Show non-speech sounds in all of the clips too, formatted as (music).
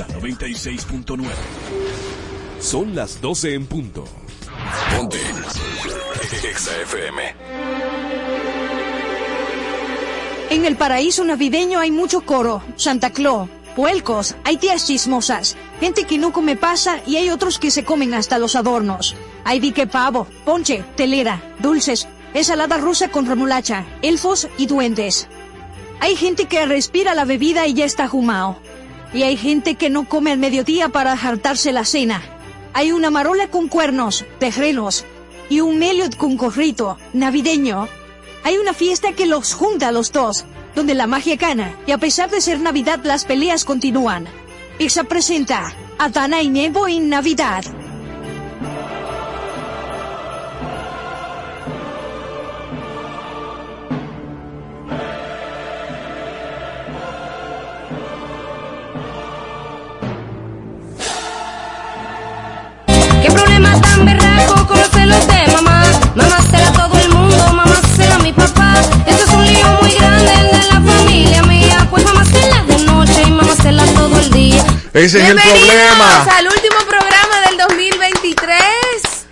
hora en Exa 96.9. Son las 12 en punto. Ponte. Exa FM. En el paraíso navideño hay mucho coro, Santa Claus, puelcos, hay tías chismosas, gente que no come pasa y hay otros que se comen hasta los adornos. Hay dique pavo, ponche, telera, dulces, ensalada rusa con remolacha, elfos y duendes. Hay gente que respira la bebida y ya está jumao. Y hay gente que no come al mediodía para jartarse la cena. Hay una marola con cuernos, tejeros y un meliot con corrito, navideño. Hay una fiesta que los junta a los dos, donde la magia gana, y a pesar de ser Navidad las peleas continúan. Pizza presenta Adana y Nebo en Navidad. Ese es el problema. al último programa del 2023.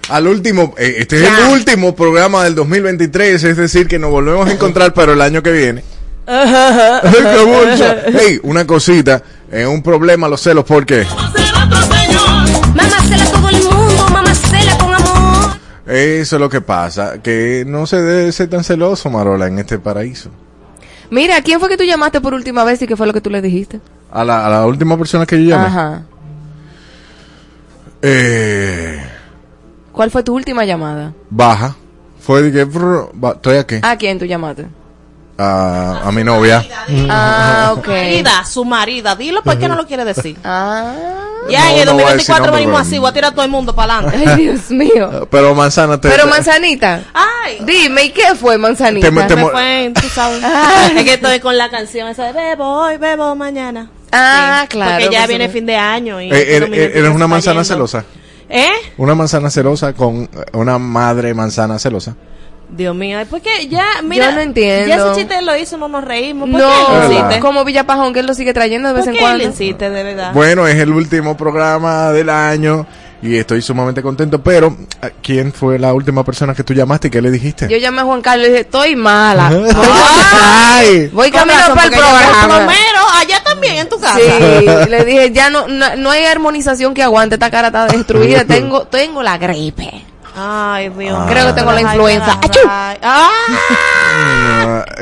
Al último, eh, este es Ya. el último programa del 2023, es decir, que nos volvemos a encontrar para el año que viene. Hey, (laughs) una cosita, es un problema los celos, ¿por qué? Mamá será todo el mundo, mamá será con amor. Eso es lo que pasa, que no se debe ser tan celoso, Marola, en este paraíso. Mira, ¿quién fue que tú llamaste por última vez y qué fue lo que tú le dijiste? A la, a la última persona que yo llamé. Ajá. Eh, ¿Cuál fue tu última llamada? baja. Fue de que brr, estoy aquí. ¿A quién tú llamaste? A, a mi novia. Ah, ok. Marida, su marida, dilo por qué no lo quiere decir. Ah. Ya No, en el no voy a decir 2024 nombre, venimos así, voy a tirar a todo el mundo para adelante. (laughs) Ay, Dios mío. Pero manzana te. Pero manzanita, Ay, dime, ¿y qué fue manzanita? Te- te- me fue, tú sabes. (laughs) es que estoy con la canción esa de bebo hoy, bebo mañana. Ah, Sí, claro. Porque ya viene fin de año y Eh, eres, 2023 eres una manzana yendo. celosa. ¿Eh? Una manzana celosa con eh, una madre manzana celosa. Dios mío, porque ya, mira, Yo no entiendo. Ya ese chiste lo hizo, no nos reímos. ¿Por qué No, insiste? como Villapajón, que él lo sigue trayendo de vez ¿Por en qué él cuando. insiste, de verdad? Bueno, es el último programa del año y estoy sumamente contento. Pero, ¿a ¿quién fue la última persona que tú llamaste y qué le dijiste? Yo llamé a Juan Carlos y le dije, estoy mala. (laughs) ¡Ay! Voy camino para el programa. plomero, allá también, en tu casa. Sí, (laughs) le dije, ya no, no, no hay armonización que aguante, esta cara está destruida, tengo, tengo la gripe. Ay, Dios. Ah. Creo que tengo la influenza. ay,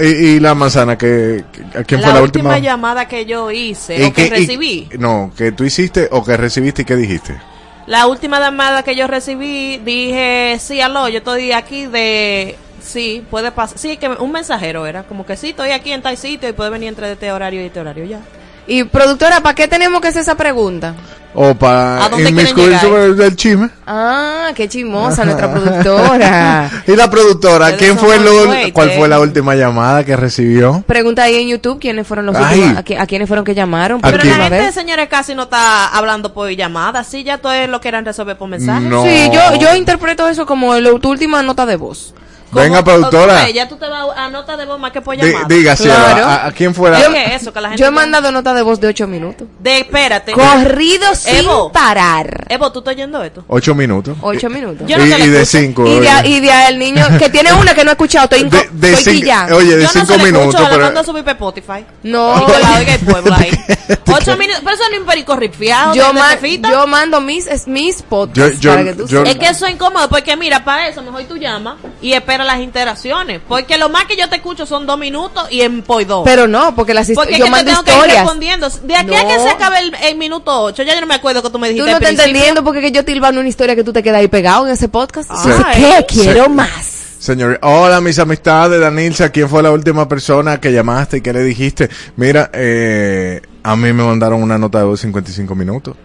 y, y la manzana, que, que- ¿a quién la fue la última última? llamada que yo hice ¿Y o que y- recibí. no, que tú hiciste o que recibiste y qué dijiste. La última llamada que yo recibí, dije, sí, aló, yo estoy aquí de... Sí, puede pasar. Sí, que un mensajero era. Como que sí, estoy aquí en tal sitio y puede venir entre este horario y este horario ya. Y productora, ¿para qué tenemos que hacer esa pregunta? O para ¿A dónde quieren inmiscuir llegar? sobre el chisme. Ah, qué chismosa (laughs) nuestra productora. Y la productora, ¿quién fue fuertes. cuál fue la última llamada que recibió? Pregunta ahí en YouTube quiénes fueron los últimos, a, a quiénes fueron que llamaron por ¿A Pero quién? la gente, señores, casi no está hablando por llamada. Sí, ya todo es lo que eran resolver por mensaje. No. Sí, yo, yo interpreto eso como lo- tu última nota de voz. Como- Venga, productora. ok, ya tú te vas a nota de voz más que por llamada. diga, Sierra, Claro. ¿a, a quién fue la...? Yo- ¿Qué es eso? Que la gente Yo he mandado nota de voz de 8 minutos. De, espérate. Corrido sin Evo. parar. Evo, ¿tú estás oyendo esto? Ocho minutos. 8 minutos. Yo no y, y de escucho. cinco. Y de, y de el niño que tiene una que no he escuchado, estoy, De- de estoy cinco- quillando. oye, de yo cinco no se la minutos, escucho, pero- le mando a subir por Spotify. No. Y que la oiga el pueblo ahí. (laughs) Ocho minutos. Pero eso no es un perico yo, de- de ma- Fefita. yo mando mis, es- mis podcasts Yo- yo- para que tú yo- Es que eso es incómodo porque mira, para eso mejor tú llamas y esperas las interacciones. Porque lo más que yo te escucho son dos minutos y en dos. Pero no, porque las porque historias, yo que te que ir respondiendo. De aquí a que No. se acabe el, el minuto ocho, ya yo no me acuerdo que tú me Tú dijiste no al estás principio. entendiendo porque que yo te ilvano una historia que tú te quedas ahí pegado en ese podcast. Ay. Entonces, ¿qué? Quiero Sí. más. Señor, hola mis amistades, Danilza, ¿quién fue la última persona que llamaste y qué le dijiste? Mira, eh, a mí me mandaron una nota de voz de 55 minutos.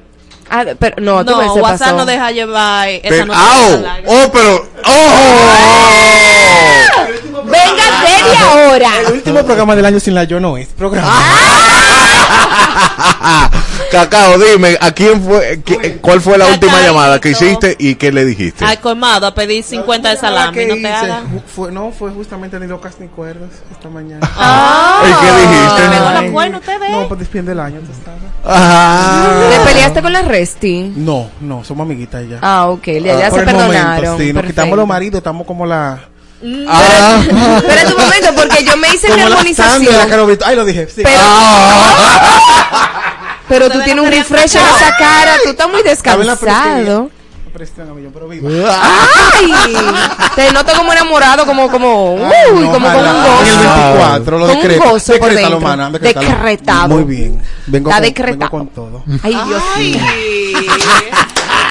Ah, pero no, tú No, WhatsApp pasó. no deja llevar esa Pero, nota ¡au! ¡Oh, pero! ¡Oh! Venga, seria ahora. El último programa del año sin la yo no es programa. (laughs) (laughs) Cacao, dime, ¿a quién fue, qué- cuál fue la última llamada que hiciste y qué le dijiste? Al colmado a pedir 50 de salami, ¿Qué no te hice? hagas. Fue, no, fue justamente ni locas ni cuerdas esta mañana. ¿Y qué dijiste? Ay, cuernos ustedes. No, pues despide el año. Ajá. ¿Te peleaste con la Resti? No, no, somos amiguitas ya. Ah, ok, ya, ya Por se el momento, perdonaron. sí, nos quitamos los maridos, estamos como la. Ah. Pero en tu momento, porque yo me hice mi armonización. Ay, lo dije. Sí. Pero, pero tú tienes un refresh en esa cara, tú estás muy la descansado. Ay, te noto como enamorado, como, como, uy, Ay, no, como con ojalá. un En el gozo. 24, lo Con un decreto. gozo por Decrétalo, dentro. mana, decrétalo. Decretado. Muy bien. Vengo, Está con, decretado. vengo con todo. Ay, Dios mío.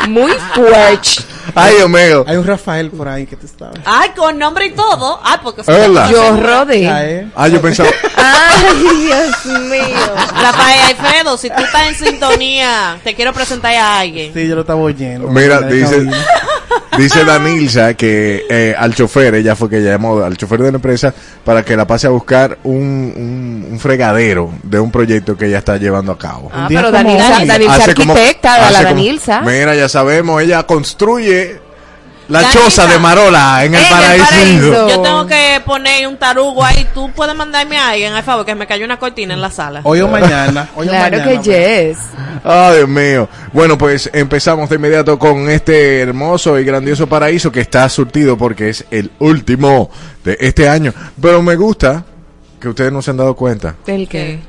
Muy fuerte. (laughs) Ay, Dios mío. Hay un Rafael por ahí que te sabes. Ay, con nombre y todo. Ay, porque Es verdad. Yo rodé. ¿eh? Ah, yo pensaba. Ay, Dios mío. Rafael Alfredo, si tú estás en sintonía, te quiero presentar a alguien. Sí, yo lo estaba oyendo. Mira, dice, (laughs) dice Danilza que eh, al chofer, ella fue que llamó al chofer de la empresa para que la pase a buscar un, un, un fregadero de un proyecto que ella está llevando a cabo. Ah, pero como Danilza. Danilza como- arquitecta, hace la como- Danilza. Mira, ya sabemos, ella construye la Danilza. choza de Marola en el En el paraíso. paraíso. Yo tengo que poner un tarugo ahí. Tú puedes mandarme a alguien, al favor, que me cayó una cortina en la sala. Hoy o mañana. Hoy o Claro mañana. que yes. Ay, Dios mío. Bueno, pues empezamos de inmediato con este hermoso y grandioso paraíso que está surtido porque es el último de este año. Pero me gusta que ustedes no se han dado cuenta. ¿El qué?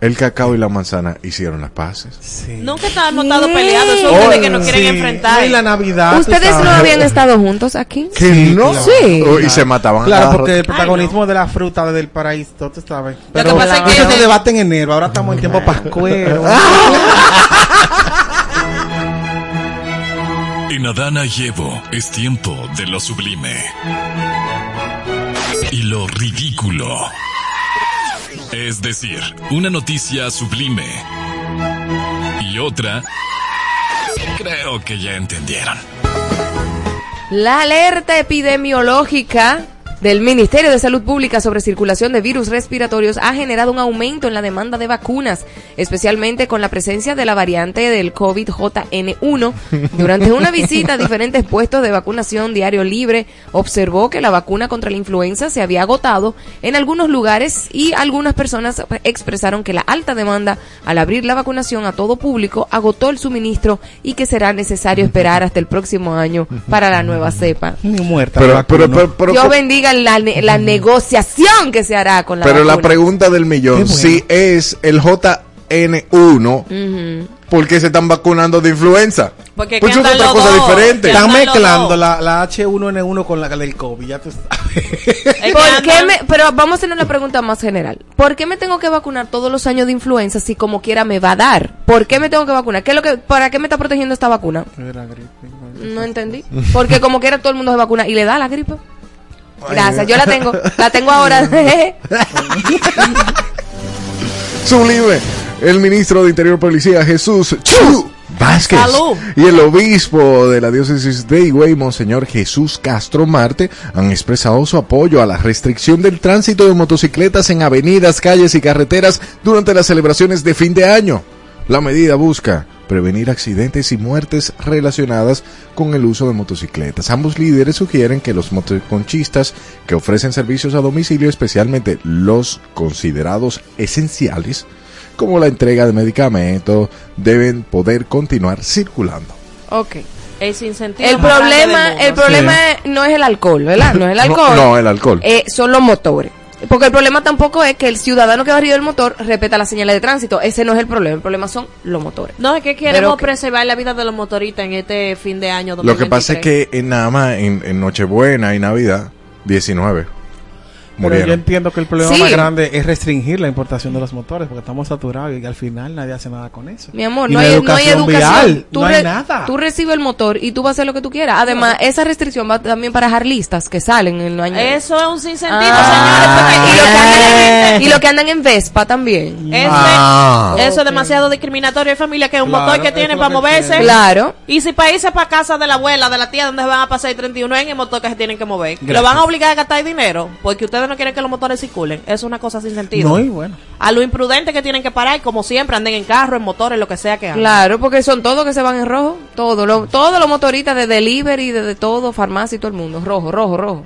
El cacao y la manzana hicieron las paces. Sí. Nunca hemos estado peleados. Son Oh, ustedes que no quieren Sí. enfrentar. Y la Navidad. ¿Ustedes no habían estado juntos aquí? ¿Que no? claro. Sí. Oh, y se mataban. a Claro, porque el protagonismo de la fruta del paraíso, tú sabes. que Pero pasa es que eso se debate en enero. Ahora estamos en tiempo pascuero. (laughs) En Adana y Evo es tiempo de lo sublime. Y lo ridículo. Es decir, una noticia sublime. Y otra... Creo que ya entendieron. La alerta epidemiológica del Ministerio de Salud Pública sobre circulación de virus respiratorios ha generado un aumento en la demanda de vacunas, especialmente con la presencia de la variante del COVID-JN1. Durante una visita a (laughs) diferentes puestos de vacunación Diario Libre, observó que la vacuna contra la influenza se había agotado en algunos lugares y algunas personas expresaron que la alta demanda al abrir la vacunación a todo público agotó el suministro y que será necesario esperar hasta el próximo año para la nueva cepa. Ni muerta. Pero, la pero, vacuna. pero, pero, Dios bendiga la, ne- la negociación que se hará con la pero la pregunta del millón, bueno. si es el JN1, ¿por qué se están vacunando de influenza? Porque Pues que es andan otra cosa dos. diferente. Están mezclando la, la H1N1 con la del COVID, ya tú sabes. ¿Por qué me, pero vamos a hacer una pregunta más general. ¿Por qué me tengo que vacunar todos los años de influenza si como quiera me va a dar? ¿Por qué me tengo que vacunar? ¿Qué es lo que, ¿Para qué me está protegiendo esta vacuna? No entendí. Porque como quiera todo el mundo se vacuna y le da la gripe. Gracias, yo la tengo. La tengo ahora. (laughs) Sublime. El ministro de Interior Policía, Jesús Chu Vázquez. Salud. Y el obispo de la diócesis de Higüey, Monseñor Jesús Castro Marte, han expresado su apoyo a la restricción del tránsito de motocicletas en avenidas, calles y carreteras durante las celebraciones de fin de año. La medida busca prevenir accidentes y muertes relacionadas con el uso de motocicletas. Ambos líderes sugieren que los motoconchistas que ofrecen servicios a domicilio, especialmente los considerados esenciales, como la entrega de medicamentos, deben poder continuar circulando. ok. Es incentivo El problema, el problema no es el alcohol, ¿verdad? No es el alcohol. No, no, el alcohol. Eh, son los motores. Porque el problema tampoco es que el ciudadano que va arriba del motor respeta las señales de tránsito. Ese no es el problema. El problema son los motores. No, es que Pero queremos que- preservar la vida de los motoristas en este fin de año. Lo que pasa es 2023. que en nada más en, en Nochebuena y Navidad, 19 Pero yo entiendo que el problema Sí. más grande es restringir la importación de los motores, porque estamos saturados y al final nadie hace nada con eso. Mi amor, Y no hay, no hay educación. vial, tú, no hay re- nada. tú recibes el motor y tú vas a hacer lo que tú quieras. Además, esa restricción va también para jarlistas que salen en el año. Eso es un sinsentido, Ah. señores. y, lo que andan Ah. en, (laughs) y lo que andan en Vespa también. Ah. Eso es demasiado discriminatorio de familia, que es un Claro, motor que eso tiene es lo para que moverse. Claro. Y si para irse para casa de la abuela, de la tía, donde se van a pasar el 31 en el motor que se tienen que mover. Gracias. Lo van a obligar a gastar dinero, porque ustedes ustedes no quieren que los motores circulen. Es una cosa sin sentido. No, y bueno. A lo imprudente que tienen que parar, como siempre, anden en carro, en motores, lo que sea que hagan. Claro, porque son todos que se van en rojo. Todos los motoristas de delivery, de, de todo, farmacia y todo el mundo. Rojo, rojo, rojo.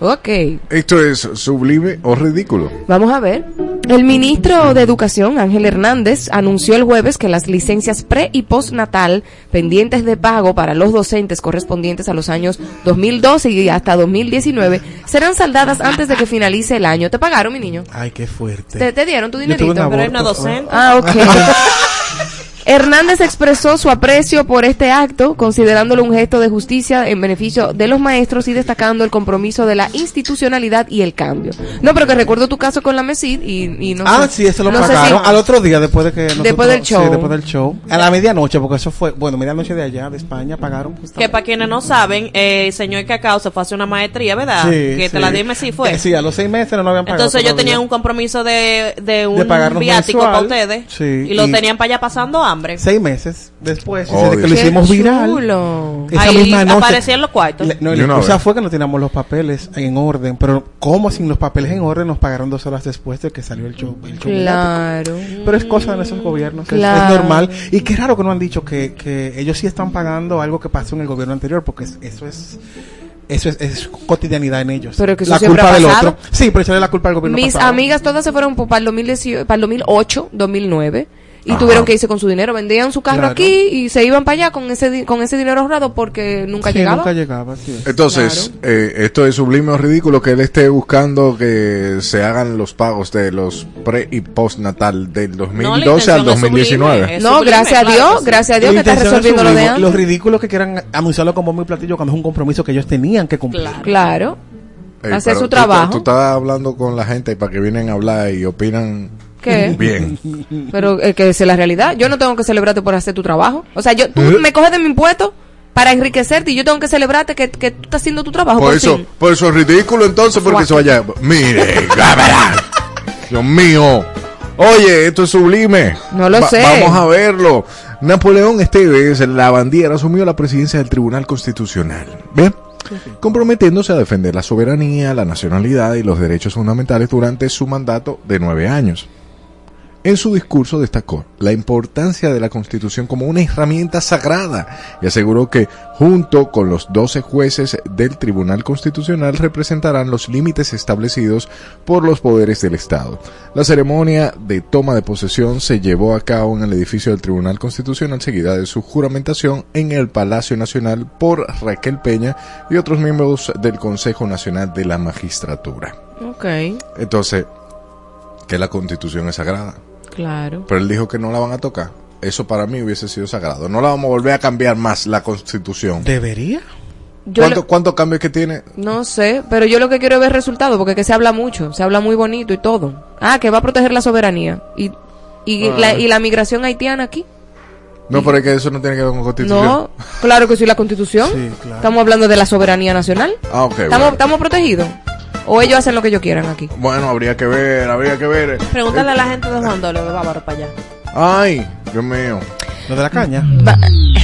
Ok. Esto es sublime o ridículo. Vamos a ver. El ministro de Educación, Ángel Hernández, anunció el jueves que las licencias pre y postnatal pendientes de pago para los docentes correspondientes a los años 2012 y hasta 2019 serán saldadas antes de que finalice el año. ¿Te pagaron, mi niño? Ay, qué fuerte. ¿Te, te dieron tu Yo tuve dinerito? Pero una docente. Ah, ok. Hernández expresó su aprecio por este acto, considerándolo un gesto de justicia en beneficio de los maestros y destacando el compromiso de la institucionalidad y el cambio. No, pero que recuerdo tu caso con la MESID y, y no Ah, sé. sí, eso lo no pagaron si- al otro día después de que nosotros- Después del sí, show. después del show. A la medianoche, porque eso fue, bueno, medianoche de allá, de España, pagaron. Que para quienes no saben, eh, el señor Cacao se fue a hacer una maestría, ¿verdad? Sí, que sí. te la dime si fue. Eh, Sí, a los seis meses no lo habían pagado. Entonces ellos todavía. tenían un compromiso de, de un De viático mensual. para ustedes. Sí, y lo tenían para allá pasando hambre. Seis meses después, Oh, desde que lo hicimos viral. chulo. Esa Ahí misma noche. aparecían los cuartos. Le- no, la cosa fue que no teníamos los papeles en orden, pero ¿cómo sin los papeles en orden nos pagaron dos horas después de que salió el show? El show mediático? Claro. Pero es cosa de esos gobiernos, es- es, Claro. normal. Y qué raro que no han dicho que, que ellos sí están pagando algo que pasó en el gobierno anterior, porque es- eso es eso es, es cotidianidad en ellos. Pero que eso la culpa ha del otro. Sí, pero echarle la culpa al gobierno Mis pasado. amigas todas se fueron para el, 2018, para el 2008, 2009 y Ajá. tuvieron que irse con su dinero. Vendían su carro Claro. aquí y se iban para allá con ese, di- con ese dinero ahorrado porque nunca Sí, llegaba. nunca llegaba, sí. Entonces, eh, esto es sublime o ridículo que él esté buscando que se hagan los pagos de los pre y postnatal del No, la 2012 al intención es 2019. sublime, no, sublime, gracias a claro Dios, que sí. gracias a Dios que está resolviendo lo de sublime. Los antes. ridículos que quieran anunciarlo como muy platillo cuando es un compromiso que ellos tenían que cumplir. Claro. Claro. Ey, hacer pero su tú- trabajo. Tú, estás hablando con la gente para que vienen a hablar y opinan ¿Qué? bien. Pero eh, que es la realidad. Yo no tengo que celebrarte por hacer tu trabajo. O sea, yo, tú ¿Eh? me coges de mi impuesto para enriquecerte y yo tengo que celebrarte que, que tú estás haciendo tu trabajo. Por por eso, fin. por eso es ridículo entonces porque se vaya. Mire. Dios mío. Oye, esto es sublime. No lo sé. Vamos a verlo. Napoleón Esteves, la bandiera, asumió la presidencia del Tribunal Constitucional. ¿Bien? Comprometiéndose a defender la soberanía, la nacionalidad y los derechos fundamentales durante su mandato de nueve años. En su discurso destacó la importancia de la Constitución como una herramienta sagrada y aseguró que, junto con los 12 jueces del Tribunal Constitucional, representarán los límites establecidos por los poderes del Estado. La ceremonia de toma de posesión se llevó a cabo en el edificio del Tribunal Constitucional, seguida de su juramentación en el Palacio Nacional por Raquel Peña y otros miembros del Consejo Nacional de la Magistratura. Ok, Entonces, que la Constitución es sagrada. claro. Pero él dijo que no la van a tocar. Eso para mí hubiese sido sagrado. No la vamos a volver a cambiar más la constitución. ¿Debería? Yo ¿Cuánto- lo- ¿Cuántos cambios que tiene? no sé, pero yo lo que quiero es ver resultados, porque que se habla mucho, se habla muy bonito y todo. Ah, que va a proteger la soberanía. Y, y, Ah. la, y la migración haitiana aquí. No, pero es que eso no tiene que ver con constitución. No, claro que sí, la constitución. Sí, claro. Estamos hablando de la soberanía nacional. Ah, ok. ¿Estamos, bueno. ¿Estamos protegidos? ¿O ellos hacen lo que ellos quieran aquí? Bueno, habría que ver, habría que ver. Pregúntale a la gente de Juan Dolio de Bávaro para allá. Ay, Dios mío. Lo de la caña. Va-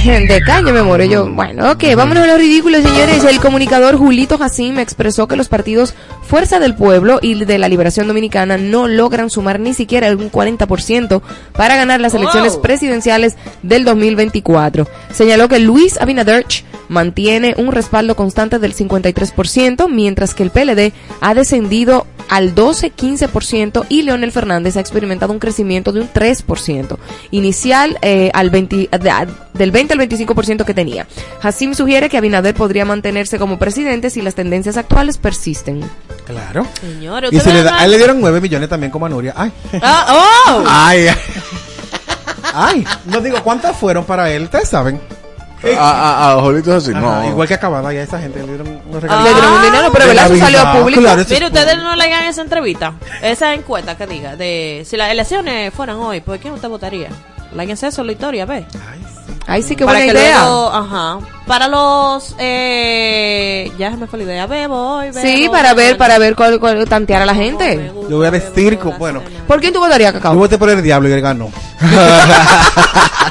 De caña me muero yo. Bueno, ok, vámonos a lo ridículo, señores. El comunicador Julito Jacim expresó que los partidos Fuerza del Pueblo y de la Liberación Dominicana no logran sumar ni siquiera un 40% para ganar las elecciones Wow. presidenciales del 2024. Señaló que Luis Abinader mantiene un respaldo constante del 53%, mientras que el PLD ha descendido al 12-15% y Leonel Fernández ha experimentado un crecimiento de un 3%, inicial eh, al 20, de- a- del 20 al 25% que tenía. Hassim sugiere que Abinader podría mantenerse como presidente si las tendencias actuales persisten. Claro. Señores, Y se le da, van- a él le dieron 9 millones también como a Nuria. Ay. Ah, oh. Ay. ay. (laughs) Ay. No digo, ¿cuántas fueron para él? Ustedes saben. (laughs) A, a, a Jolito es así. Ajá, no. Igual que acabada ya esa gente le dieron unos Ah. Le regalitos. dieron un dinero, pero. Eso salió a público. Claro, eso Mire, es ustedes no le hagan esa entrevista, esa encuesta que diga, de si las elecciones fueran hoy, ¿por quién usted votaría? Láguense eso, la historia, ve. Ay, sí. Ahí sí que para buena que idea. luego, ajá, para los, eh, ya se me fue la idea, bebo bebo, Sí, para ver, para ver cuál, cuál- tantear a la gente. gusta, Yo voy a vestir con- bueno. ¿Por quién tú votarías, Yo Cacao? voté por el diablo y él ganó. (laughs)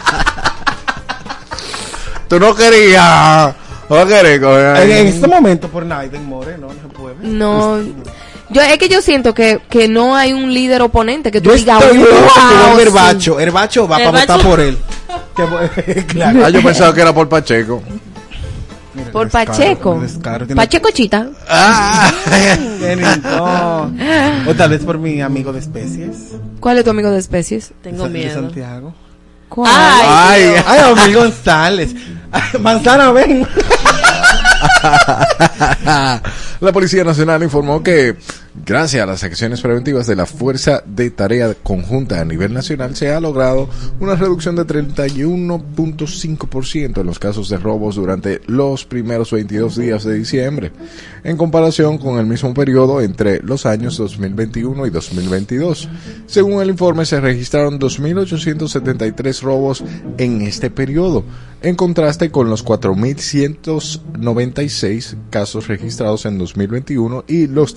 Tú no querías. ¿O querés coger En, este momento, por Naiden More, no, no se puede. No. Yo, es que yo siento que, que no hay un líder oponente que tú Yo digas, estoy wow, con sí". Herbacho. Herbacho va para Herbacho. votar por él. (laughs) Que- (laughs) claro. Ah, yo pensaba que era por Pacheco. Mira, Por descaro, Pacheco. descaro, Pacheco Chita. Ah. (laughs) O tal vez por mi amigo de especies. ¿Cuál es tu amigo de especies? Tengo de miedo. Santiago. ¿Cuál? Ay, Ay, Ay, Omar González. Manzana, ven. (laughs) La Policía Nacional informó que, gracias a las acciones preventivas de la Fuerza de Tarea Conjunta a nivel nacional, se ha logrado una reducción de 31.5% en los casos de robos durante los primeros 22 días de diciembre, en comparación con el mismo periodo entre los años 2021 y 2022. Según el informe, se registraron 2.873 robos en este periodo, en contraste con los 4.196 casos registrados en 2021 y los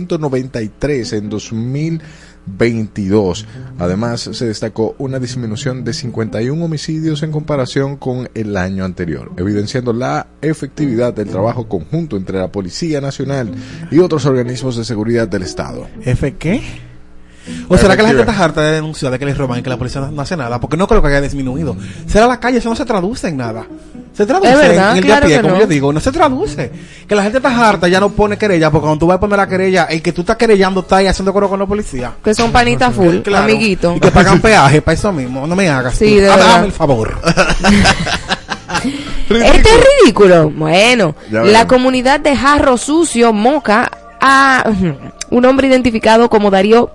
13.193 en 2022. Además, se destacó una disminución de 51 homicidios en comparación con el año anterior, evidenciando la efectividad del trabajo conjunto entre la Policía Nacional y otros organismos de seguridad del Estado. ¿F qué? ¿O será que la gente está harta de denunciar de que les roban y que la policía no hace nada? Porque no creo que haya disminuido. Será la calle, eso no se traduce en nada. Se traduce verdad, en el claro día a pie, como no. yo digo. No se traduce. Que la gente está harta, ya no pone querella, porque cuando tú vas a poner la querella, el que tú estás querellando está ahí haciendo coro con la policía. Que son panitas full, Claro. amiguito. Y que pagan peaje para eso mismo. No me hagas. Sí, tú. de el favor. (laughs) Este es ridículo. Bueno, la comunidad de Jarro Sucio, Moca, a (laughs) un hombre identificado como Darío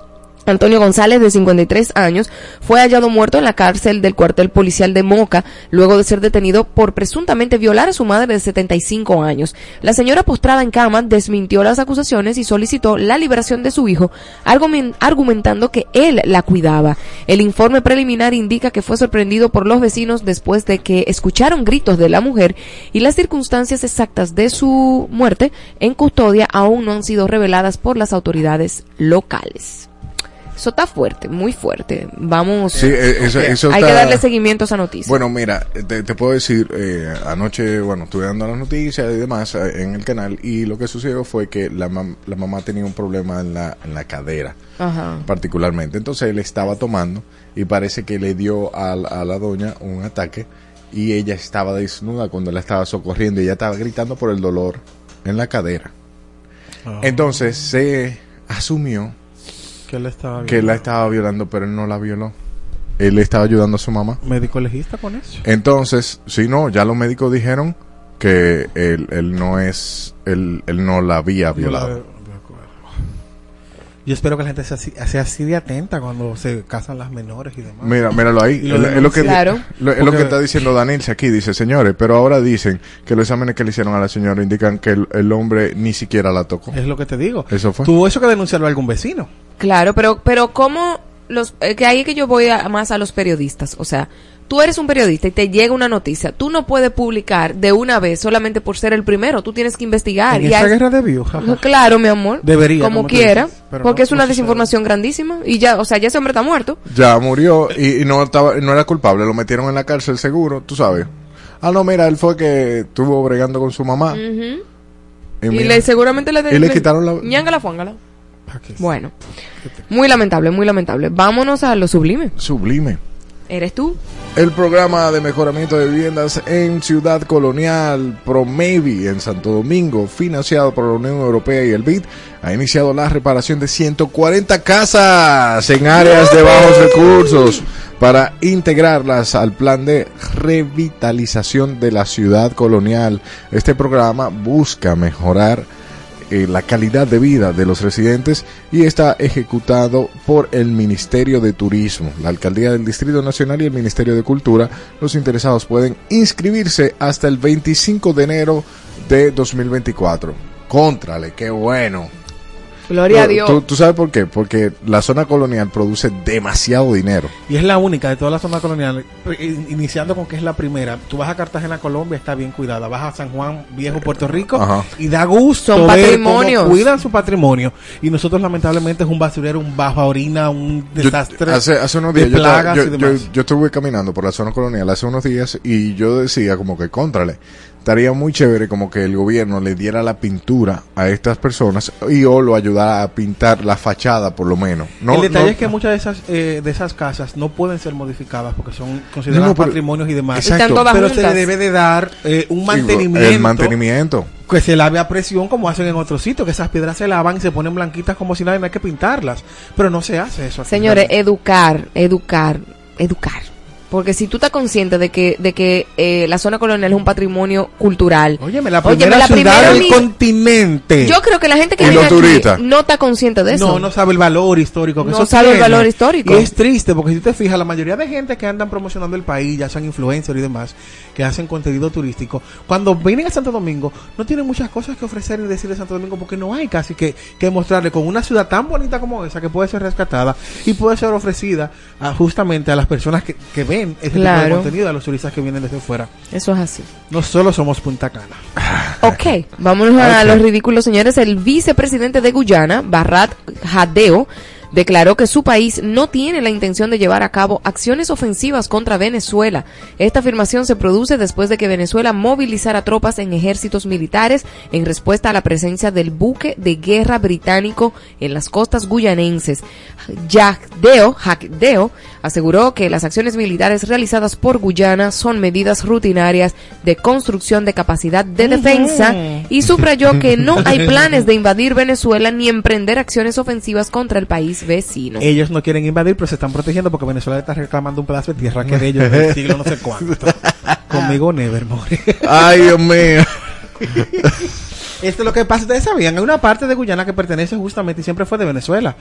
Antonio González, de 53 años, fue hallado muerto en la cárcel del cuartel policial de Moca, luego de ser detenido por presuntamente violar a su madre de 75 años. La señora postrada en cama desmintió las acusaciones y solicitó la liberación de su hijo, argumen- argumentando que él la cuidaba. El informe preliminar indica que fue sorprendido por los vecinos después de que escucharon gritos de la mujer y las circunstancias exactas de su muerte en custodia aún no han sido reveladas por las autoridades locales. Eso está fuerte, muy fuerte. Vamos. Sí, eh, eso, eso Hay está- que darle seguimiento a esa noticia. Bueno, mira, te, te puedo decir, eh, anoche, bueno, estuve dando las noticias y demás eh, en el canal y lo que sucedió fue que la, mam- la mamá tenía un problema en la, en la cadera, Ajá. particularmente. Entonces él estaba tomando y parece que le dio a, la- a la doña un ataque y ella estaba desnuda cuando la estaba socorriendo y ella estaba gritando por el dolor en la cadera. Entonces se asumió ¿Qué le estaba que la estaba violando, pero él no la violó. Él estaba ayudando a su mamá. ¿Médico legista con eso? Entonces, si no, ya los médicos dijeron que él, él no es, él, él no la había violado. Yo espero que la gente sea así, sea así de atenta cuando se casan las menores y demás. Mira, míralo ahí. Lo Es es lo que, Claro. lo- es lo que está diciendo Danilce aquí. Dice, señores, pero ahora dicen que los exámenes que le hicieron a la señora indican que el, el hombre ni siquiera la tocó. Es lo que te digo. Eso fue. Tuvo eso que denunciarlo a algún vecino. Claro, pero, pero ¿cómo los, eh, que ahí es que yo voy a- más a los periodistas? O sea, tú eres un periodista y te llega una noticia. Tú no puedes publicar de una vez solamente por ser el primero. Tú tienes que investigar. en y esa hay- guerra de views. jaja. Claro, mi amor. Debería, Como como quiera. dices, porque no, es una no desinformación grandísima. Y ya, o sea, ya ese hombre está muerto. Ya murió y, y no estaba, no era culpable. Lo metieron en la cárcel seguro, tú sabes. Ah, no, mira, él fue que estuvo bregando con su mamá. Y, le, seguramente le, y le quitaron la- ñángala, fuángala. Bueno. Muy lamentable, muy lamentable. Vámonos a lo sublime. Sublime. ¿Eres tú? El programa de mejoramiento de viviendas en Ciudad Colonial, Promevi, en Santo Domingo, financiado por la Unión Europea y el BID, ha iniciado la reparación de 140 casas en áreas de bajos recursos para integrarlas al plan de revitalización de la ciudad colonial. Este programa busca mejorar eh, la calidad de vida de los residentes y está ejecutado por el Ministerio de Turismo, la Alcaldía del Distrito Nacional y el Ministerio de Cultura. Los interesados pueden inscribirse hasta el 25 de enero de 2024. Contrale, qué bueno. Gloria a Dios. ¿Tú, tú sabes por qué? Porque la zona colonial produce demasiado dinero. Y es la única de toda la zona colonial, eh, iniciando con que es la primera. Tú vas a Cartagena, Colombia, está bien cuidada. Vas a San Juan, Viejo, Puerto Rico, Ajá. y da gusto Son ver patrimonios. cómo cuidan su patrimonio. Y nosotros, lamentablemente, es un basurero, un bajo orina, un Yo- desastre. hace, hace unos de días yo, plagas yo, y yo- demás. yo estuve caminando por la zona colonial hace unos días y yo decía como que contrale. Estaría muy chévere como que el gobierno le diera la pintura a estas personas y o lo ayudara a pintar la fachada por lo menos. No, el detalle no- es que muchas de esas eh, de esas casas no pueden ser modificadas porque son consideradas No, pero- patrimonios y demás. Exacto. Están todas Pero se le debe de dar eh, un mantenimiento, El mantenimiento. que se lave a presión como hacen en otros sitios, que esas piedras se lavan y se ponen blanquitas como si nada, no hay que pintarlas. Pero no se hace eso. aquí. Señores, educar, educar, educar. Porque si tú estás consciente de que, de que eh, la zona colonial es un patrimonio cultural. Óyeme, la Óyeme, primera la ciudad primera del mi- continente. Yo creo que la gente que viene aquí no está consciente de eso. No, no sabe el valor histórico que No eso sabe el valor histórico. Y es triste porque si te fijas, la mayoría de gente que andan promocionando el país, ya sean influencers y demás, que hacen contenido turístico, cuando vienen a Santo Domingo, no tienen muchas cosas que ofrecer y decir de Santo Domingo porque no hay casi que, que mostrarle con una ciudad tan bonita como esa que puede ser rescatada y puede ser ofrecida a- justamente a las personas que, que ven ese tipo Claro. de contenido, a los turistas que vienen desde fuera. Eso es así. No solo somos Punta Cana. Ok, vámonos a los ridículos, señores. El vicepresidente de Guyana, Barrat Jadeo, declaró que su país no tiene la intención de llevar a cabo acciones ofensivas contra Venezuela. Esta afirmación se produce después de que Venezuela movilizara tropas en ejércitos militares en respuesta a la presencia del buque de guerra británico en las costas guyanenses. Jagdeo, Jagdeo aseguró que las acciones militares realizadas por Guyana son medidas rutinarias de construcción de capacidad de defensa y subrayó que no hay (laughs) planes de invadir Venezuela ni emprender acciones ofensivas contra el país vecino. Ellos no quieren invadir, pero se están protegiendo porque Venezuela está reclamando un pedazo de tierra que de ellos del siglo no sé cuánto. (laughs) Conmigo Nevermore. Ay, Dios mío. Esto es lo que pasa, ustedes sabían, hay una parte de Guyana que pertenece justamente y siempre fue de Venezuela.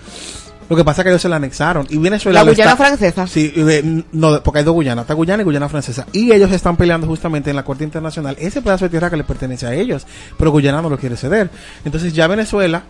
Lo que pasa es que ellos se la anexaron y Venezuela La Guyana está- francesa. Sí, no, porque hay dos Guyanas, está Guyana y Guyana francesa. Y ellos están peleando justamente en la Corte Internacional ese pedazo de tierra que le pertenece a ellos, pero Guyana no lo quiere ceder. Entonces ya Venezuela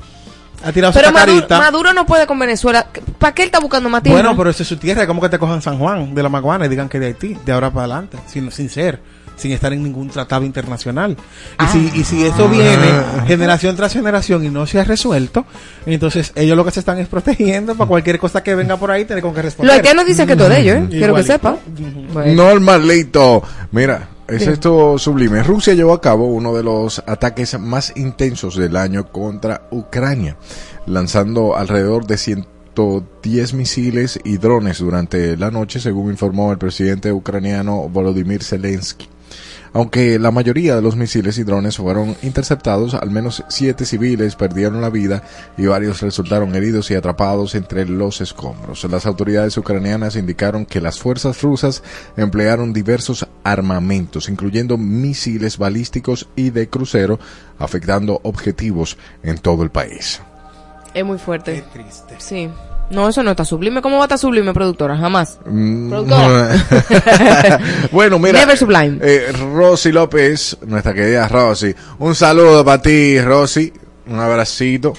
ha tirado Pero su Maduro, carita. Maduro no puede con Venezuela. ¿Para qué él está buscando más tierra? Bueno, pero esa es su tierra, es como que te cojan San Juan de la Maguana y digan que de Haití, de ahora para adelante, sin, sin ser, sin estar en ningún tratado internacional. Y, si, y si eso viene generación tras generación y no se ha resuelto, entonces ellos lo que se están es protegiendo para cualquier cosa que venga por ahí, tener con que Los responder. haitianos dicen que todo de ellos, ¿eh? Quiero que sepa. Bueno. Normalito. Mira, es esto sublime. Rusia llevó a cabo uno de los ataques más intensos del año contra Ucrania, lanzando alrededor de 110 misiles y drones durante la noche, según informó el presidente ucraniano Volodymyr Zelensky. Aunque la mayoría de los misiles y drones fueron interceptados, al menos siete civiles perdieron la vida y varios resultaron heridos y atrapados entre los escombros. Las autoridades ucranianas indicaron que las fuerzas rusas emplearon diversos armamentos, incluyendo misiles balísticos y de crucero, afectando objetivos en todo el país. Es muy fuerte. Qué triste. Sí. No, eso no está sublime. ¿Cómo va a estar sublime, productora? Jamás. Mm, Productora. (laughs) bueno, mira. Never sublime. eh, Rosy López, nuestra querida Rosy. Un saludo para ti, Rosy. Un abracito.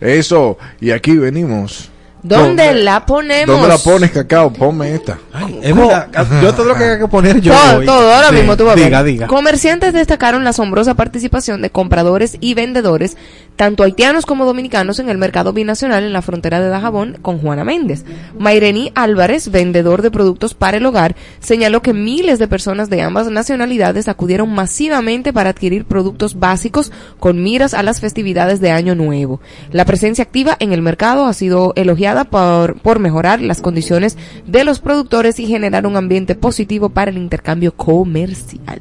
Eso. Y aquí venimos. ¿Dónde ¿Dónde- la ponemos? ¿Dónde la pones, cacao? Ponme esta. Ay, es verdad, yo todo lo que hay que poner yo. todo, voy. todo, ahora Sí, mismo tú vas a ver. Diga, diga. Comerciantes destacaron la asombrosa participación de compradores y vendedores, tanto haitianos como dominicanos, en el mercado binacional en la frontera de Dajabón con Juana Méndez. Mairení Álvarez, vendedor de productos para el hogar, señaló que miles de personas de ambas nacionalidades acudieron masivamente para adquirir productos básicos con miras a las festividades de Año Nuevo. La presencia activa en el mercado ha sido elogiada por, por mejorar las condiciones de los productores y generar un ambiente positivo para el intercambio comercial.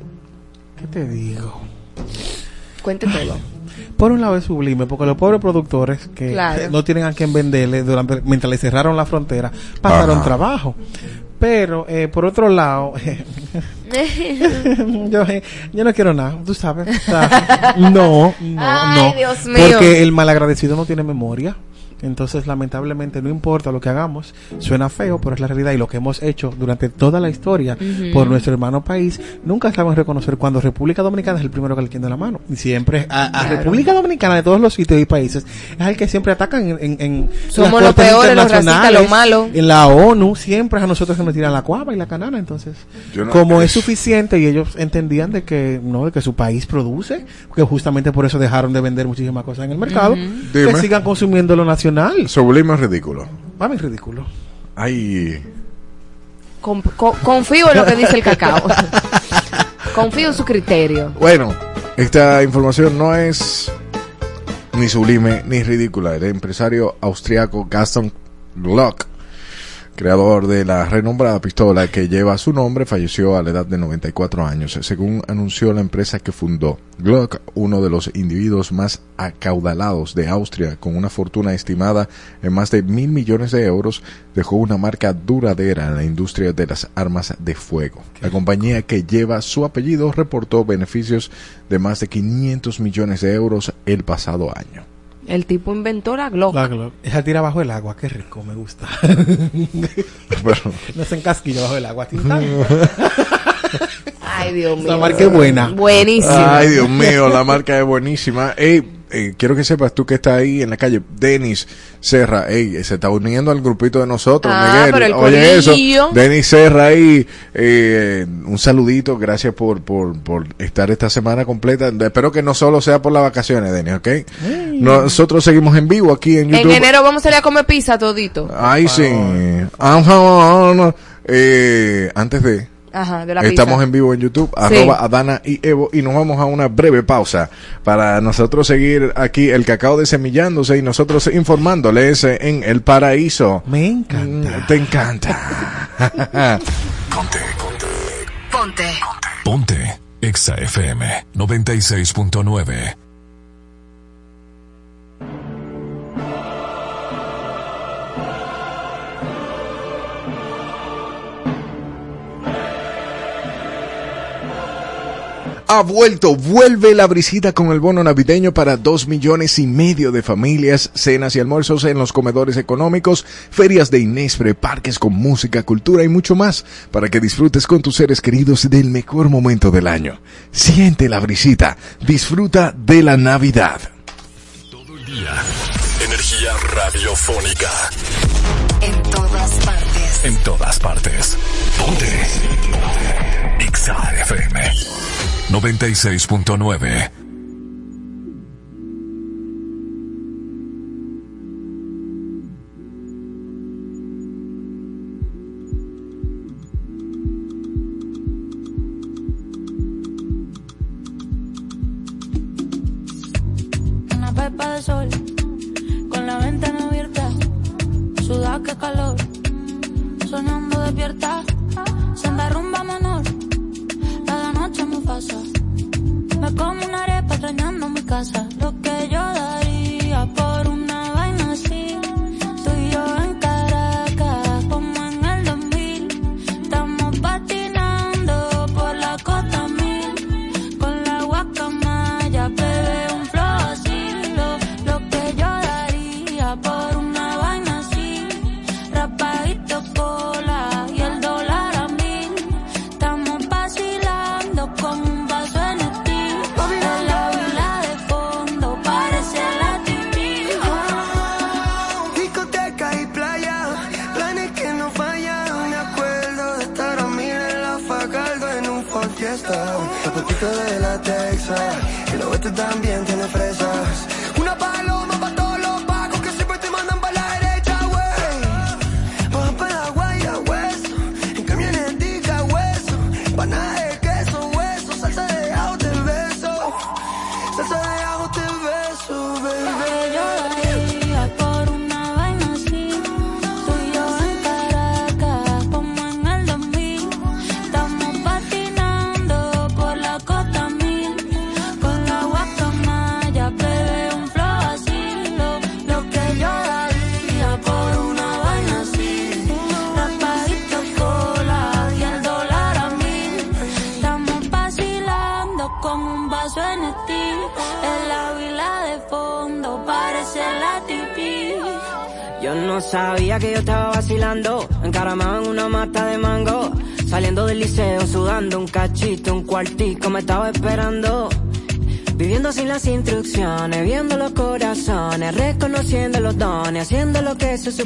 ¿Qué te digo? Cuente todo. Por un lado es sublime, porque los pobres productores que Claro. no tienen a quien venderle durante mientras le cerraron la frontera, pasaron Ajá. trabajo. Pero, eh, por otro lado, (laughs) (laughs) yo, eh, yo no quiero nada, tú sabes. O sea, (laughs) no, no, Ay, no. Dios mío. Porque el malagradecido no tiene memoria. Entonces, lamentablemente, no importa lo que hagamos, suena feo, pero es la realidad. Y lo que hemos hecho durante toda la historia por nuestro hermano país, nunca sabemos reconocer cuando República Dominicana es el primero que le tiende la mano. Y siempre a, a Claro. República Dominicana de todos los sitios y países es el que siempre atacan en, en, Somos los peores, los racistas, internacionales, los malos. En la ONU siempre es a nosotros que nos tiran la cuava y la canana. Entonces, no- como es suficiente y ellos entendían de que no de que su país produce, que justamente por eso dejaron de vender muchísimas cosas en el mercado, que Dime. sigan consumiendo lo nacional. Sublime es ridículo. Mami, ridículo. Ay. Con- con- confío en lo que dice el cacao. (laughs) Confío en su criterio. Bueno, esta información no es ni sublime ni ridícula. El empresario austriaco Gaston Glock, creador de la renombrada pistola que lleva su nombre, falleció a la edad de 94 años, según anunció la empresa que fundó. Glock, uno de los individuos más acaudalados de Austria, con una fortuna estimada en más de mil millones de euros, dejó una marca duradera en la industria de las armas de fuego. La compañía que lleva su apellido reportó beneficios de más de 500 millones de euros el pasado año. El tipo inventó la Glock. La Glock. Esa tira bajo el agua, qué rico, me gusta. (laughs) Bueno, no se encasquilla bajo el agua. Ay, Dios mío. La marca es buena. Buenísimo. Ay, Dios mío, la marca es buenísima. Ey, eh, quiero que sepas tú que estás ahí en la calle, Denis Serra, ey, se está uniendo al grupito de nosotros, Ah, Miguel. pero el Oye eso. Denis Serra ahí, eh, un saludito, gracias por, por, por estar esta semana completa. Espero que no solo sea por las vacaciones, Denis, ¿ok? Nosotros seguimos en vivo aquí en YouTube. En enero vamos a salir a comer pizza todito. Ay, sí. Ajá, eh, antes de... Ajá, de la Estamos pizza. en vivo en YouTube, Sí. arroba Adana y Evo, y nos vamos a una breve pausa para nosotros seguir aquí el cacao desemillándose y nosotros informándoles en el paraíso. Me encanta. Mm, Te encanta. (laughs) Ponte, ponte, Ponte. ponte. Exa FM 96.9. ha vuelto, vuelve la brisita con el bono navideño para dos millones y medio de familias, cenas y almuerzos en los comedores económicos, ferias de Inespre, parques con música, cultura y mucho más, para que disfrutes con tus seres queridos del mejor momento del año. Siente la brisita, disfruta de la Navidad. Todo el día. Energía radiofónica. En todas partes. En todas partes. Ponte. Ponte. FM 96.9. lo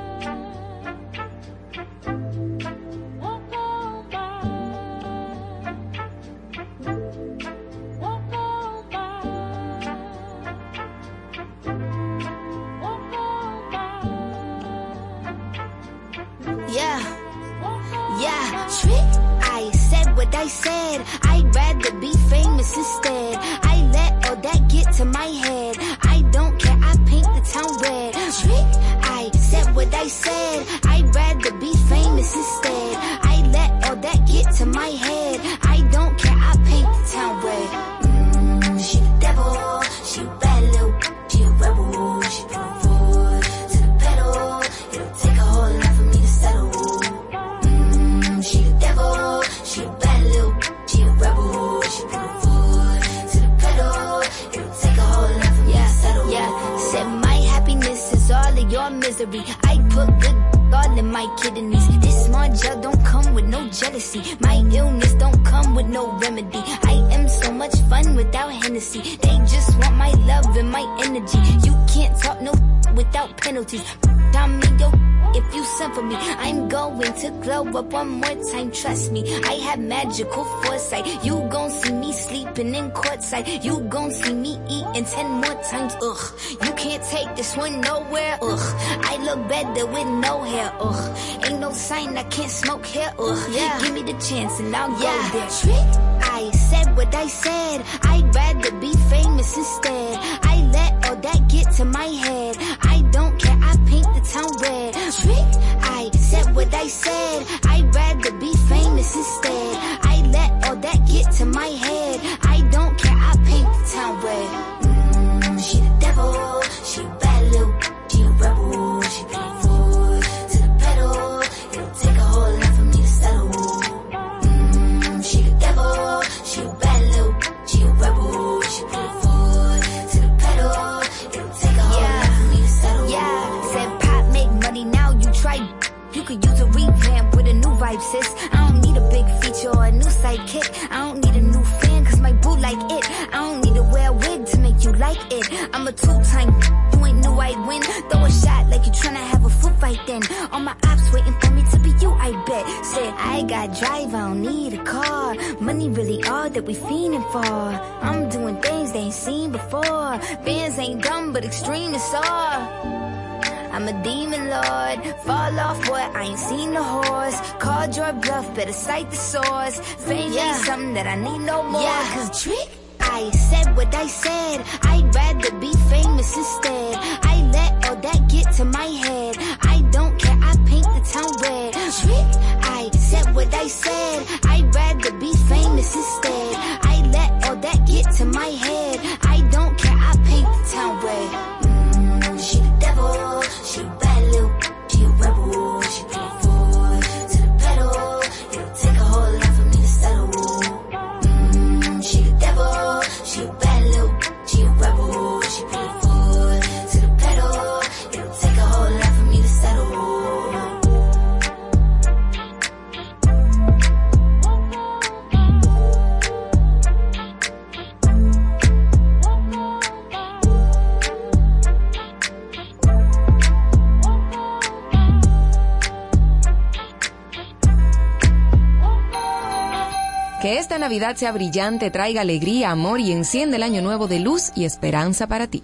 yeah, oh, yeah. Give me the chance and I'll yeah. go there. Trick, I said what I said. Navidad sea brillante, traiga alegría, amor y enciende el año nuevo de luz y esperanza para ti.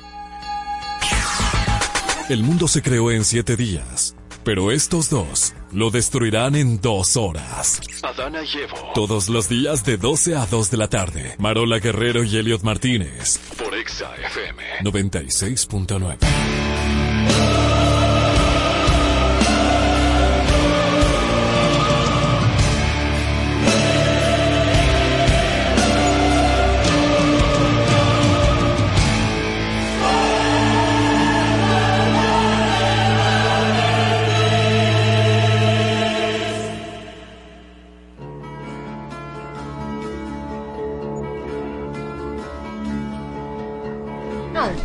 El mundo se creó en siete días, pero estos dos lo destruirán en dos horas. Adana y Todos los días de 12 a 2 de la tarde. Marola Guerrero y Elliot Martínez. Por Exa FM 96.9.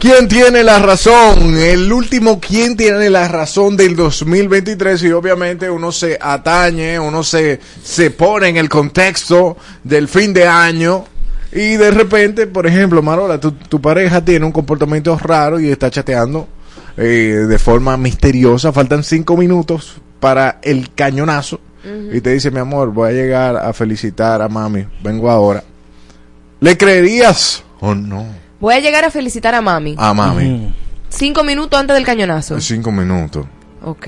¿Quién tiene la razón? El último, ¿quién tiene la razón del 2023? Y obviamente uno se atañe, uno se, se pone en el contexto del fin de año. Y de repente, por ejemplo, Marola, tu, tu pareja tiene un comportamiento raro y está chateando eh, de forma misteriosa. Faltan cinco minutos para el cañonazo. Y te dice, mi amor, voy a llegar a felicitar a mami. Vengo ahora. ¿Le creerías o no? Voy a llegar a felicitar a mami. A mami. Cinco minutos antes del cañonazo. Cinco minutos. Ok.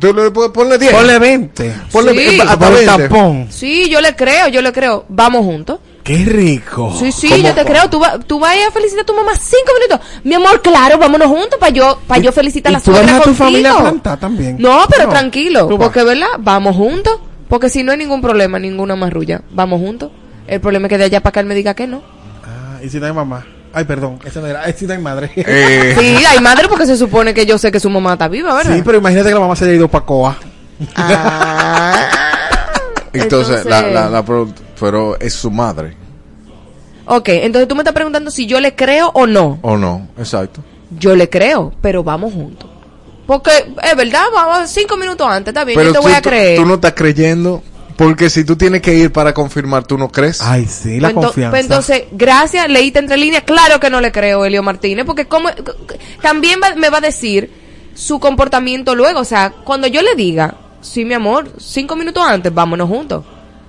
Tú le ponle 10. Ponle 20. Ponle Sí. hasta Para el 20. tapón. Sí, yo le creo, yo le creo. Vamos juntos. Qué rico. Sí, sí, ¿Cómo? yo te creo. Tú, va- tú vas a felicitar a tu mamá cinco minutos. Mi amor, claro, vámonos juntos para yo, para yo felicitar a ¿Y la tú suegra dejas a tu familia plantada también? No, pero No, tranquilo, tú vas. porque verdad, vamos juntos. Porque si no hay ningún problema, ninguna marrulla, vamos juntos. El problema es que de allá para acá él me diga que no. Ah, y si no hay mamá. Ay, perdón, esa no era. No hay madre. Eh, (laughs) Sí, hay madre porque se supone que yo sé que su mamá está viva, ¿verdad? Sí, pero imagínate que la mamá se haya ido para Coa. Ah. (laughs) entonces, la, Entonces- la, la pro- pero es su madre, Ok, entonces tú me estás preguntando si yo le creo o no. ¿o no? Exacto. Yo le creo, pero vamos juntos. Porque es verdad, vamos cinco minutos antes, está bien, Pero yo te tú, voy a tú- creer. tú no estás creyendo, porque si tú tienes que ir para confirmar, tú no crees. Ay, sí, la Pues confianza. pues entonces, gracias, leíste entre líneas. Claro que no le creo, Elio Martínez, porque como, también va- me va a decir su comportamiento luego. O sea, cuando yo le diga, sí, mi amor, cinco minutos antes, vámonos juntos.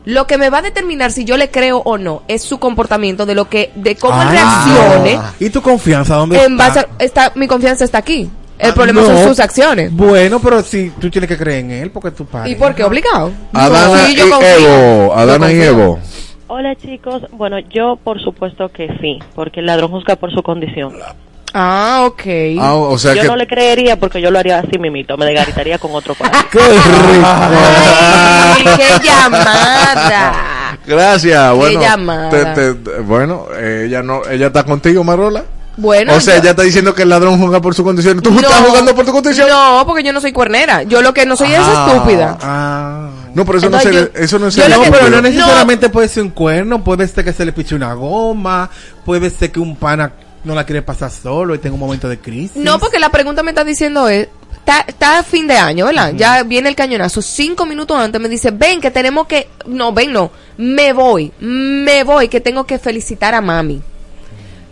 Lo que me va a determinar si yo le creo o no es su comportamiento, de lo que, de cómo él Ah. reaccione. ¿Y tu confianza dónde En está? base a- está, mi confianza está aquí. El Ah, problema no. son sus acciones. Bueno, pero si tú tienes que creer en él porque tu padre. ¿Y por qué? ¿Obligado? Adana Sí, y confío. Evo, Adana y. Evo. Hola chicos, bueno yo por supuesto que sí, porque el ladrón juzga por su condición. Ah, ok. Ah, o sea yo que no le creería porque yo lo haría así mimito, me desgaritaría con otro ahí. (laughs) ¡Qué rico! Ay, qué llamada. gracias. Bueno, llamada. te- te- bueno, ella no, ella está contigo, Marola. Bueno, o sea, yo- ella está diciendo que el ladrón juega por su condición. ¿Tú estás jugando por tu condición? No, porque yo no soy cuernera. Yo lo que no soy es Ah. estúpida. Ah. No, pero eso no, Entonces se, yo- eso no es No, que- pero no necesariamente puede ser un cuerno, puede ser que se le piche una goma, puede ser que un pana no la quiere pasar solo y tenga un momento de crisis. No, porque la pregunta me está diciendo es, está, está a fin de año, ¿verdad? Ya viene el cañonazo. Cinco minutos antes me dice, ven, que tenemos que... No, ven, no. Me voy, me voy, que tengo que felicitar a mami.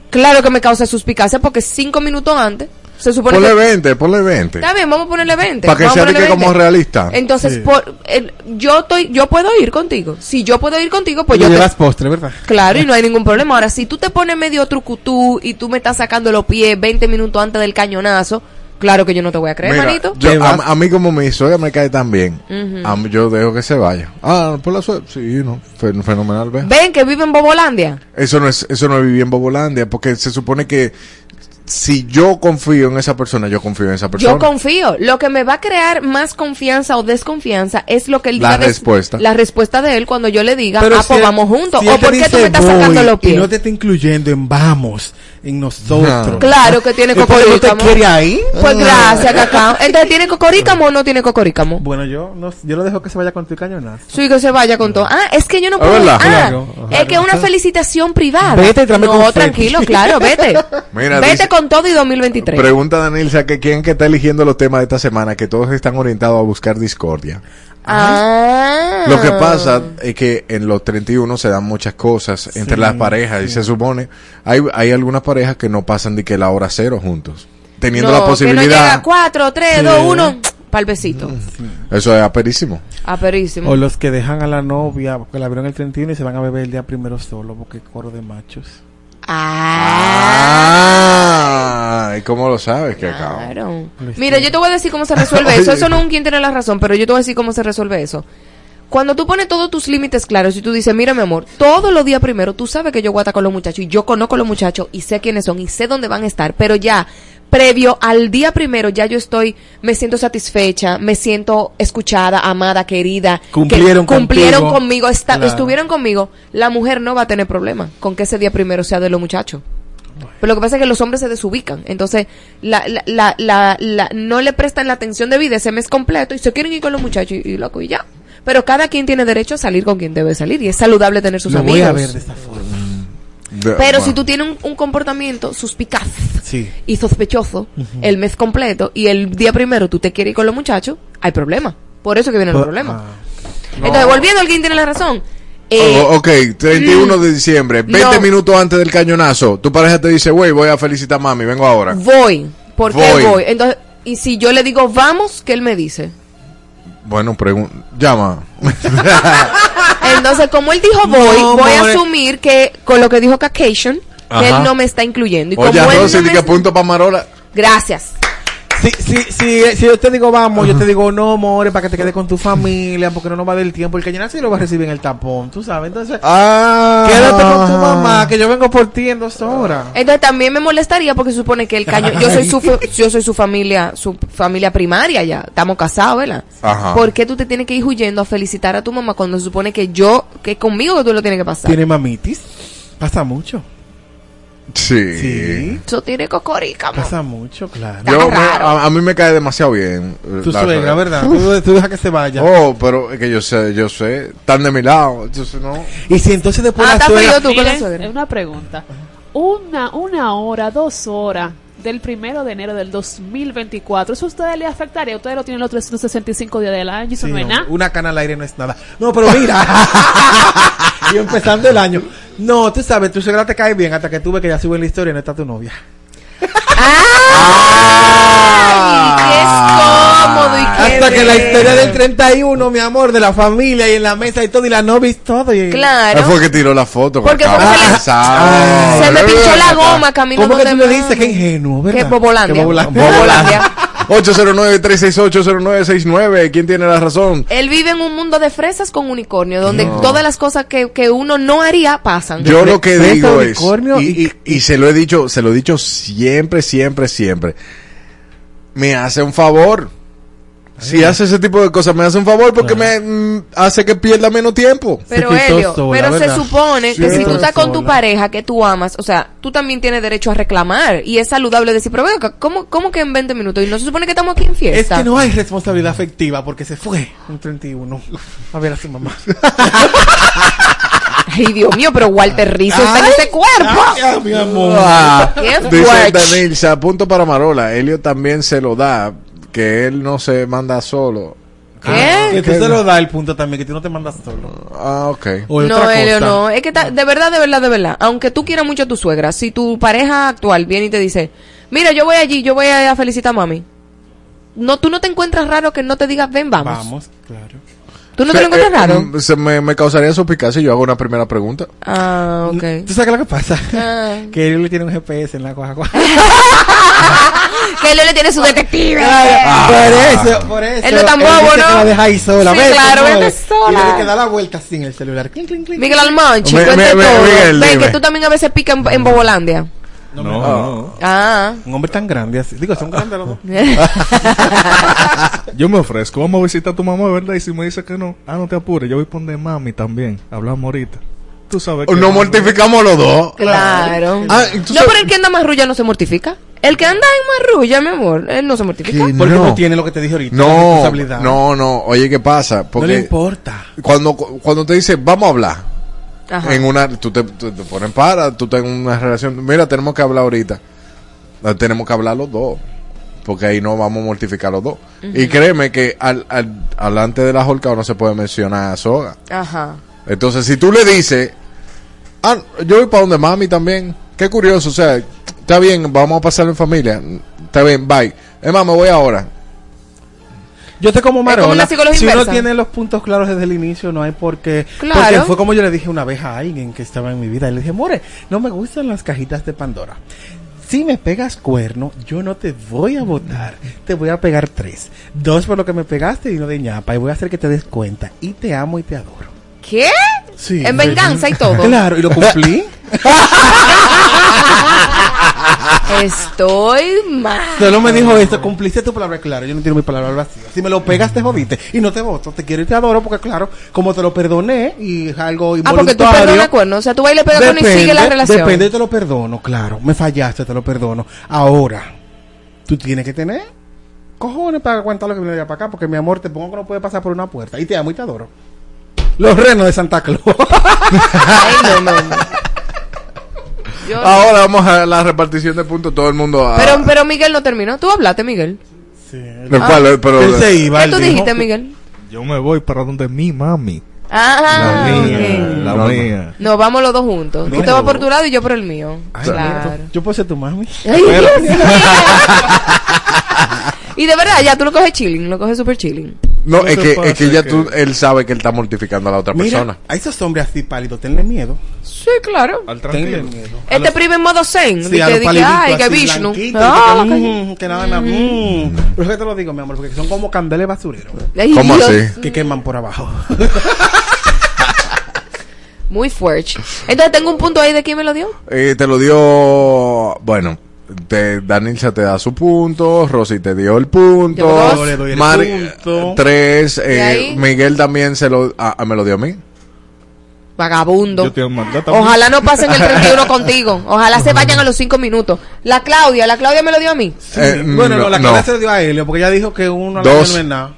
Claro que me causa suspicacia porque cinco minutos antes se supone Ponle que... 20, ponle 20. Está bien, vamos a ponerle 20. Para que sea de que como 20. realista. Entonces, Sí. por, el- yo estoy, yo puedo ir contigo. Si yo puedo ir contigo, pues Pues yo te- llevas postre, ¿verdad? Claro, y no hay (laughs) ningún problema. Ahora, si tú te pones medio trucutú y tú me estás sacando los pies 20 minutos antes del cañonazo, claro que yo no te voy a creer, Mira, manito. yo- ¿Qué a, a mí como mi suegra me cae tan bien, Ujú. a mí yo dejo que se vaya. Ah, por la suerte, sí, no, fen- fenomenal, ve. Ven que vive en Bobolandia. Eso no es, eso no es vivir en Bobolandia, porque se supone que si yo confío en esa persona, yo confío en esa persona. Yo confío. Lo que me va a crear más confianza o desconfianza es lo que él La diga des- respuesta. La respuesta de él cuando yo le diga, Pero ah, si pues él- vamos juntos. si o por qué tú me estás sacando los pies. Y no te está incluyendo en vamos, en nosotros. Claro que tiene ¿Y por qué no te cocorícamo. quiere ahí? Pues gracias, cacao. Entonces, ¿tiene cocorícamo o no tiene cocorícamo? Bueno, yo no, yo lo dejo que se vaya con tu cañonazo. Sí, que se vaya con todo. Ah, es que yo no Es puedo. Ah, Claro, es que es una felicitación privada. Vete tráeme No, confeti. tranquilo, claro, vete. Mira, vete dice- con todo y 2023. Pregunta Danilza que quién que está eligiendo los temas de esta semana, que todos están orientados a buscar discordia. ah. Lo que pasa es que en los 31 se dan muchas cosas entre Sí, las parejas y se supone, hay, hay algunas parejas que no pasan de que la hora cero juntos, teniendo No, la Que no posibilidad. llega 4, 3, Sí. 2, 1, pa'l besito. Eso es aperísimo. Aperísimo. O los que dejan a la novia, porque la vieron el 31 y se van a beber el día primero solo, porque coro de machos. Ah. Ah, ¿y cómo lo sabes, que Claro. Mira, yo te voy a decir cómo se resuelve eso. Eso no es un quien tiene la razón, pero yo te voy a decir cómo se resuelve eso. Cuando tú pones todos tus límites claros y tú dices, mira mi amor, todos los días primero, tú sabes que yo voy a estar con los muchachos y yo conozco a los muchachos y sé quiénes son y sé dónde van a estar, pero ya, previo al día primero, ya yo estoy, me siento satisfecha, me siento escuchada, amada, querida. que Cumplieron cumplieron contigo. conmigo, esta- Claro. estuvieron conmigo. La mujer no va a tener problema con que ese día primero sea de los muchachos. Pero lo que pasa es que los hombres se desubican. Entonces, la, la, la, la, la- no le prestan la atención debida ese mes completo y se quieren ir con los muchachos y, y loco y ya. Pero cada quien tiene derecho a salir con quien debe salir y es saludable tener sus Lo amigos. voy a ver de esta forma. Pero bueno. si tú tienes un, un comportamiento suspicaz, Sí. y sospechoso el mes completo y el día primero tú te quieres ir con los muchachos, hay problema. Por eso que viene el Por- problema. ah, Entonces, volviendo, alguien tiene la razón. Eh, Oh, ok, 31 de diciembre, 20 No. minutos antes del cañonazo. Tu pareja te dice, güey, voy a felicitar a mami, vengo ahora. Voy. ¿Por qué Voy. voy? Entonces, y si yo le digo vamos, ¿qué él me dice? Bueno, llama. (laughs) Entonces, como él dijo voy, No, voy a asumir que con lo que dijo que Ajá. él no me está incluyendo. Y como Oye, él Rosy, no di me- que punto para Marola. Gracias. Si, si, si, si yo te digo vamos, yo te digo no, more, para que te quedes con tu familia, porque no nos va a dar el tiempo. El cañonazo y lo va a recibir en el tapón, tú sabes. Entonces, Ah. quédate con tu mamá, que yo vengo por ti en dos horas. Entonces también me molestaría porque se supone que el caño, yo soy su, (laughs) yo soy su familia, su familia primaria ya, estamos casados, ¿verdad? Ajá. ¿Por qué tú te tienes que ir huyendo a felicitar a tu mamá cuando se supone que yo, que conmigo que tú lo tienes que pasar? ¿Tiene mamitis? Pasa mucho. Sí. Sí. Eso tiene cocorica. Pasa mucho, claro. Yo me- raro. a, a mí me cae demasiado bien. eh, Tu la suegra, ¿verdad? Tú, (laughs) tú dejas que se vaya. Oh, pero es que yo sé, yo sé, están de mi lado, entonces no. Y si entonces después Ah, la suegra... tú con la suegra. una pregunta. Una, una hora, dos horas del primero de enero del 2024, ¿eso a ustedes les afectaría? Ustedes lo tienen los 365 días del año, eso Sí, no es nada. Una cana al aire no es nada. No, pero mira. (laughs) y empezando el año. No, tú sabes, tu suegra te cae bien hasta que tú ves que ya sube la historia y no está tu novia. ¡Ay! ¡Qué cómodo y qué Hasta que la historia del 31, mi amor, de la familia y en la mesa y todo, y la novia y todo. Y... Claro. fue que tiró la foto. Porque fue que se le-. Se me pinchó la goma camino ¿Cómo que tú le dices que ingenuo, verdad? Que Bobolandia. Que Bobolandia. Bobolandia. 809-368-0969. ¿Quién tiene la razón? Él vive en un mundo de fresas con unicornio, donde todas las cosas que, que uno no haría pasan. Yo lo que digo es, y- y se lo he dicho, se lo he dicho siempre, siempre, siempre. Me hace un favor. Si hace ese tipo de cosas, me hace un favor porque me mm, hace que pierda menos tiempo. Pero Se quitó Helio, sola, pero se supone que si tú estás con tu pareja que tú amas, o sea, tú también tienes derecho a reclamar y es saludable decir, pero venga, ¿cómo, ¿cómo que en 20 minutos? Y no se supone que estamos aquí en Es fiesta. que no hay responsabilidad afectiva porque se fue un 31 a ver a su mamá. (laughs) Ay, Dios mío, pero Walter Rizzo está en ese cuerpo. Ay, mi amor. Ah, Qué dice. Danilza, punto para Marola. Helio también se lo da, que él no se manda solo. ¿Qué? Que tú se lo da el punto también, que tú no te mandas solo. Ah, ok. O No, otra cosa. no. Es que ta- de verdad, de verdad, de verdad. Aunque tú quieras mucho a tu suegra, si tu pareja actual viene y te dice, mira, yo voy allí, yo voy a felicitar a mami. No, tú no te encuentras raro que no te digas, ven, vamos. Vamos, claro. ¿Tú no te lo encuentras eh, raro? mm, se me, me causaría suspicacia si yo hago una primera pregunta. Ah, ok. ¿Tú sabes qué es lo que pasa? Ah. que él le tiene un GPS en la coja. (laughs) que él le tiene su detective. por eso, por eso. Él no tan bobo, ¿no? que la deja ahí sola. Sí, Vete, claro, vete sola. Y que dar la vuelta sin el celular. Clink, clink, clink. Miguel Almanchi, cuente todo. Miguel, Ven, dime. que tú también a veces picas en, en Bobolandia. No, No, no. no. Ah. Un hombre tan grande así. Digo, son grandes los dos. (laughs) Yo me ofrezco, vamos a visitar a tu mamá, ¿verdad? Y si me dice que no, ah, no te apures, yo voy a poner mami también. Hablamos ahorita. Tú sabes que. Nos mortificamos los dos. Claro. Ah, no, pero el que anda más rulla no se mortifica. El que anda en marrulla, mi amor, él no se mortifica. ¿Qué? Porque no. No. tiene lo que te dije ahorita. No, responsabilidad. no, no. Oye, ¿qué pasa? No Porque le importa. cuando, cuando te dice, vamos a hablar, Ajá. en una, tú te, tú te pones para, tú estás en una relación, mira, tenemos que hablar ahorita. Ah, Tenemos que hablar los dos. Porque ahí no vamos a mortificar los dos. Y créeme que al, al, alante de la holca no se puede mencionar a soga. Ajá. Entonces, si tú le dices, ah, yo voy para donde mami también. Qué curioso, o sea, está bien, vamos a pasarlo en familia. Está bien, bye. Es más, me voy ahora. Yo te como Marola. si uno inversa. tiene los puntos claros desde el inicio, no hay por qué. Claro. Porque fue como yo le dije una vez a alguien que estaba en mi vida. Y le dije, More, no me gustan las cajitas de Pandora. Si me pegas cuerno, yo no te voy a votar. Te voy a pegar tres. Dos por lo que me pegaste y uno de ñapa. Y voy a hacer que te des cuenta. Y te amo y te adoro. ¿Qué? Sí. En venganza y todo. Claro, y lo cumplí. (laughs) (laughs) Estoy mal. (laughs) Solo me dijo esto, cumpliste tu palabra, claro, yo no entiendo mi palabra vacía. Si me lo pegas, te jodiste. Y no te voto, te quiero y te adoro, porque claro, como te lo perdoné y es algo Ah, porque tú perdonas cuerno. O sea, tú vas y le pegas cuerno y sigue la relación. Depende, yo te lo perdono, claro. Me fallaste, te lo perdono. Ahora, tú tienes que tener cojones para aguantar lo que viene de para acá, porque mi amor, te pongo que no puede pasar por una puerta. Y te amo y te adoro. Los renos de Santa Claus. (laughs) Ay, no, no, no. Yo- Ahora vamos a la repartición de puntos. Todo el mundo. a- Pero, pero Miguel no terminó. Tú hablaste, Miguel. ¿De cuál? Pero- Él se iba, ¿Qué tú dijo. dijiste, Miguel? Yo me voy para donde mi mami. Ah, la mía. La No, mía. No, vamos los dos juntos. Mira. Usted va por tu lado y yo por el mío. Ay, claro. mira, Yo puedo ser tu mami. Ay, (laughs) y de verdad, ya tú lo coges chilling, lo coges super chilling. No, No es que, es que ya que- tú, él sabe que él está mortificando a la otra Mira, persona. a esos hombres así pálidos, tenle miedo. Sí, claro. Al Tenle miedo. Este los- primo en modo zen. Sí, que, que, paliditos ay, que Vishnu. Ah, que, ok. mm, que nada más. mm. Pero es que te lo digo, mi amor, porque son como candeles basureros Ay, ¿Cómo Dios. así? que queman por abajo. Muy fuerte. Entonces tengo un punto ahí de quién me lo dio. Eh, te lo dio. Bueno, te, Danilza te da su punto. Rosy te dio el punto. Yo dos. Yo le doy el Mari- punto. tres. eh? Miguel también se lo, ah, ah, me lo dio a mí. Vagabundo. Yo tengo. Ojalá no pasen el 31 (laughs) contigo. Ojalá se vayan a los 5 minutos. La Claudia, la Claudia me lo dio a mí. Eh, bueno, no, la no. clase se dio a Helio, porque ella dijo que uno no es nada.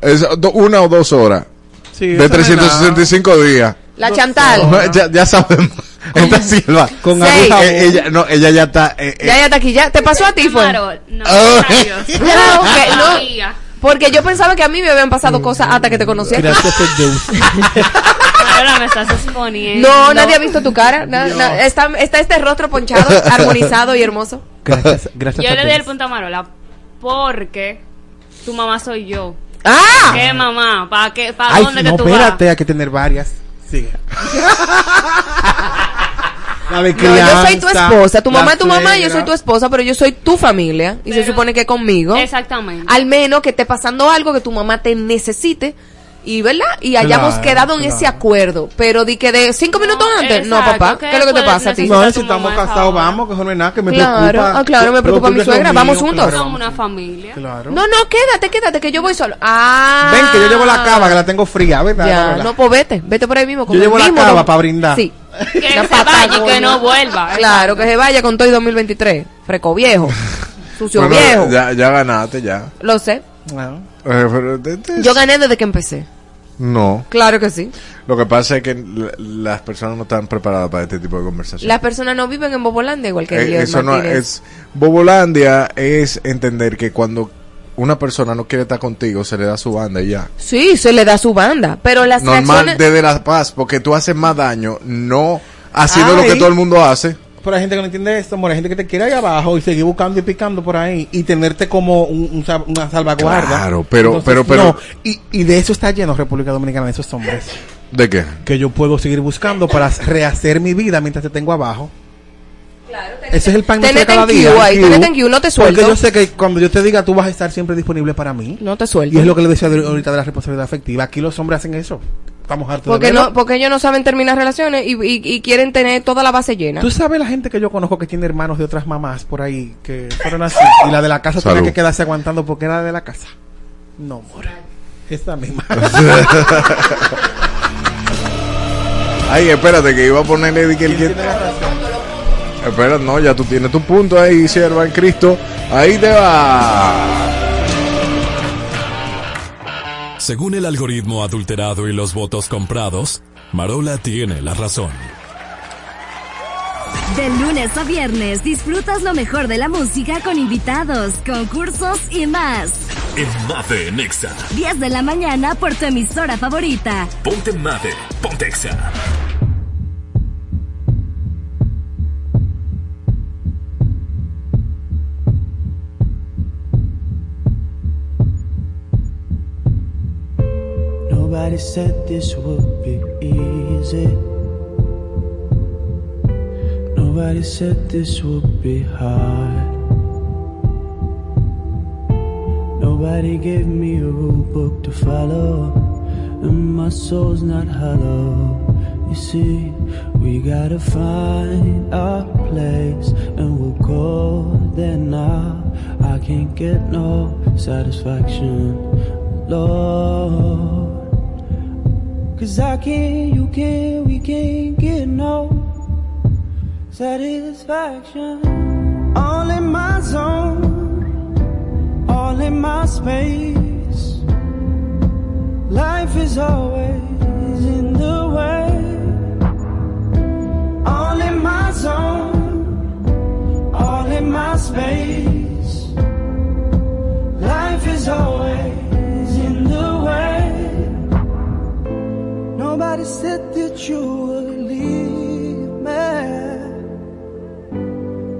Es do- una o dos horas. Sí, de eso no es 365 días. La Chantal. (laughs) ya, ya sabemos. Esta (laughs) Silva. Con Seis. Eh, ella, no, ella ya está. eh, eh, Ya, ya está aquí, ya. ¿Te pasó a ti, fue? Marol, no, adiós. Ah, ok, no. Porque yo pensaba que a mí me habían pasado cosas hasta que te conocía. Gracias a Dios. Ahora me estás exponiendo. No, nadie ha visto tu cara. Na- na- está, está este rostro ponchado, (laughs) armonizado y hermoso. Gracias, gracias Yo a le di el punto a Marola porque tu mamá soy yo. ¡Ah! ¿Qué mamá? ¿Para qué? ¿Para Ay, dónde no, que tú espérate, hay que tener varias. Sigue. (laughs) la de No, yo soy tu esposa. Tu mamá es tu mamá, yo soy tu esposa, pero yo soy tu familia. Y se supone que conmigo. Exactamente. Al menos que esté pasando algo que tu mamá te necesite. Y, ¿verdad? Y hayamos Claro, quedado en claro. ese acuerdo. Pero di que de cinco minutos antes. No, papá. que ¿Qué es lo que te pasa a ti? No, si estamos casados, vamos, que eso no es nada, que me Claro, preocupa. ah, claro, me preocupa mi suegra, mío, vamos juntos. claro, Somos una familia. Claro. No, no, quédate, quédate, que yo voy solo. Ah. Ven, que yo llevo la cava, que la tengo fría, ¿verdad? Ya, no, pues vete, vete por ahí mismo. Yo llevo la cava para brindar. Sí. Que La se vaya y que no vuelva. Claro, que se vaya con todo y 2023. Freco viejo. (laughs) Sucio bueno, viejo. ya, ya ganaste, ya. Lo sé. Ah. Eh, Yo gané desde que empecé. No. Claro que sí. Lo que pasa es que las personas no están preparadas para este tipo de conversación. Las personas no viven en Bobolandia igual que Eh, eso no Martínez. es. Bobolandia es entender que cuando una persona no quiere estar contigo, se le da su banda y ya. Sí, se le da su banda. Pero las Normal reacciones... desde la paz, porque tú haces más daño no haciendo lo Ay. que todo el mundo hace. Pero hay gente que no entiende esto, amor. Hay gente que te quiere ahí abajo y seguir buscando y picando por ahí y tenerte como un- una salvaguarda. Claro, pero- pero- pero- no. y, y de eso está lleno República Dominicana, de esos hombres. ¿De qué? Que yo puedo seguir buscando para rehacer mi vida mientras te tengo abajo. Ese es el pan de cada día. ahí, en no te suelto. Porque yo sé que cuando yo te diga, tú vas a estar siempre disponible para mí. No te suelto. Y es lo que le decía de- ahorita de la responsabilidad afectiva. Aquí los hombres hacen eso. Estamos hartos Porque, de verlo. no, porque ellos no saben terminar relaciones y, y- y quieren tener toda la base llena. Tú sabes la gente que yo conozco que tiene hermanos de otras mamás por ahí que fueron así (laughs) y la de la casa Salud. tenía que quedarse aguantando porque era de la casa. No, amor. Esta misma. (laughs) Ay, espérate, que iba a ponerle de que el que... Espera, no, ya tú tienes tu punto ahí, sierva en Cristo. Ahí te va. Según el algoritmo adulterado y los votos comprados, Marola tiene la razón. De lunes a viernes disfrutas lo mejor de la música con invitados, concursos y más. En Mave Nexa. 10 de la mañana por tu emisora favorita. Ponte Mave. Pontexa. Nobody said this would be easy. Nobody said this would be hard. Nobody gave me a rule book to follow, and my soul's not hollow. You see, we gotta find our place, and we'll go there now. I can't get no satisfaction, Lord. Cause I can't, you can't, we can't get no satisfaction. All in my zone, all in my space. Life is always in the way. All in my zone, all in my space. Life is always. Nobody said that you would leave me.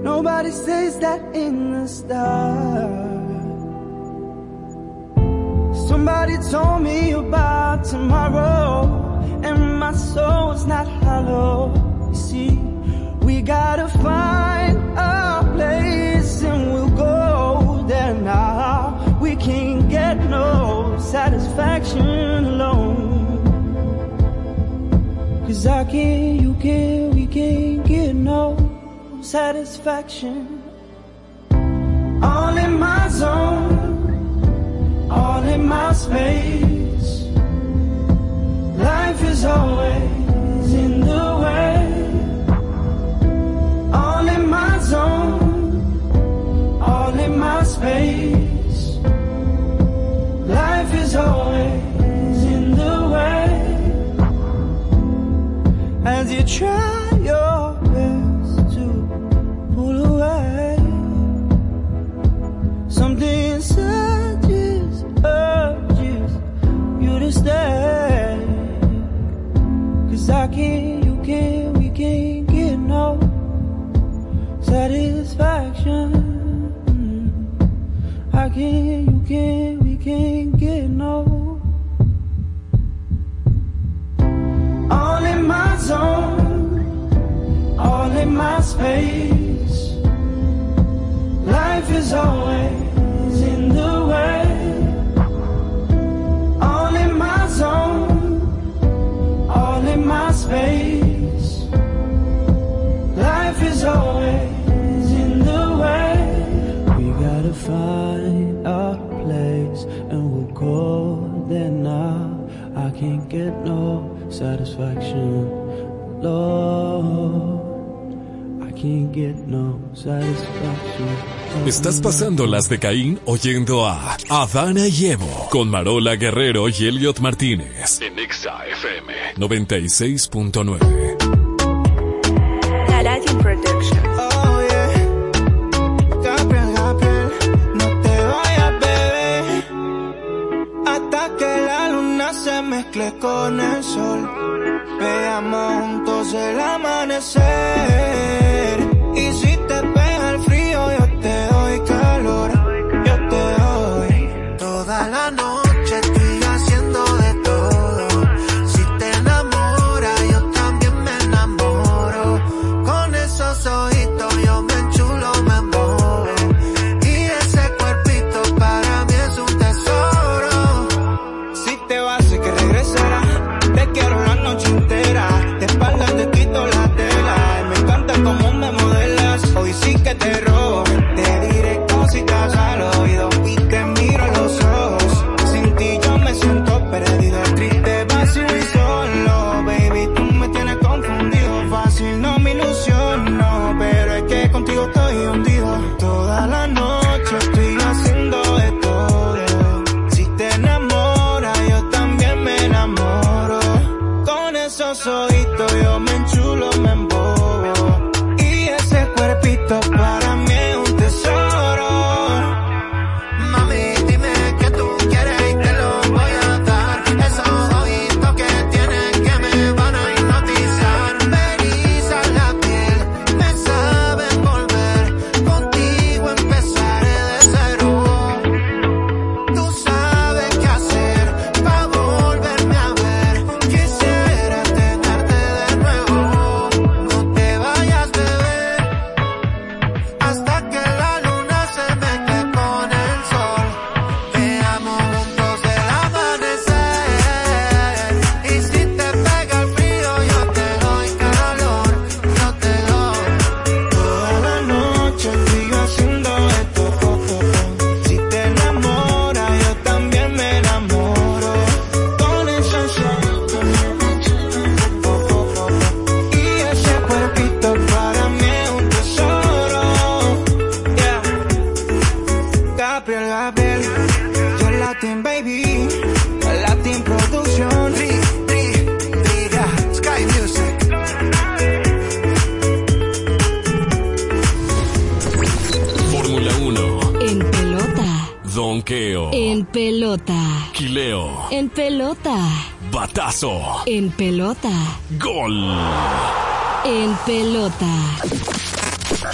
Nobody says that in the stars. Somebody told me about tomorrow, and my soul's not hollow. You see, we gotta find a place, and we'll go there now. We can't get no satisfaction alone. Cause I can't, you can't, we can't get no satisfaction. All in my zone all in my space. Life is always in the way. All in my zone, all in my space. Life is always As you try your best to pull away, something inside just urges you to stay. Cause I can't, you can't, we can't get no satisfaction. I can't, you can't, we can't get no. Space. Life is always in the way. All in my zone, all in my space. Life is always in the way. We gotta find our place and we'll go there now. I can't get no satisfaction, Lord. Estás pasando las de Caín oyendo a Adana y Evo con Marola Guerrero y Elliot Martínez en Exa FM 96.9. Aladdin Productions. Oh yeah, Gabriel, Gabriel, no te vayas, bebé, hasta que la luna se mezcle con el sol. Veamos juntos el amanecer. En pelota. Gol. En pelota.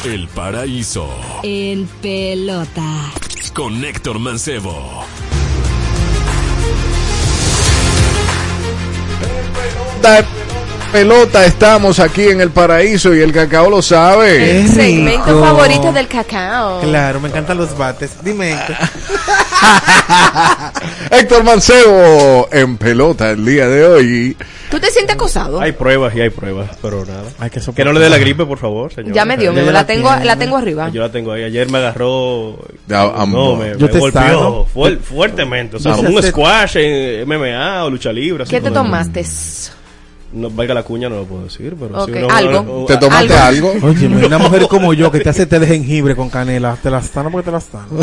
El paraíso. En pelota. Con Héctor Mancebo. Da- pelota, estamos aquí en el paraíso y el cacao lo sabe. Es Segmento rico. favorito del cacao. Claro, me encantan los bates. Dime, Héctor. (laughs) Héctor Mancebo en pelota el día de hoy. Hay pruebas y hay pruebas, pero nada. Hay que Que no le dé la gripe, por favor, señor. Ya me dio, me- la tengo, la tengo arriba. Yo la tengo ahí. Ayer me agarró. No, me, Yo me te golpeó sano. fuertemente. O sea, un squash en MMA o lucha libre. así ¿Qué te tomaste? No, valga la cuña, no lo puedo decir, pero Ok, sí uno- algo. ¿Te tomaste algo? Oye, una mujer como yo que te hace té de jengibre con canela, te la están porque te la están. (laughs)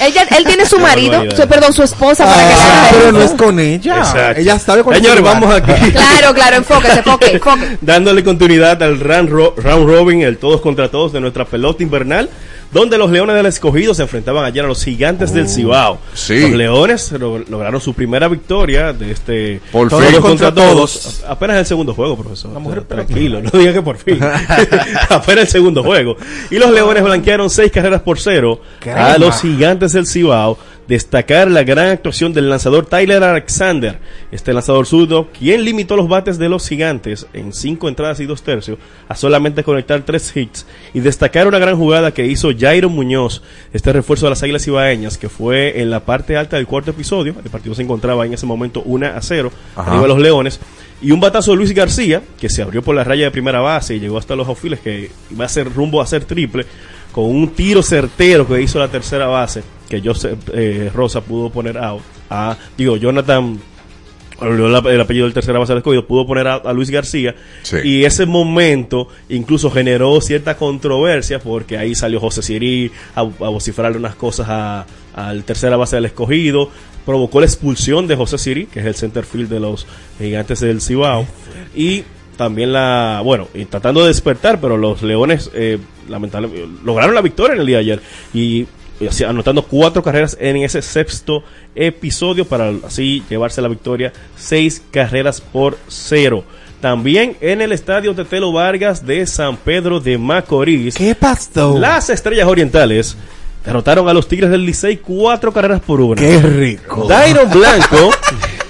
Ella, él tiene su marido, su- perdón, su esposa para que le Ah, pero no es con ella. Exacto. Ella sabe cuando Señores, se va. vamos aquí. Claro, claro, enfóquese, enfoque, (laughs) enfoque. Dándole continuidad al round, ro- round robin, el todos contra todos de nuestra pelota invernal, donde los Leones del Escogido se enfrentaban ayer a los Gigantes del Cibao. sí. Los Leones lo- lograron su primera victoria de este Por todos fin. contra, Contra todos. todos. Apenas el segundo juego, profesor. Tranquilo, no diga que por fin. (laughs) (laughs) Apenas el segundo juego. Y los Leones blanquearon seis carreras por cero a los Gigantes del Cibao. Destacar la gran actuación del lanzador Tyler Alexander, este lanzador zurdo, quien limitó los bates de los gigantes en cinco entradas y dos tercios a solamente conectar tres hits. Y destacar una gran jugada que hizo Jairo Muñoz, este refuerzo de las Águilas Ibaeñas, que fue en la parte alta del cuarto episodio. El partido se encontraba en ese momento 1 a 0, Ajá. arriba de los Leones. Y un batazo de Luis García, que se abrió por la raya de primera base y llegó hasta los outfielders, que iba a ser rumbo a ser triple, con un tiro certero que hizo la tercera base, que Joseph eh, Rosa pudo poner out. A, digo, Jonathan, el apellido del tercera base del escogido, pudo poner a, a Luis García. Sí. Y ese momento incluso generó cierta controversia, porque ahí salió José Siri a, a vociferarle unas cosas a- al tercera base del escogido. Provocó la expulsión de José Siri, que es el center field de los gigantes del Cibao. Y también la, bueno, y tratando de despertar, pero los Leones eh, lamentablemente lograron la victoria en el día de ayer y, anotando cuatro carreras en ese sexto episodio para así llevarse la victoria seis carreras por cero. También en el estadio Tetelo Vargas de San Pedro de Macorís. ¿Qué pasó? Las Estrellas Orientales derrotaron a los Tigres del Licey cuatro carreras por una. Qué rico. Dairon Blanco.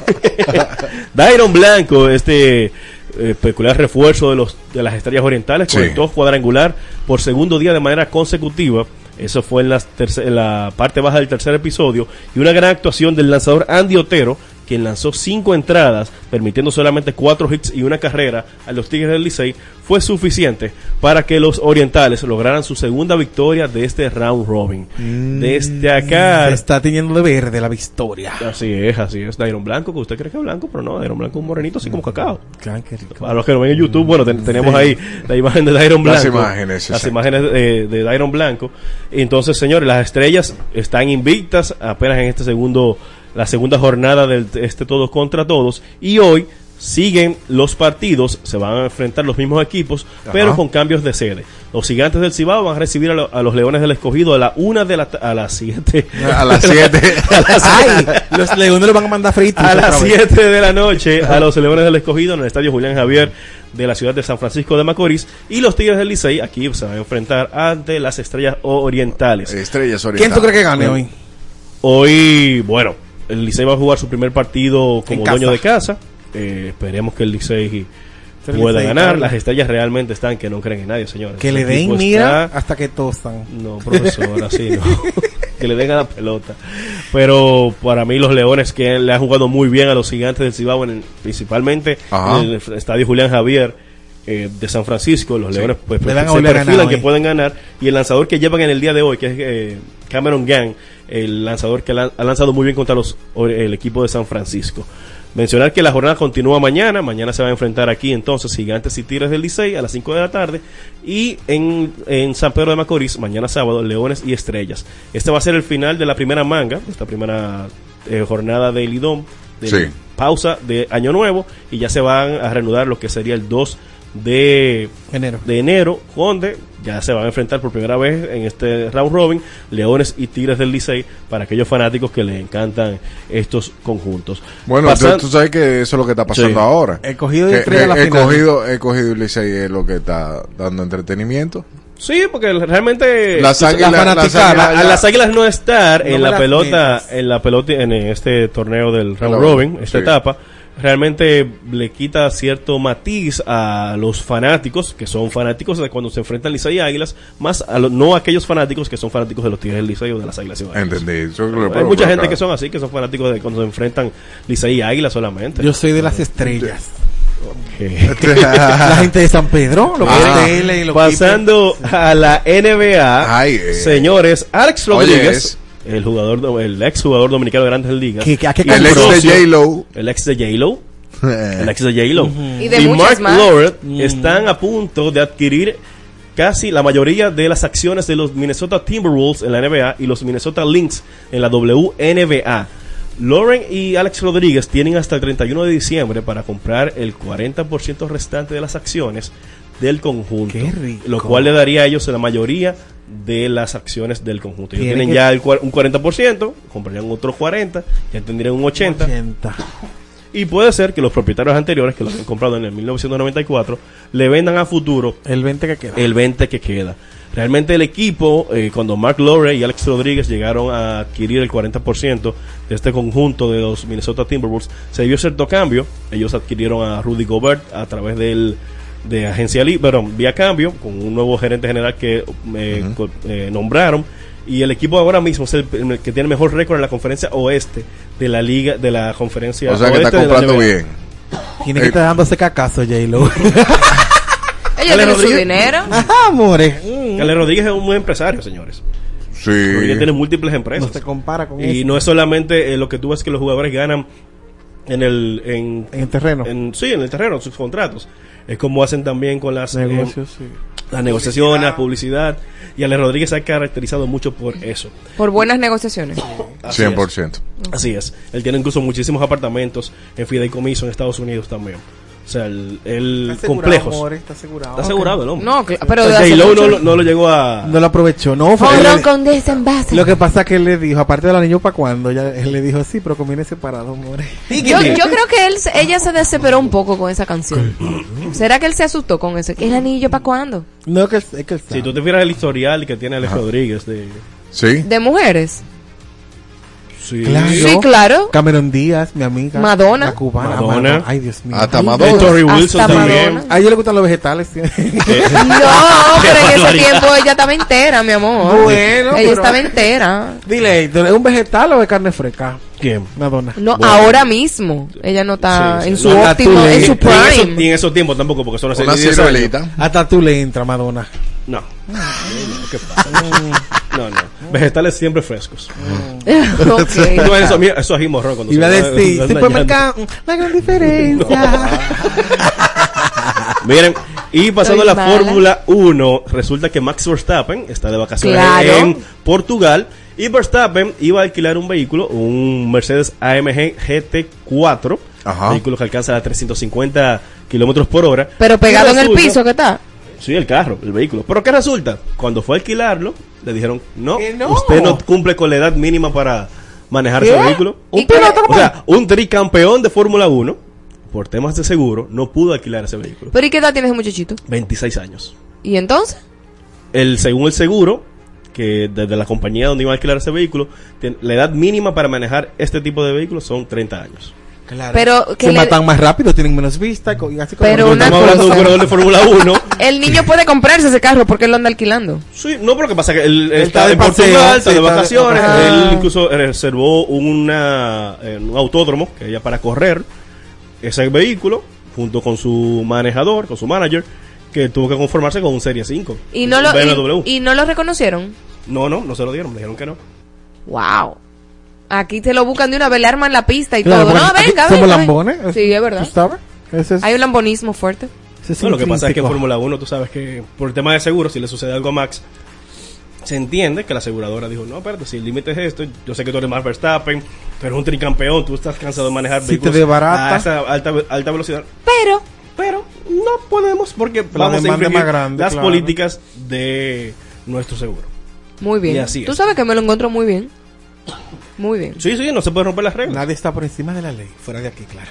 (laughs) Dairon Blanco, este eh, peculiar refuerzo de los de las estrellas orientales, Sí. conectó cuadrangular por segundo día de manera consecutiva. Eso fue en, terce- en la parte baja del tercer episodio. Y una gran actuación del lanzador Andy Otero, quien lanzó cinco entradas, permitiendo solamente cuatro hits y una carrera a los Tigres del Licey, fue suficiente para que los orientales lograran su segunda victoria de este round robin. Destacar Se está teniendo de verde la victoria. Así es, así es. Dairon Blanco, que usted cree que es blanco, pero no, Dairon Blanco es un morenito así como cacao. Qué rico. Para los que lo ven en YouTube, bueno, ten- tenemos Sí. ahí la imagen de Dairon Las Blanco. imágenes, Las exacto. imágenes de, de Dairon Blanco. Entonces, señores, las estrellas están invictas apenas en este segundo, la segunda jornada del este todos contra todos. Y hoy siguen los partidos, se van a enfrentar los mismos equipos, Ajá. pero con cambios de sede. Los gigantes del Cibao van a recibir a, lo- a los leones del escogido a la una de la a las siete. A las 7. (laughs) a las Ay, los leones le van a mandar fritos. a las vez. 7 de la noche a los Leones del Escogido en el Estadio Julián Javier de la ciudad de San Francisco de Macorís y los Tigres del Licey aquí se van a enfrentar ante las Estrellas Orientales. Estrellas ¿Quién orientales. tú crees que gane hoy? Hoy, bueno, el Licey va a jugar su primer partido como dueño de casa. Eh, esperemos que el Licey pueda Licey, ganar. Las estrellas realmente están que no creen en nadie, señores. Que le den, mira, está- hasta que tostan. no, profesor, así no. (laughs) que le den a la pelota. Pero para mí los Leones que le han jugado muy bien a los gigantes del Cibao, en el- principalmente Ajá. en el estadio Julián Javier eh, de San Francisco, los Sí. Leones pues, Le se perfilan que pueden ganar. Y el lanzador que llevan en el día de hoy, que es eh, Cameron Gang, el lanzador que ha lanzado muy bien contra los, el equipo de San Francisco. Mencionar que la jornada continúa mañana. Mañana se va a enfrentar aquí entonces Gigantes y Tigres del Licey a las 5 de la tarde. Y en, en San Pedro de Macorís, mañana sábado, Leones y Estrellas. Este va a ser el final de la primera manga, esta primera eh, jornada del IDOM. de Sí. Pausa de Año Nuevo. Y ya se van a reanudar lo que sería el 2 de enero. de enero, donde ya se van a enfrentar por primera vez en este round robin Leones y Tigres del Licey para aquellos fanáticos que les encantan estos conjuntos. Bueno, Pasan- tú, tú sabes que eso es lo que está pasando Sí. ahora. Y Que- estrella que la final. escogido, escogido y Licey es lo que está dando entretenimiento. Sí, porque realmente Las la águilas- las águilas a ya- las águilas no estar No en la pelota, en la pelota en este torneo del round robin, esta sí. etapa, realmente le quita cierto matiz a los fanáticos que son fanáticos de cuando se enfrentan Licey y Águilas, más a lo- no a aquellos fanáticos que son fanáticos de los Tigres del Licey o de las Águilas. Ciudadanas. Entendí. Yo creo que- Hay mucha gente que son así, que son fanáticos de cuando se enfrentan Licey y Águilas solamente. Yo soy de las estrellas. (laughs) La gente de San Pedro, lo que Ah, y lo Pasando a la NBA, Ay, eh. señores, Alex Rodríguez, el jugador, do- el ex jugador dominicano de Grandes Ligas, Que- que- ¿a qué y El ex de J-Lo. el ex de J-Lo, el ex de J-Lo, Y de muchas Mark más. Lord están a punto de adquirir casi la mayoría de las acciones de los Minnesota Timberwolves en la NBA y los Minnesota Lynx en la WNBA. Lauren y Alex Rodríguez tienen hasta el 31 de diciembre para comprar el 40% restante de las acciones del conjunto, Qué rico. lo cual le daría a ellos la mayoría de las acciones del conjunto. Ellos Tienen ya el un 40%, comprarían otro 40%, ya tendrían un 80%. 80. Y puede ser que los propietarios anteriores, que lo habían comprado en el 1994, le vendan a futuro El 20 que queda. el 20 que queda. Realmente el equipo, eh, cuando Mark Lowry y Alex Rodríguez llegaron a adquirir el 40% de este conjunto de los Minnesota Timberwolves, se dio cierto cambio. Ellos adquirieron a Rudy Gobert a través del, de agencia libre, perdón, vía cambio, con un nuevo gerente general que eh, eh, nombraron. Y el equipo ahora mismo es el, el que tiene mejor récord en la conferencia oeste de la liga, de la conferencia O sea que oeste está de la comprando bien. Tiene que Eh, estar dándose cacazo, J-Lo. (laughs) Ella Ale tiene su dinero. Ajá, amores. Mm. Ale Rodríguez es un buen empresario, señores. Sí. Rodríguez tiene múltiples No empresas. se compara con Y eso. no es solamente eh, lo que tú ves que los jugadores ganan en el en, En el terreno. en- sí, en el terreno, sus contratos. Es como hacen también con las, eh, sí. las negociaciones, la publicidad. Y Ale Rodríguez se ha caracterizado mucho por eso. Por buenas negociaciones. Así es. 100%. Así es. Él tiene incluso muchísimos apartamentos en fideicomiso en Estados Unidos también. O sea, el, el Está asegurado, complejos. amores, está asegurado. Está asegurado el hombre. No, pero O de sea, J-Lo mucho- no, lo- no lo llegó a... No lo aprovechó, no. fue- él- con desenvase. Lo que pasa es que él le dijo, aparte del anillo para cuando, ya él le dijo, sí, pero conviene separado, amores. (laughs) Yo, yo creo que él, se- ella se desesperó un poco con esa canción. ¿Será que él se asustó con eso? ¿El anillo para cuándo? No, que, es que él Si tú te fijas el historial que tiene Alex Rodríguez de... Sí. ¿De mujeres? Sí. Claro. Sí, claro. Cameron Díaz, mi amiga. Madonna. La cubana. Madonna. Madonna. Ay, Dios mío. Hasta Madonna. De Tori Wilson Hasta también. Madonna. A ellos les gustan los vegetales. (laughs) No, pero en ese tiempo ella estaba entera, mi amor. Bueno, ella pero- estaba (laughs) entera. Dile, ¿es un vegetal o de carne fresca? ¿Quién? Madonna. No, Bueno. ahora mismo. Ella no está Sí, sí. en su No, óptimo, le- en su prime. Y en esos tiempos tampoco, porque son hace Una 10 años. ciruelita. Hasta tú le entra, Madonna. No. No, ¿qué pasa? No, no. Vegetales siempre frescos. Ok. (laughs) No, eso, mira, eso es morrón cuando Iba a decir, supermercado, la gran diferencia. (laughs) Miren, y pasando a la mala. Fórmula 1, resulta que Max Verstappen está de vacaciones Claro. en Portugal y Verstappen iba a alquilar un vehículo, un Mercedes AMG GT4, Ajá. vehículo que alcanza a 350 kilómetros por hora. Pero pegado en el piso, ¿qué está? Sí, el carro, el vehículo. Pero ¿qué resulta? Cuando fue a alquilarlo, le dijeron, no, usted no cumple con la edad mínima para manejar ese ¿Qué? vehículo. Un piloto O sea, un tricampeón de Fórmula 1, por temas de seguro, no pudo alquilar ese vehículo. ¿Pero y qué edad tiene ese muchachito? 26 años. ¿Y entonces? El, según el seguro, que desde la compañía donde iba a alquilar ese vehículo, la edad mínima para manejar este tipo de vehículos son 30 años. Claro. Pero que Se le- matan más rápido, tienen menos vista. y así como- Pero una estamos hablando de un cosa. corredor de Fórmula 1. (laughs) El niño puede comprarse ese carro porque él lo anda alquilando. Sí, no, pero lo que pasa es que él, Él está, está de paseo, Portugal, está de está de vacaciones. Él Ah. incluso reservó una, eh, un autódromo que ella para correr ese vehículo junto con su manejador, con su manager, que tuvo que conformarse con un Serie 5. Y no lo, y no lo reconocieron. No, no, no se lo dieron, me dijeron que no. Wow. Aquí te lo buscan de una vez, le arman la pista y Claro, todo. bueno, No, aquí venga, somos venga, lambones. venga. Sí, es verdad. ¿Tú sabes? Es, Hay un lambonismo fuerte. es No, lo que pasa es que en. Fórmula 1 tú sabes que por el tema de seguro, si le sucede algo a Max, se entiende que la aseguradora dijo, no, espérate, si el límite es esto, yo sé que tú eres más Verstappen, pero es un tricampeón, tú estás cansado de manejar Si vehículos te desbarata. a esa alta, alta velocidad. Pero, Pero no podemos porque La vamos a infringir más grande, las claro. políticas de nuestro seguro. Muy bien. Y así Tú es. sabes que me lo encuentro muy bien. Muy bien. Sí, sí, no se puede romper las reglas. Nadie está por encima de la ley, fuera de aquí, claro.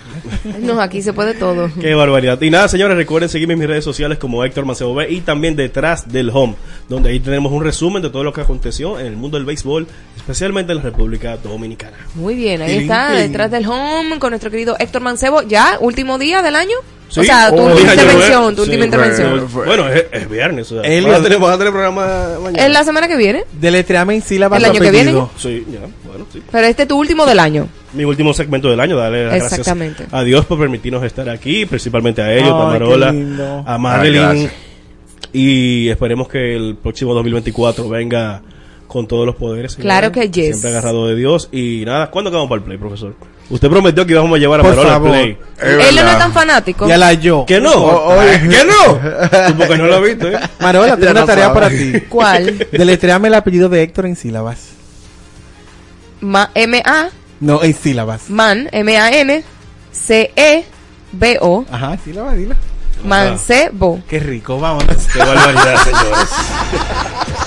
No, aquí se puede todo. (laughs) Qué barbaridad. Y nada, señores, recuerden seguirme en mis redes sociales como Héctor Mancebo B y también detrás del home, donde ahí tenemos un resumen de todo lo que aconteció en el mundo del béisbol, especialmente en la República Dominicana. Muy bien, ahí está, detrás del home, con nuestro querido Héctor Mancebo. Ya, último día del año. Sí, o sea, tu última intervención, tu sí, última intervención. Bueno, es, es viernes. O sea, Elliot. ¿vas, a tener, vas a tener programa mañana? ¿Es la semana que viene? Deletreame en sílabas ¿El año que viene. Sí, ya, sí. Pero este es tu último del año. Mi último segmento del año, darle las gracias Exactamente. a Dios por permitirnos estar aquí, principalmente a ellos, a Marola, a Marilyn. y esperemos que el próximo 2024 venga con todos los poderes. Claro señores. que yes. Siempre agarrado de Dios. Y nada, ¿cuándo vamos para el play, profesor? Usted prometió que íbamos a llevar a Por Marola favor. al play. Él no es tan fanático. Y a la yo. ¿Que no? O- oye. ¿Que no? (laughs) Porque no lo has visto, ¿eh? Marola, tengo Ya una no tarea sabe. para ti. ¿Cuál? (laughs) Deletreame el apellido de Héctor en sílabas. Ma- M-A, No, en sílabas. man, M-A-N, C-E-B-O, Ajá, sílabas, dila. Mancebo. Qué rico, vámonos. Qué barbaridad, (laughs) señores.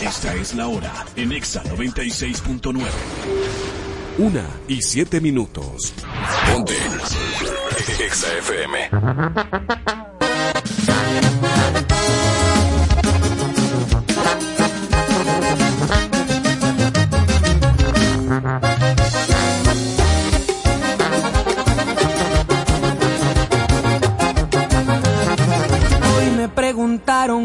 Esta es la hora en Exa 96.9. Una y siete minutos. Ponte. Exa FM. (laughs)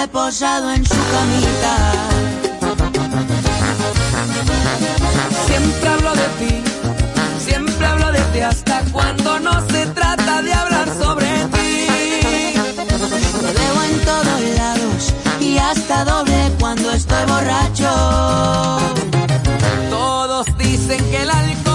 reposado en su camita. Siempre hablo de ti, siempre hablo de ti hasta cuando no se trata de hablar sobre ti. Lo veo en todos lados y hasta doble cuando estoy borracho. Todos dicen que el alcohol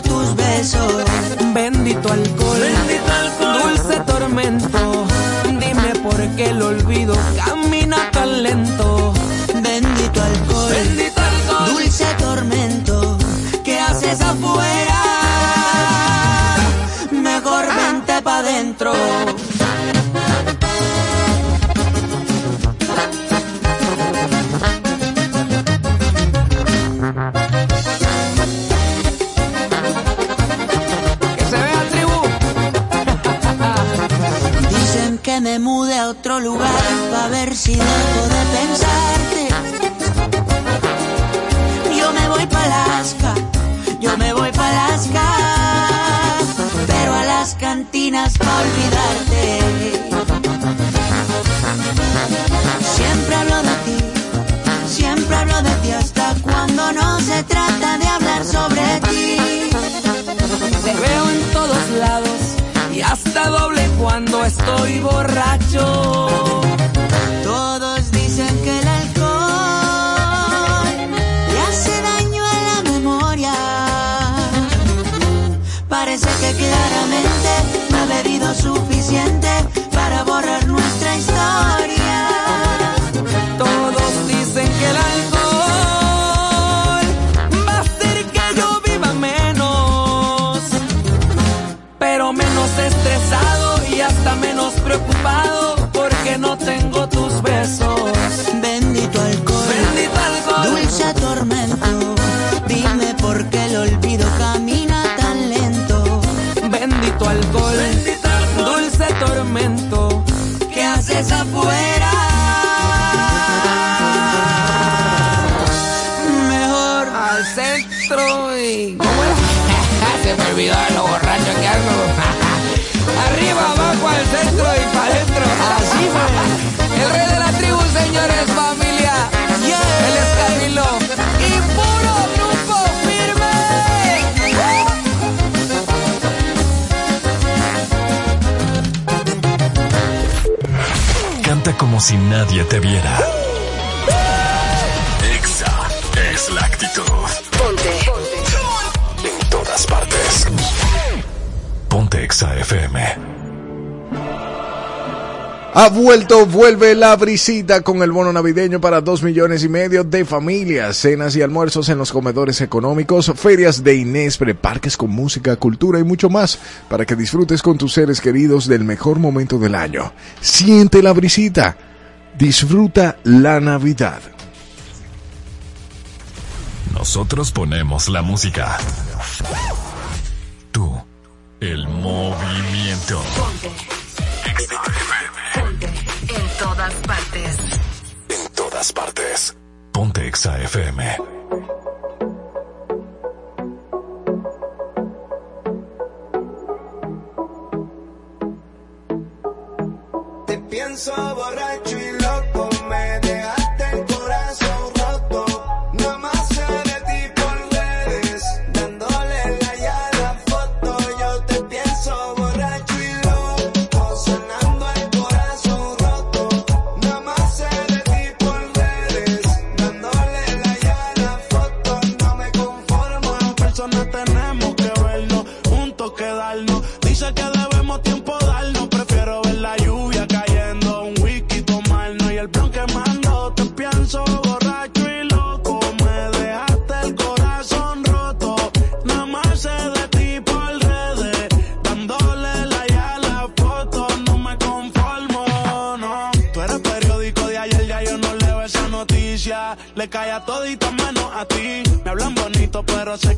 tus besos. Bendito alcohol, bendito alcohol, dulce tormento. Dime por qué el olvido camina tan lento. Bendito alcohol, Bendito alcohol, dulce tormento, ¿qué haces afuera? Mejor vente pa' dentro. Mude a otro lugar para ver si dejo de pensarte. Yo me voy para Alaska, yo me voy para Alaska, pero a las cantinas para olvidarte. Siempre hablo de ti, siempre hablo de ti hasta cuando no se trata de hablar sobre ti. Te veo en todos lados y hasta doble cuando estoy borracho. Como si nadie te viera. Exa es la actitud. Ponte. En todas partes. Ponte Exa FM. Ha vuelto, vuelve la brisita con el bono navideño para dos millones y medio de familias, cenas y almuerzos en los comedores económicos, ferias de Inespre, parques con música, cultura y mucho más para que disfrutes con tus seres queridos del mejor momento del año. Siente la brisita, disfruta la Navidad. Nosotros ponemos la música. Tú, el movimiento. Todas partes. En todas partes. Ponte Exa FM. Te pienso borracho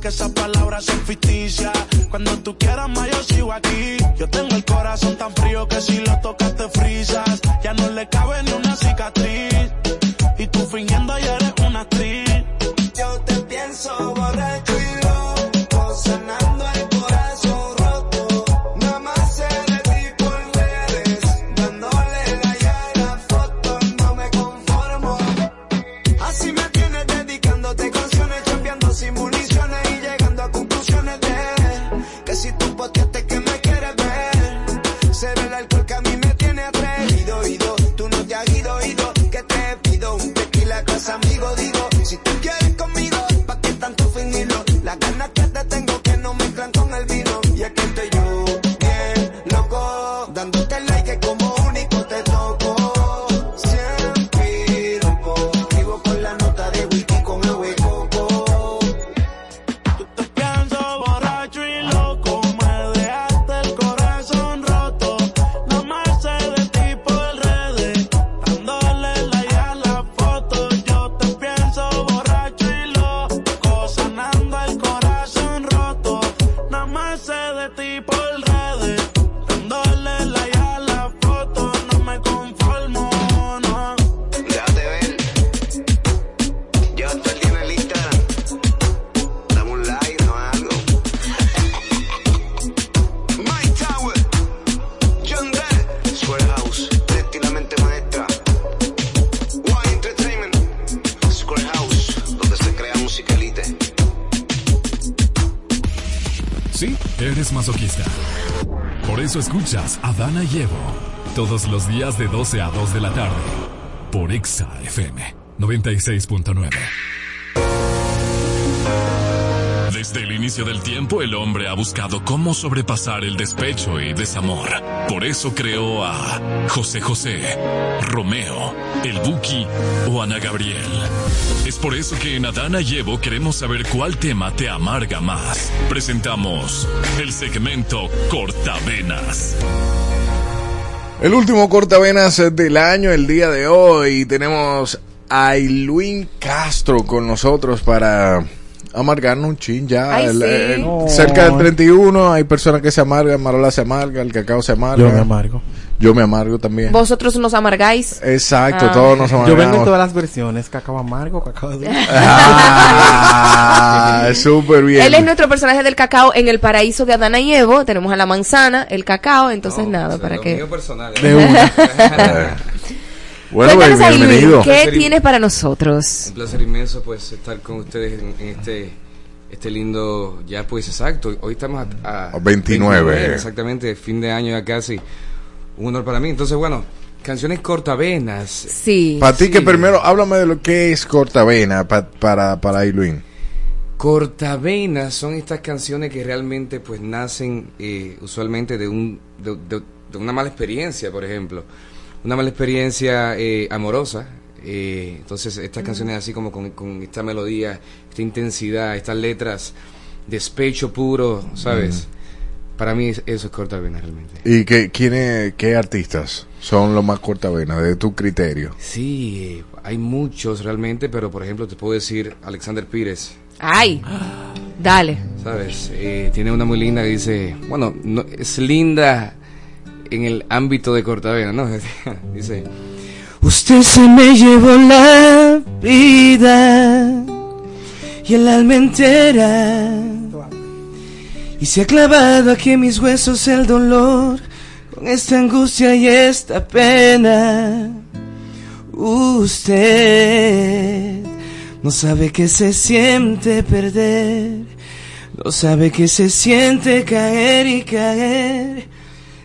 que esas Dana y todos los días de 12 a 2 de la tarde por Exa FM 96.9. Desde el inicio del tiempo el hombre ha buscado cómo sobrepasar el despecho y desamor. Por eso creó a José José, Romeo, el Buki o Ana Gabriel. Es por eso que en Adana y Evo queremos saber cuál tema te amarga más. Presentamos el segmento Cortavenas. El último cortavenas del año, el día de hoy, tenemos a Iluín Castro con nosotros para amargarnos un chin ya. Ay, El- sí. el- No. cerca del 31 hay personas que se amargan, Marola se amarga, el cacao se amarga. Yo me amargo. Yo me amargo también. Vosotros nos amargáis. Exacto, Ah. todos nos amargamos. Yo vengo en todas las versiones, cacao amargo, cacao dulce. Ah. Súper bien. Él es nuestro personaje del cacao en el paraíso de Adana y Evo. Tenemos a la manzana, el cacao, entonces nada, para que... mío personal. De una. (laughs) bueno, Cuéntanos Luis, bienvenido. ¿qué tienes para nosotros? Un placer inmenso pues estar con ustedes en, en este este lindo ya pues exacto. Hoy estamos a, a 29. exactamente, fin de año ya casi. Un honor para mí. Entonces, bueno, canciones cortavenas. Sí. Para ti que primero, háblame de lo que es cortavena pa- para, para Ailuin. Cortavenas son estas canciones que realmente pues nacen eh, usualmente de un de, de- de una mala experiencia, por ejemplo, una mala experiencia eh, amorosa. eh, entonces estas canciones así como con, con esta melodía, esta intensidad, estas letras, despecho puro, ¿sabes? Para mí eso es cortavenas realmente. ¿Y qué, quiénes, qué artistas son los más cortavenas de tu criterio? Sí, hay muchos realmente, pero por ejemplo te puedo decir Alexander Pires. Ay, dale. ¿Sabes? Eh, tiene una muy linda que dice, bueno, no, es linda en el ámbito de Cortavena, ¿no? (laughs) dice, Usted se me llevó la vida y el alma entera. Y se ha clavado aquí mis huesos el dolor con esta angustia y esta pena. Usted no sabe que se siente perder, no sabe que se siente caer y caer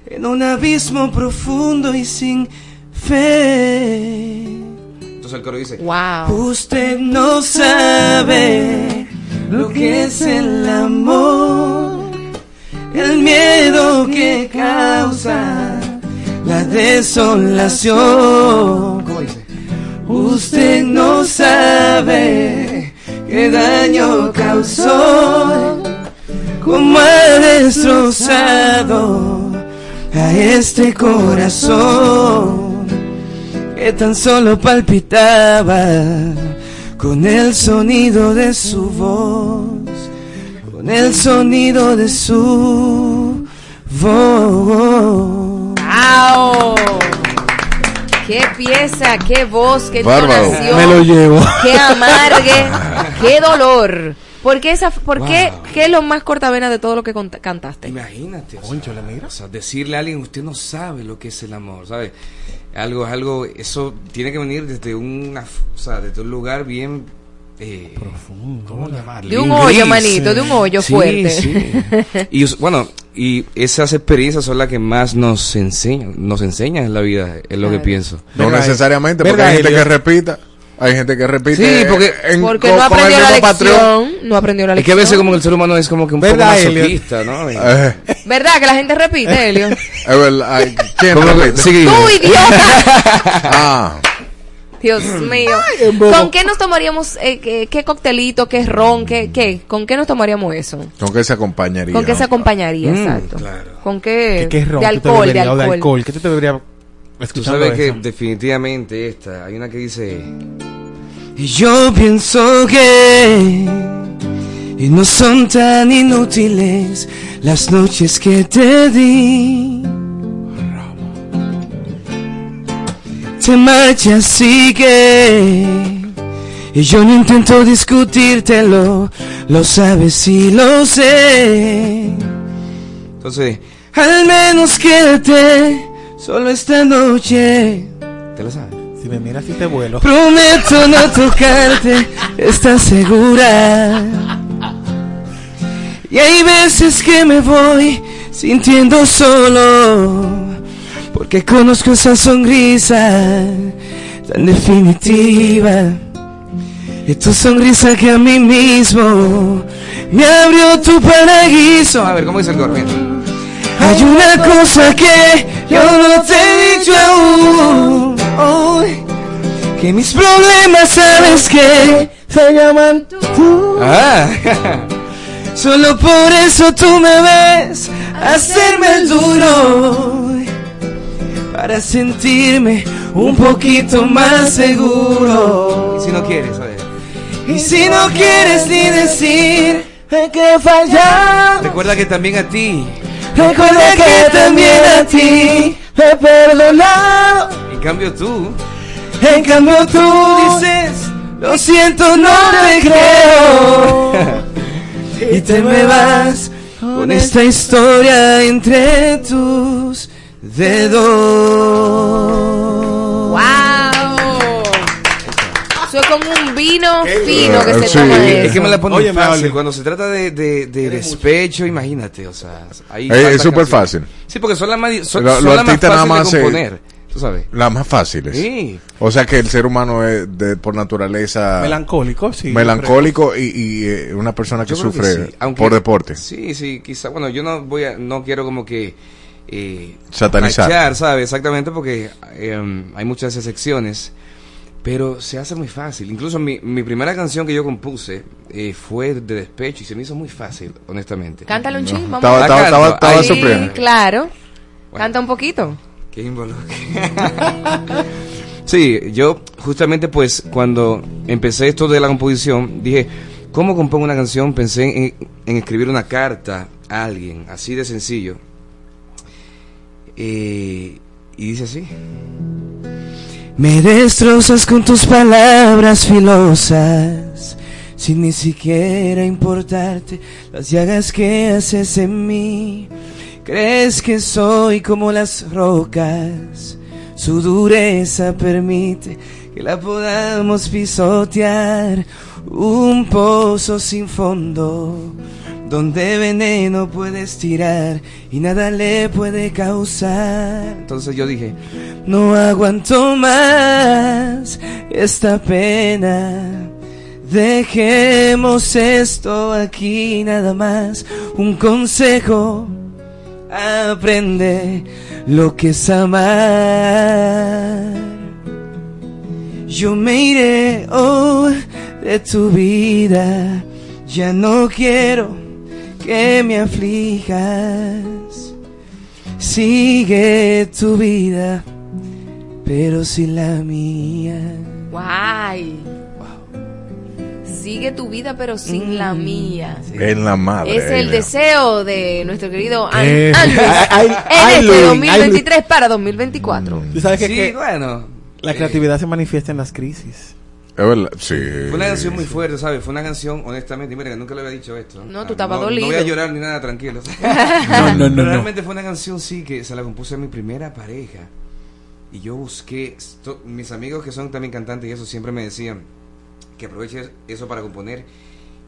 en un abismo profundo y sin fe. entonces el coro dice, wow. Usted no sabe lo que es el amor, el miedo que causa la desolación. Usted no sabe qué daño causó, cómo ha destrozado a este corazón que tan solo palpitaba con el sonido de su voz, con el sonido de su voz. ¡Au! ¡Qué pieza, qué voz, qué Bárbaro. entonación! Me lo llevo. ¡Qué amargue! (laughs) ¡Qué dolor! ¿Por qué, esa, por qué, qué es lo más cortavena de todo lo que cont- cantaste? imagínate. o sea, O sea, decirle a alguien, usted no sabe lo que es el amor, ¿sabe? Algo, algo, eso tiene que venir desde una, o sea, desde un lugar bien eh, profundo. ¿Cómo llamarlo? De un hoyo, manito, de un hoyo Sí, fuerte. sí. (laughs) Y bueno, y esas experiencias son las que más nos enseñan, nos enseñan en la vida, es lo que pienso. No ¿Verdad? necesariamente, porque ¿Verdad, hay gente que repita. Hay gente que repite. Sí, porque- en- Porque con- no aprendió la patrón. lección. No aprendió la Es que lección. a veces como el ser humano es como que un poco masoquista, ¿no? (laughs) Eh, ¿Verdad que la gente repite, Helio? (laughs) es verdad. ¿Quién repite? sí, ¡Tú, idiota! Ah, Dios (clears throat) mío. ¿Con qué nos tomaríamos, eh, qué, qué coctelito, qué ron, qué, qué? ¿Con qué nos tomaríamos eso? ¿con qué se acompañaría? ¿Con qué se acompañaría? Mm, Exacto. claro. ¿Con qué? ¿Qué, qué ron? de ¿Qué te alcohol, de bebería? O alcohol. ¿Qué te debería Tú sabes que eso? definitivamente esta, hay una que dice, Y yo pienso que y no son tan inútiles las noches que te di. Te marchas, sigue. Y yo no intento discutírtelo, lo sabes y lo sé. entonces, Al menos quédate solo esta noche. ¿te la sabes? Si me miras y te vuelo. Prometo no tocarte, ¿estás segura? Y hay veces que me voy sintiendo solo, porque conozco esa sonrisa tan definitiva. Y sonrisa que a mí mismo me abrió tu paraíso. A ver, ¿cómo dice el coro? Hay una cosa que yo no te he dicho aún. Hoy, que mis problemas sabes que se llaman tú. Ah, (laughs) Solo por eso tú me ves hacerme el duro. Para sentirme un poquito más seguro. y si no quieres, ver. Y si no quieres ni decir que he fallado. Recuerda que también a ti, Recuerda que también a ti he perdonado. en cambio tú, En cambio tú dices, lo siento, no te creo. (laughs) te me vas con esta historia entre tus dedos. ¡Wow! Eso es como un vino fino que se sí, toma es eso. que me la pone Oye, fácil. Cuando se trata de, de, de despecho, imagínate, o sea, ahí Eh, es súper fácil. Sí, porque son las más, son, Lo- son los las más fáciles más de se- componer, tú sabes. Las más fáciles. Sí. O sea que el ser humano es de, por naturaleza Melancólico, sí. melancólico y, y, eh, una persona que sufre sí, aunque- por deporte. Sí, sí, quizá, bueno, yo no voy a, no quiero como que eh, Satanizar. tachar, ¿sabes? Exactamente, porque eh, hay muchas excepciones, pero se hace muy fácil. Incluso mi, mi primera canción que yo compuse eh, fue de despecho y se me hizo muy fácil, honestamente. Cántale un ching, vamos. Estaba- estaba- estaba- estaba Sí, claro. Canta un poquito. Qué involucre. (laughs) sí, yo justamente pues cuando empecé esto de la composición, dije, ¿cómo compongo una canción? Pensé en, en escribir una carta a alguien, así de sencillo. Y dice así. Me destrozas con tus palabras filosas, sin ni siquiera importarte las llagas que haces en mí. Crees que soy como las rocas, su dureza permite que la podamos pisotear. Un pozo sin fondo, donde veneno puedes tirar y nada le puede causar. Entonces yo dije, no aguanto más esta pena. Dejemos esto aquí nada más. Un consejo, aprende lo que es amar. Yo me iré oh, de tu vida, ya no quiero que me aflijas. Sigue tu vida, pero sin la mía. Guay. Sigue tu vida pero sin la mía. En la madre. Es el deseo de nuestro querido Eh. Andrés (laughs) Ay, en este Luis, 2023 para 2024. ¿Tú sabes que, Sí, que bueno. la creatividad se manifiesta en las crisis? Es verdad, sí. Fue una canción muy fuerte, ¿sabes? Fue una canción, honestamente, mira, que nunca le había dicho esto. No, tú Ah, estabas no, dolido. No voy a llorar ni nada, tranquilo. (laughs) No, no, no, no. Realmente fue una canción, sí, que se la compuse a mi primera pareja. Y yo busqué, esto- mis amigos que son también cantantes y eso siempre me decían que aproveche eso para componer.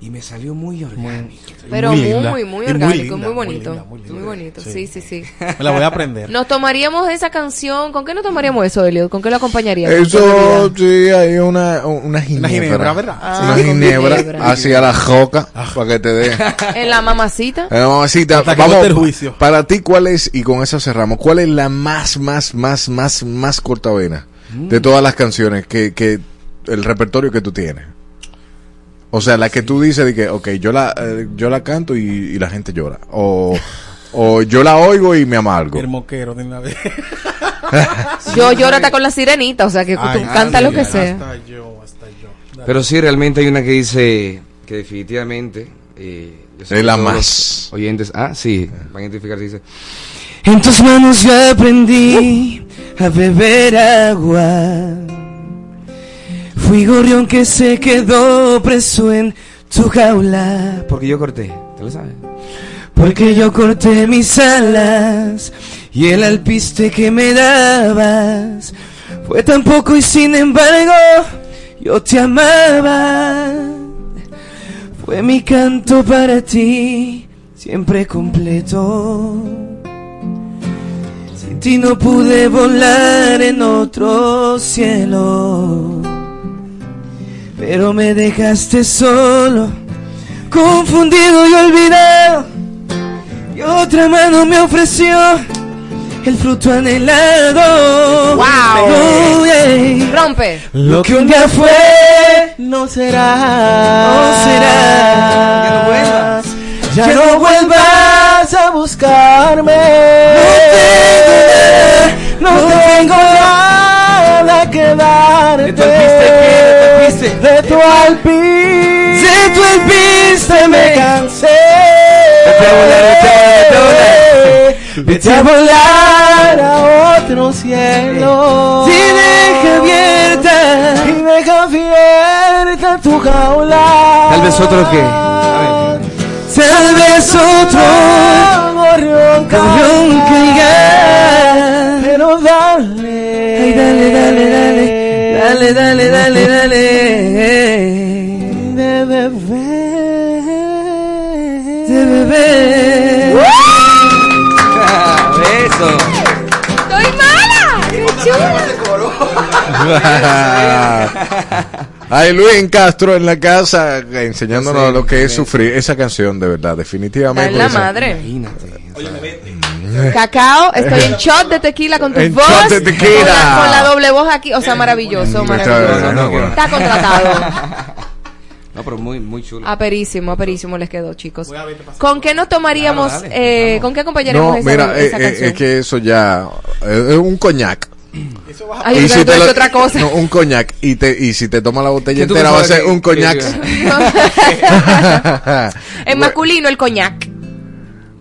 Y me salió muy orgánico. Pero Muy muy, linda. muy, Y muy orgánico, linda, muy muy bonito. linda, muy bonito, sí, sí, sí. Me la voy a aprender. (laughs) Nos tomaríamos esa canción. ¿Con qué nos tomaríamos eso, Elliot? ¿Con qué lo acompañaríamos? Eso, sí, hay una, una ginebra. ginebra, ¿verdad? una Ah, ginebra, ginebra. hacia la joca, para que te dé. (laughs) En la mamacita. Eh, mamacita, Hasta que vamos, vote el juicio. para ti, ¿cuál es, y con eso cerramos, cuál es la más, más, más, más, más cortavena de todas las canciones que, que, el repertorio que tú tienes? O sea, la que tú dices de que, ok, yo la, eh, yo la canto y, y la gente llora. O, o yo la oigo y me amargo. El moquero de una vez. (laughs) Yo lloro hasta con la sirenita, o sea que tú Ay, canta lo que ay, sea. Hasta yo, hasta yo. Dale. Pero sí, realmente hay una que dice que definitivamente... Eh, Es la más. Oyentes, ah, sí, van a identificar, dice... En tus manos yo aprendí a beber agua. Fui gorrión que se quedó preso en tu jaula. Porque yo corté, ¿te lo sabes? Porque yo corté mis alas y el alpiste que me dabas fue tan poco y sin embargo yo te amaba. Fue mi canto para ti, siempre completo. Sin ti no pude volar en otro cielo. Pero me dejaste solo, confundido y olvidado. Y otra mano me ofreció el fruto anhelado. ¡Wow! Oh, yeah. Rompe. Lo que un día fue, no será. no será. Ya no vuelvas. Ya no vuelvas a buscarme. No No tengo nada que darte. ¿De tu alpiste? ¿De tu alpiste? De tu alpiste. Me cansé. Vete a volar, a volar, Vete a volar a otro cielo. Y deja abierta. Y deja abierta tu jaula. Tal vez otro que. A ver. Tal vez otro gorrión caiga. Pero dale. Ay, dale, dale, dale. Dale, dale, dale, dale. De beber. De beber. Eso. ¡Estoy mala! ¡Qué chula! (laughs) Ay, Luis Castro en la casa enseñándonos sé, lo que es sí. sufrir esa canción, de verdad, definitivamente. Está en la esa- madre. Cacao, estoy en shot de tequila con tu En voz. shot de tequila. Con la, con la doble voz aquí. O sea, maravilloso, maravilloso. no, no, bueno. Está contratado. (laughs) No, pero muy, muy chulo. Aperísimo, aperísimo les quedó, chicos. ¿Con qué nos tomaríamos, Claro, dale, eh, con qué acompañaríamos No, esa, mira, esa eh, eh, canción? es que eso ya eh, es un coñac. Ay, Y si te lo- otra cosa. no, un coñac y te y si te tomas la botella ¿Qué tú entera va a ser un coñac. (laughs) en masculino, el coñac.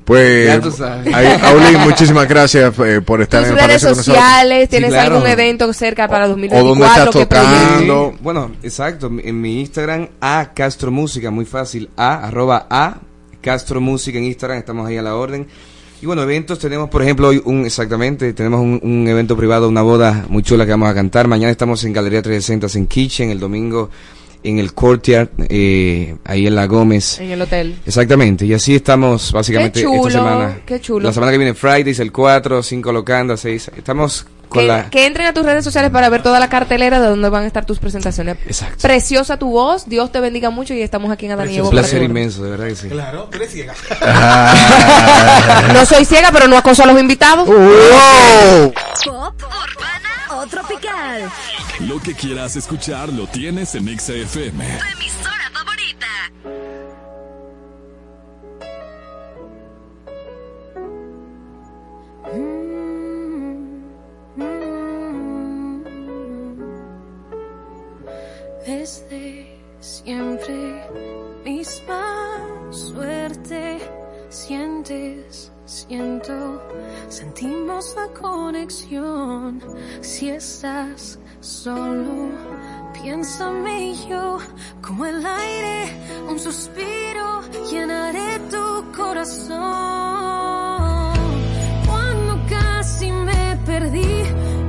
Pues, Ya tú sabes. ahí, Auli, muchísimas gracias eh, por estar Tus en el redes sociales, ¿tienes Sí, claro. algún evento cerca para O dónde 2024 estás tocando. Sí, Bueno, exacto. En mi Instagram, a Castro Música, muy fácil. A, arroba a Castro Música en Instagram, estamos ahí a la orden. Y bueno, eventos tenemos, por ejemplo, hoy un, exactamente, tenemos un, un evento privado, una boda muy chula que vamos a cantar. Mañana estamos en Galería 360 en Kitchen, el domingo en el Courtyard, eh, ahí en La Gómez. En el hotel. Exactamente, y así estamos básicamente Qué chulo, esta semana. qué chulo. La semana que viene Fridays, el 4, 5 Locanda, 6. Estamos con Que, la... que entren a tus redes sociales para ver toda la cartelera de donde van a estar tus presentaciones. Exacto. Preciosa tu voz, Dios te bendiga mucho y estamos aquí en Adán y Un placer inmenso, de verdad que sí. Claro, tú eres ciega. (laughs) No soy ciega, pero no acoso a los invitados. Pop, urbana o tropical. Lo que quieras escuchar lo tienes en Exa FM. Tu emisora favorita. Desde siempre, misma suerte. Sientes, siento, sentimos la conexión. Si estás solo, piénsame yo, como el aire, un suspiro, llenaré tu corazón. Cuando casi me perdí,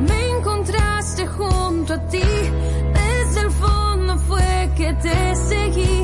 me encontraste junto a ti. Desde el fondo fue que te seguí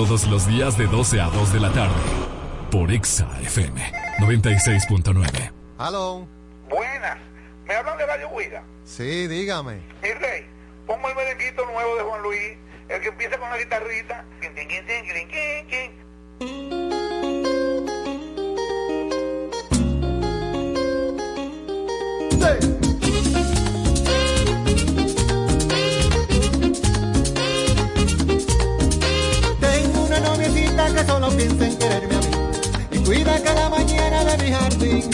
Todos los días de 12 a 2 de la tarde. Por Exa FM 96.9. Aló. Buenas. ¿Me hablan de Radio Huida? Sí, dígame. Mi rey, pongo el merenguito nuevo de Juan Luis, el que empieza con la guitarrita. Tengo piensa en quererme a mí y cuida cada mañana de mi jardín.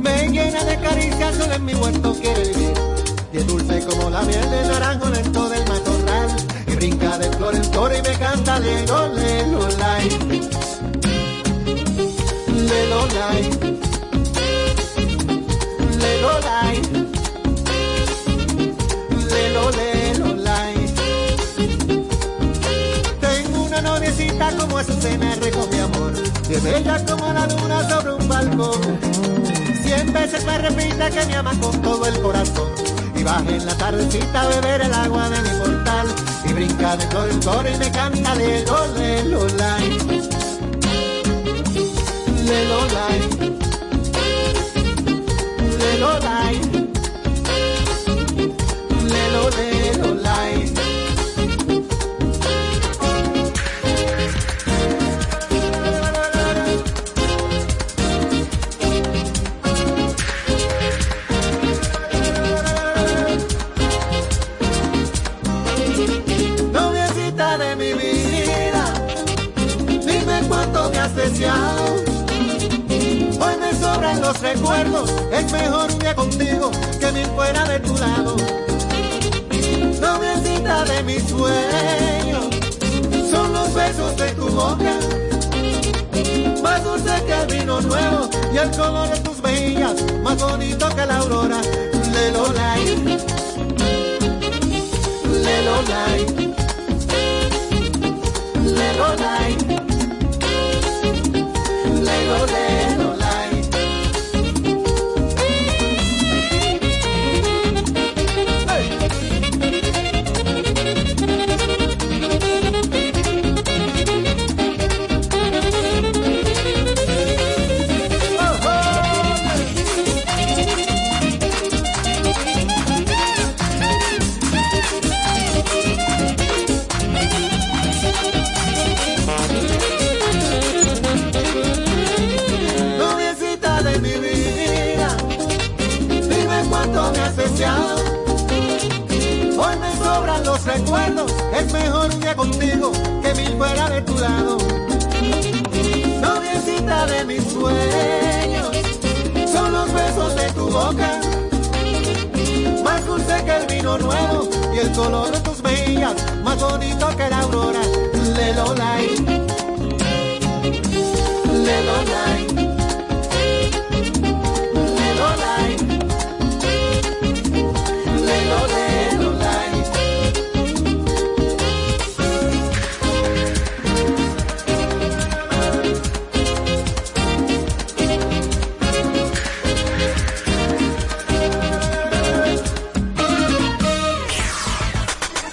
Me llena de caricias, solo en mi huerto quiere vivir. Y es dulce como la miel de naranjo lento del matorral. Y brinca de flor en flor y me canta lelo, lelo, lai. Lelo, Azucena mi amor. Y es bella como la luna sobre un balcón. Cien veces me repite que me ama con todo el corazón. Y baja en la tardecita a beber el agua de mi portal. Y brinca de flor en flor y me canta lelo, lelo, lai. Lelo, lai. Lelo, lai. Recuerdos, es mejor día contigo que mil fuera de tu lado. Noviecita de mis sueños, son los besos de tu boca. Más dulce que el vino nuevo y el color de tus mejillas, más bonito que la aurora. Lelo, lai.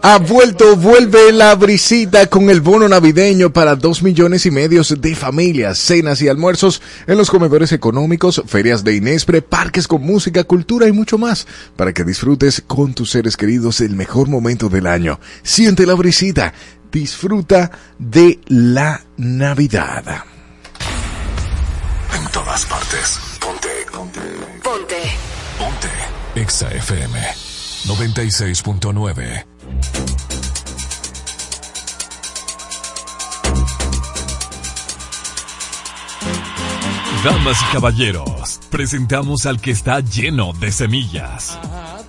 Ha vuelto, vuelve la brisita con el bono navideño para dos millones y medio de familias, cenas y almuerzos en los comedores económicos, ferias de Inespre, parques con música, cultura y mucho más, para que disfrutes con tus seres queridos el mejor momento del año. Siente la brisita, disfruta de la Navidad. En todas partes. Ponte. Ponte. Ponte. Ponte. Exa FM 96.9. Damas y caballeros, presentamos al que está lleno de semillas.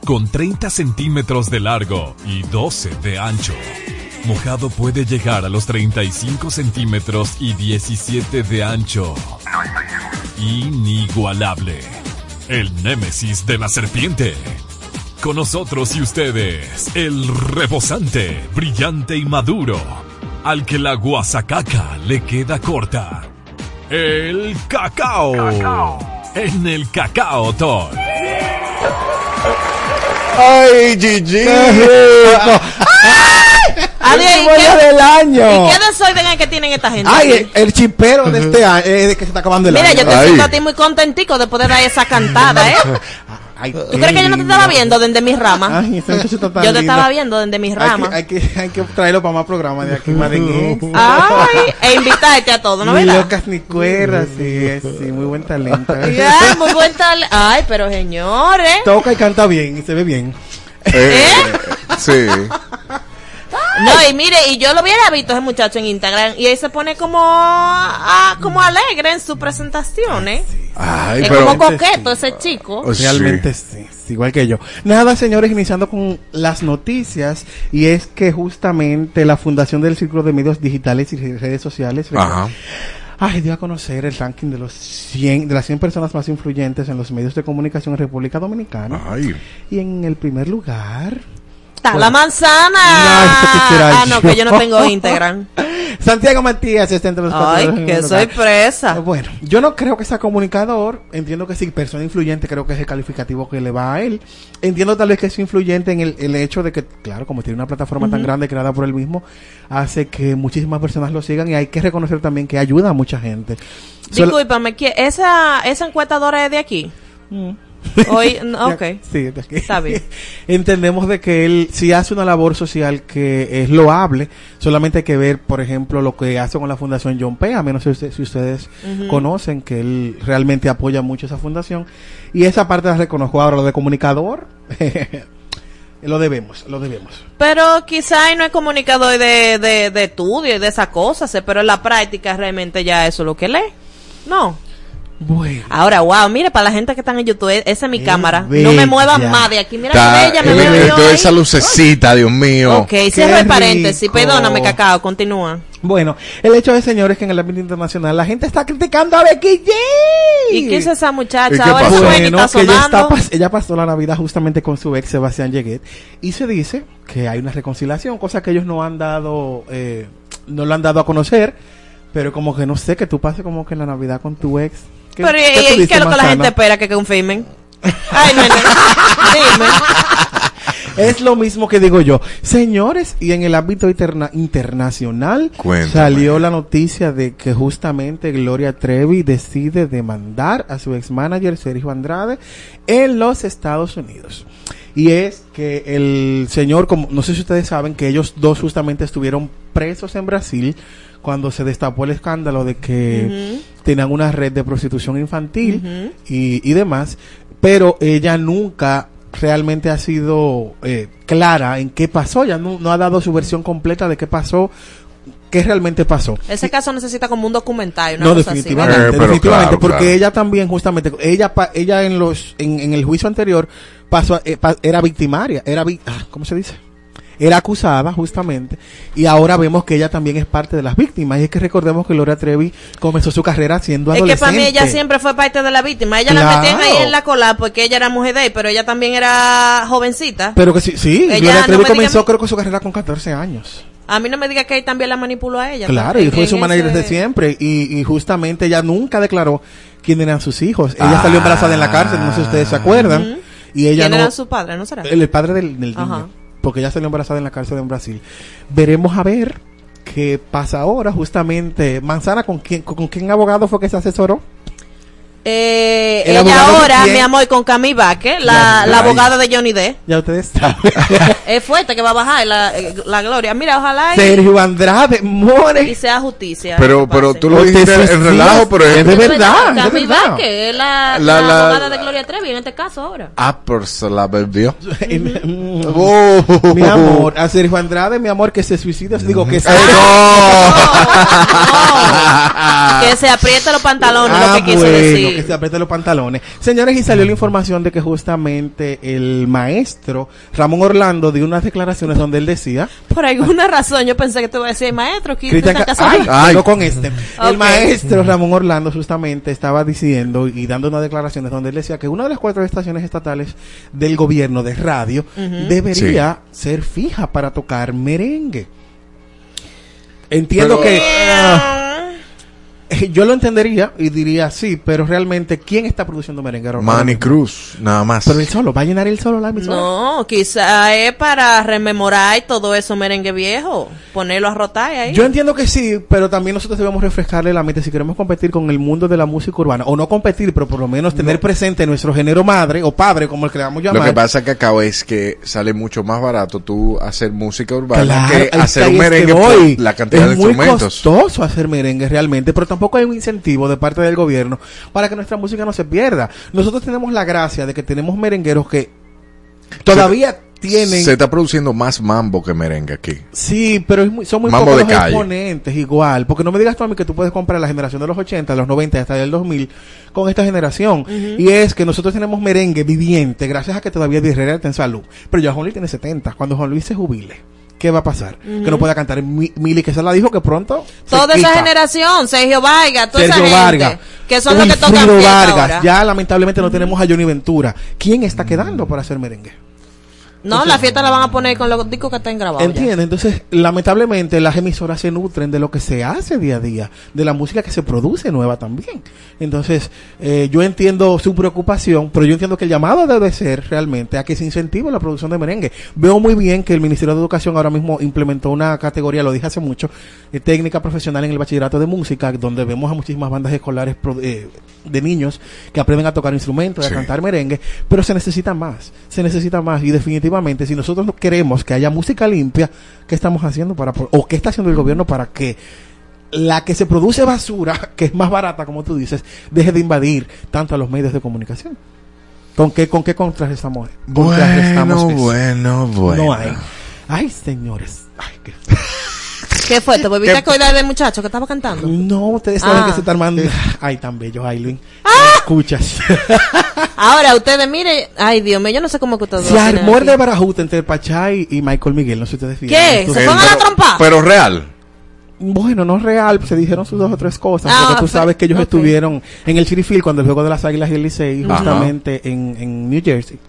Con 30 centímetros de largo y 12 de ancho. Mojado puede llegar a los 35 centímetros y 17 de ancho. Inigualable. El némesis de la serpiente. Con nosotros y ustedes, el rebosante, brillante y maduro. al que la guasacaca le queda corta. El cacao. En el Cacao Talk. ¡Ay, Gigi! (laughs) El Adiós, ¿y bollo qué- del año. ¿Y qué desorden es que tienen esta gente? Ay, el, el chipero de este año, eh, de que se está acabando el Mira, año. yo te siento a ti muy contentico de dar esa cantada, ¿eh? (laughs) ¿Tú crees que yo no te estaba viendo desde mis ramas? Ay, ese muchacho está tan (laughs) Yo te lindo. estaba viendo desde mis Hay ramas. que, hay, que, hay que traerlo para más programas de aquí, más de (laughs) Ay, e invitarte a todo, ¿no Ni verdad? locas ni cuerdas, sí, sí, muy buen talento. (laughs) Ay, muy buen tal. Ay, pero señores. Toca y canta bien y se ve bien. Eh, sí. No, y mire, y yo lo hubiera visto ese muchacho en Instagram y ahí se pone como ah, como alegre en sus presentaciones. Ay, es pero- como coqueto ese chico. Oh. Realmente sí, sí, igual que yo. Nada, señores, iniciando con las noticias, y es que justamente la Fundación del Círculo de Medios Digitales y Redes Sociales Ajá. ay, dio a conocer el ranking de los 100, de las 100 personas más influyentes en los medios de comunicación en República Dominicana. Ay. Y en el primer lugar... Está Bueno. la manzana. No, ah, no, que yo no tengo (laughs) Instagram. Santiago Matías está entre los cuatro Ay, qué lugar. sorpresa. Bueno, yo no creo que sea comunicador. Entiendo que sí, persona influyente, creo que es el calificativo que le va a él. Entiendo tal vez que es influyente en el, el hecho de que, claro, como tiene una plataforma tan grande creada por él mismo, hace que muchísimas personas lo sigan y hay que reconocer también que ayuda a mucha gente. Discúlpame, ¿qui- ¿esa, esa encuestadora es de aquí? (laughs) Hoy, no, ok. Sí. Está bien. (laughs) Entendemos de que él sí hace una labor social que es loable, solamente hay que ver, por ejemplo, lo que hace con la Fundación John P. A menos si, usted- si ustedes conocen que él realmente apoya mucho esa fundación. Y esa parte la reconozco. Ahora, lo de comunicador, (laughs) lo debemos, lo debemos. Pero quizá no es comunicador de, de, de estudio y de esas cosas, pero en la práctica realmente ya eso es lo que lee. No. Bueno. Ahora, wow, mire, para la gente que está en YouTube, e- esa es mi Qué cámara. No me muevan más de aquí. Mira Está- qué bella me eh, veo yo toda ahí. esa lucecita, Dios mío. Ok, cierro el paréntesis. rico. Perdóname, Cacao, continúa. Bueno, el hecho es, señores, que en el ámbito internacional la gente está criticando a Becky G. ¿Y qué es esa ¿Y muchacha? qué Ahora pasó? Bueno, está que ella, está sonando. pas- ella pasó la Navidad justamente con su ex Sebastián Yeguet y se dice que hay una reconciliación, cosa que ellos no han dado, eh, no lo han dado a conocer, pero como que no sé, que tú pases como que la Navidad con tu ex. ¿Qué- Pero, ¿y- qué ¿qué es lo que la gente espera que confirmen? Ay, no, no. (laughs) Dime. Es lo mismo que digo yo. Señores, y en el ámbito interna- internacional Cuéntame. salió la noticia de que justamente Gloria Trevi decide demandar a su ex manager Sergio Andrade en los Estados Unidos. Y es que el señor, como no sé si ustedes saben, que ellos dos justamente estuvieron presos en Brasil cuando se destapó el escándalo de que tenían una red de prostitución infantil y, y demás, pero ella nunca realmente ha sido eh, clara en qué pasó, ya no, no ha dado su versión completa de qué pasó, qué realmente pasó. Ese caso necesita como un documental. Una No, cosa así, definitivamente. Eh, pero definitivamente, claro, porque claro. ella también justamente, ella pa- ella en los en, en el juicio anterior pasó a- eh, pa- era victimaria, era vi- ah, ¿cómo se dice? Era acusada justamente y ahora vemos que ella también es parte de las víctimas y es que recordemos que Gloria Trevi comenzó su carrera siendo Es que adolescente. para mí ella siempre fue parte de la víctima. Ella la metían ahí en la cola porque ella era mujer de ahí, pero ella también era jovencita. Pero que sí, sí, Ella Gloria Trevi comenzó creo que su carrera con 14 años. A mí no me diga que él también la manipuló a ella. Claro, y fue su manager ese- desde siempre. Y, y justamente ella nunca declaró quién eran sus hijos. Ella Ah. salió embarazada en la cárcel, no sé si ustedes se acuerdan. Ujú. Y ella ¿Quién no. era su padre? ¿No será? El, el padre del, del Ajá. niño. Porque ella salió embarazada en la cárcel en Brasil. Veremos a ver qué pasa ahora, justamente. Manzana, ¿con quién, con quién abogado fue que se asesoró? Eh, ¿El ella ahora, mi amor, con Camille Vázquez, la, la abogada de Johnny Depp. Ya ustedes saben. (laughs) Es fuerte que va a bajar la, eh, la gloria. Mira, ojalá y, Sergio Andrade, more. y sea justicia. Pero, pero tú lo dijiste en relajo, pero es es de verdad, Camille. Vázquez es la, La- la la- abogada de Gloria Trevi en este caso ahora. Ah, pero se la bebió. (laughs) Oh, mi amor, a Sergio Andrade, mi amor, que se suicida. Digo que (laughs) se. Que se apriete los pantalones, Ah, lo que quiso bueno, que se apriete los pantalones. Señores, y salió la información de que justamente el maestro Ramón Orlando dio unas declaraciones donde él decía, Por alguna razón yo pensé que te iba a decir maestro. ¿qué- Cristian? Ay, no con este. El maestro Ramón Orlando justamente estaba diciendo y dando unas declaraciones donde él decía que una de las cuatro estaciones estatales del gobierno de radio debería ser fija para tocar merengue. Entiendo Pero- que eh, (laughs) yo lo entendería y diría sí, pero realmente ¿quién está produciendo merengue? ahora Manny? Cruz, nada más. Pero él solo, ¿va a llenar él solo la emisora? No, quizá es para rememorar todo eso merengue viejo. Ponerlo a rotar ahí. Yo entiendo que sí, pero también nosotros debemos refrescarle la mente si queremos competir con el mundo de la música urbana, o no competir, pero por lo menos tener presente nuestro género madre o padre, como el que le vamos a Lo llamar. que pasa que acá es que sale mucho más barato tú hacer música urbana Claro, que hacer un que merengue voy. por la cantidad es de muy instrumentos. costoso hacer merengue realmente, pero tampoco hay un incentivo de parte del gobierno para que nuestra música no se pierda. Nosotros tenemos la gracia de que tenemos merengueros que todavía tienen... Se está produciendo más mambo que merengue aquí. Sí, pero es muy- son muy Mambo pocos de los calle. exponentes igual. Porque no me digas tú a mí que tú puedes comprar la generación de los 80, los 90 y hasta del 2000 con esta generación. Y es que nosotros tenemos merengue viviente gracias a que todavía Di Herrera está en salud. Pero ya Juan Luis tiene 70. Cuando Juan Luis se jubile, ¿qué va a pasar? Que no pueda cantar Mi- Mili, que se la dijo que pronto. Toda esa generación, Sergio Vargas, toda Sergio esa gente, Vargas. que son los que tocan Vargas. ahora. Ya lamentablemente no tenemos a Johnny Ventura. ¿Quién está quedando para hacer merengue? No, la fiesta la van a poner con los discos que están grabados. ya. Entiende, entonces lamentablemente las emisoras se nutren de lo que se hace día a día, de la música que se produce nueva también. Entonces eh, yo entiendo su preocupación, pero yo entiendo que el llamado debe ser realmente a que se incentive la producción de merengue. Veo muy bien que el Ministerio de Educación ahora mismo implementó una categoría, lo dije hace mucho, de técnica profesional en el bachillerato de música, donde vemos a muchísimas bandas escolares pro- eh, de niños que aprenden a tocar instrumentos, y a Sí. cantar merengue, pero se necesita más, se necesita más y definitivamente si nosotros no queremos que haya música limpia, ¿qué estamos haciendo para o qué está haciendo el gobierno para que la que se produce basura, (laughs) que es más barata como tú dices, deje de invadir tanto a los medios de comunicación? ¿Con qué con qué contrarrestamos? contrarrestamos Bueno, eso? bueno, bueno. No hay. Ay, señores. Ay, qué (laughs) ¿Qué fue? ¿Te volviste ¿Qué- a acordar del muchacho que estaba cantando? No, ustedes saben Ah. que se está armando. Ay, tan bello, Ailin. Escuchas. (laughs) Ahora, ustedes, mire, ay Dios mío, yo no sé cómo que ustedes Se armó el de Barajuta entre Pachay y Michael Miguel, no sé si ustedes ¿Qué? vieron. ¿Se fueron a la trompa? Pero real. Bueno, no real, se dijeron sus dos o tres cosas, Ah, porque tú sabes que ellos estuvieron en el Chirifield cuando el juego de las Águilas y el Licey, justamente en, en New Jersey.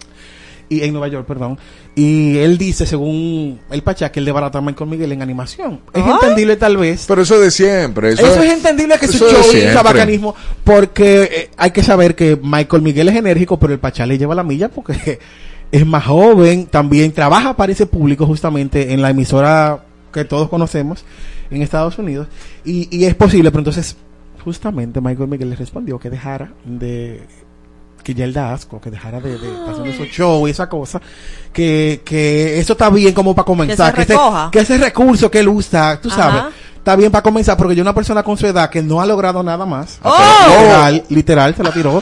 Y en Nueva York, perdón. Y él dice, según el Pachá, que él debarata a Michael Miguel en animación. Es entendible tal vez. Pero eso de siempre. Eso, Eso, es entendible que su eso de show y chabacanismo, porque eh, hay que saber que Michael Miguel es enérgico, pero el Pachá le lleva la milla porque (laughs) es más joven, también trabaja para ese público justamente en la emisora que todos conocemos en Estados Unidos, y, y es posible, pero entonces justamente Michael Miguel le respondió que dejara de que ya él da asco, que dejara de, de estar haciendo esos shows y esa cosa, que, que eso está bien como para comenzar, se ese- recoja. que ese recurso que él usa, tú Ajá. sabes, está bien para comenzar, porque yo una persona con su edad que no ha logrado nada más, ¡Oh! literal, literal, se la tiró,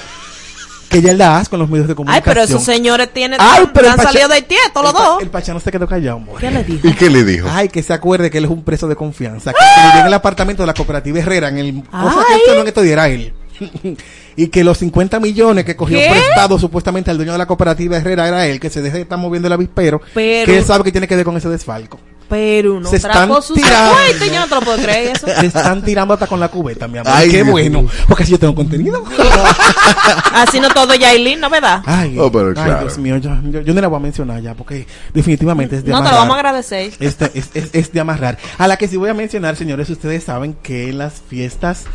que ya él da asco en los medios de Ay, comunicación. pero esos señores tienen, Ay, pero el han salido de tieto los dos. el Pachá no se quedó callado, hombre. ¿Qué le dijo? ¿Y qué le dijo? Ay, que se acuerde que él es un preso de confianza. Que, que vivía en el apartamento de la cooperativa Herrera, en el cosa que Ay. esto no en esto diera él. (laughs) y que los 50 millones que cogió ¿Qué? prestado supuestamente al dueño de la cooperativa Herrera era él, que se deje de estar moviendo el avispero, Pero- que él sabe que tiene que ver con ese desfalco. Pero no Se están trajo sus tirando. cuentos, yo no te lo puedo creer eso. Se están tirando hasta con la cubeta, mi amor. Ay, Qué Dios bueno. Porque así yo tengo contenido. (laughs) Así no todo Yailin, ¿no verdad? Ay, Oh, pero ay, claro. Dios mío, yo, yo, yo no la voy a mencionar ya, porque definitivamente es de No, te lo amarrar. vamos a agradecer. Este, es, es, es de amarrar. A la que sí voy a mencionar, señores, ustedes saben que las fiestas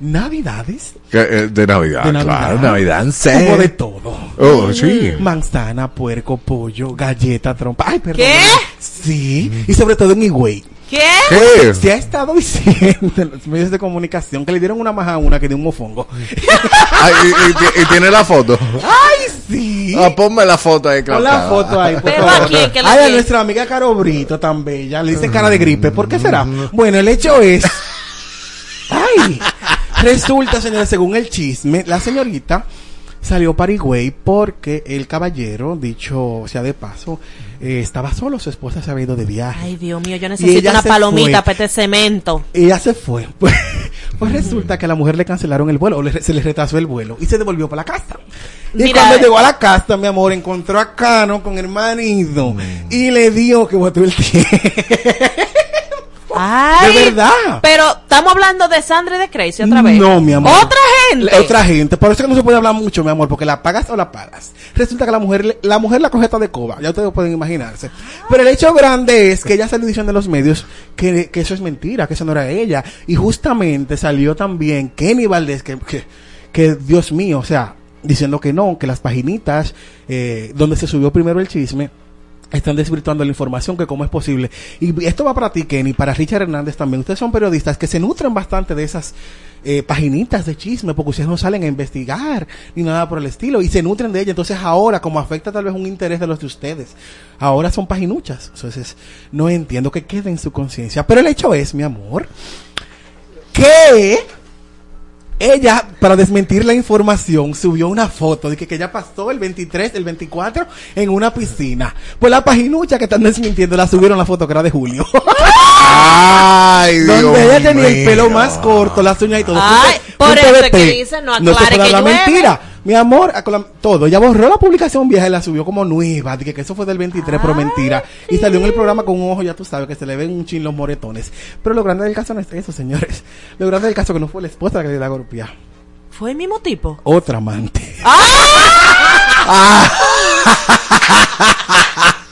navidades eh, de Navidad, de Navidad, claro. Navidad, sí. hubo de todo. Oh, sí. Manzana, puerco, pollo, galleta, trompa. Ay, perdón. ¿Qué? Sí, y sobre todo en Higüey. ¿Qué? ¿Qué? Se ha estado diciendo en los medios de comunicación que le dieron una maja a una que dio un mofongo. Ay, y, y- y tiene la foto. ¡Ay, sí! Ah, ponme la foto ahí, Pon la claro. foto ahí, por Pero favor. ¿a quién? ¿Qué le Ay, a nuestra amiga Caro Brito tan bella. Le dicen cara de gripe. ¿Por qué será? Bueno, el hecho es... Ay, (laughs) resulta, señores, según el chisme, la señorita salió para Higüey porque el caballero, dicho sea de paso, eh, estaba solo. Su esposa se había ido de viaje. Ay, Dios mío, yo necesito ella una palomita para este cemento. Ella se fue. (laughs) Pues, pues resulta que a la mujer le cancelaron el vuelo, o le- se le retrasó el vuelo y se devolvió para la casa. Y Mira, cuando llegó a la casa, mi amor, encontró a Cano con el marido y le dijo que botó el tiempo. (laughs) Ay, de verdad. Pero estamos hablando de Sandra y de Crazy otra vez. No, mi amor. Otra gente. Otra gente. Por eso es que no se puede hablar mucho, mi amor, porque la pagas o la pagas. Resulta que la mujer, la mujer la de coba. Ya ustedes pueden imaginarse. Pero el hecho grande es que ella salió diciendo en los medios que, que eso es mentira, que eso no era ella. Y justamente salió también Kenny Valdés, que, que, que Dios mío, o sea, diciendo que no, que las paginitas eh, donde se subió primero el chisme están desvirtuando la información, que cómo es posible. Y esto va para ti, Kenny, para Richard Hernández también. Ustedes son periodistas que se nutren bastante de esas eh, paginitas de chisme, porque ustedes no salen a investigar ni nada por el estilo, y se nutren de ella. Entonces ahora, como afecta tal vez un interés de los de ustedes, ahora son paginuchas. Entonces, no entiendo que quede en su conciencia. Pero el hecho es, mi amor, que ella, para desmentir la información, subió una foto de que, que ella pasó el 23, el 24 en una piscina. Pues la paginucha que están desmintiendo la subieron la foto que era de julio. Ay, (laughs) Dios Donde ella tenía el pelo más corto, las uñas y todo. Ay, por eso que dicen, no No se aclare puede que hablar llueve. mentira. Mi amor, la- todo. Ella borró la publicación vieja y la subió como nueva. Dije que eso fue del 23, pero mentira. Y salió en el programa con un ojo, ya tú sabes, que se le ven un chin los moretones. Pero lo grande del caso no es eso, señores. Lo grande del caso que no fue la esposa la que le da golpear. Fue el mismo tipo. Otra amante. ¡Ay! (laughs)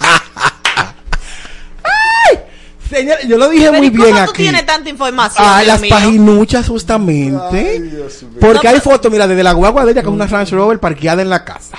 Señor, yo lo dije Pero muy ¿y cómo bien tú aquí. tienes tanta información? Ah, Dios las mío? paginuchas justamente. Porque hay fotos, mira, desde la guagua de ella con una Range Rover parqueada en la casa.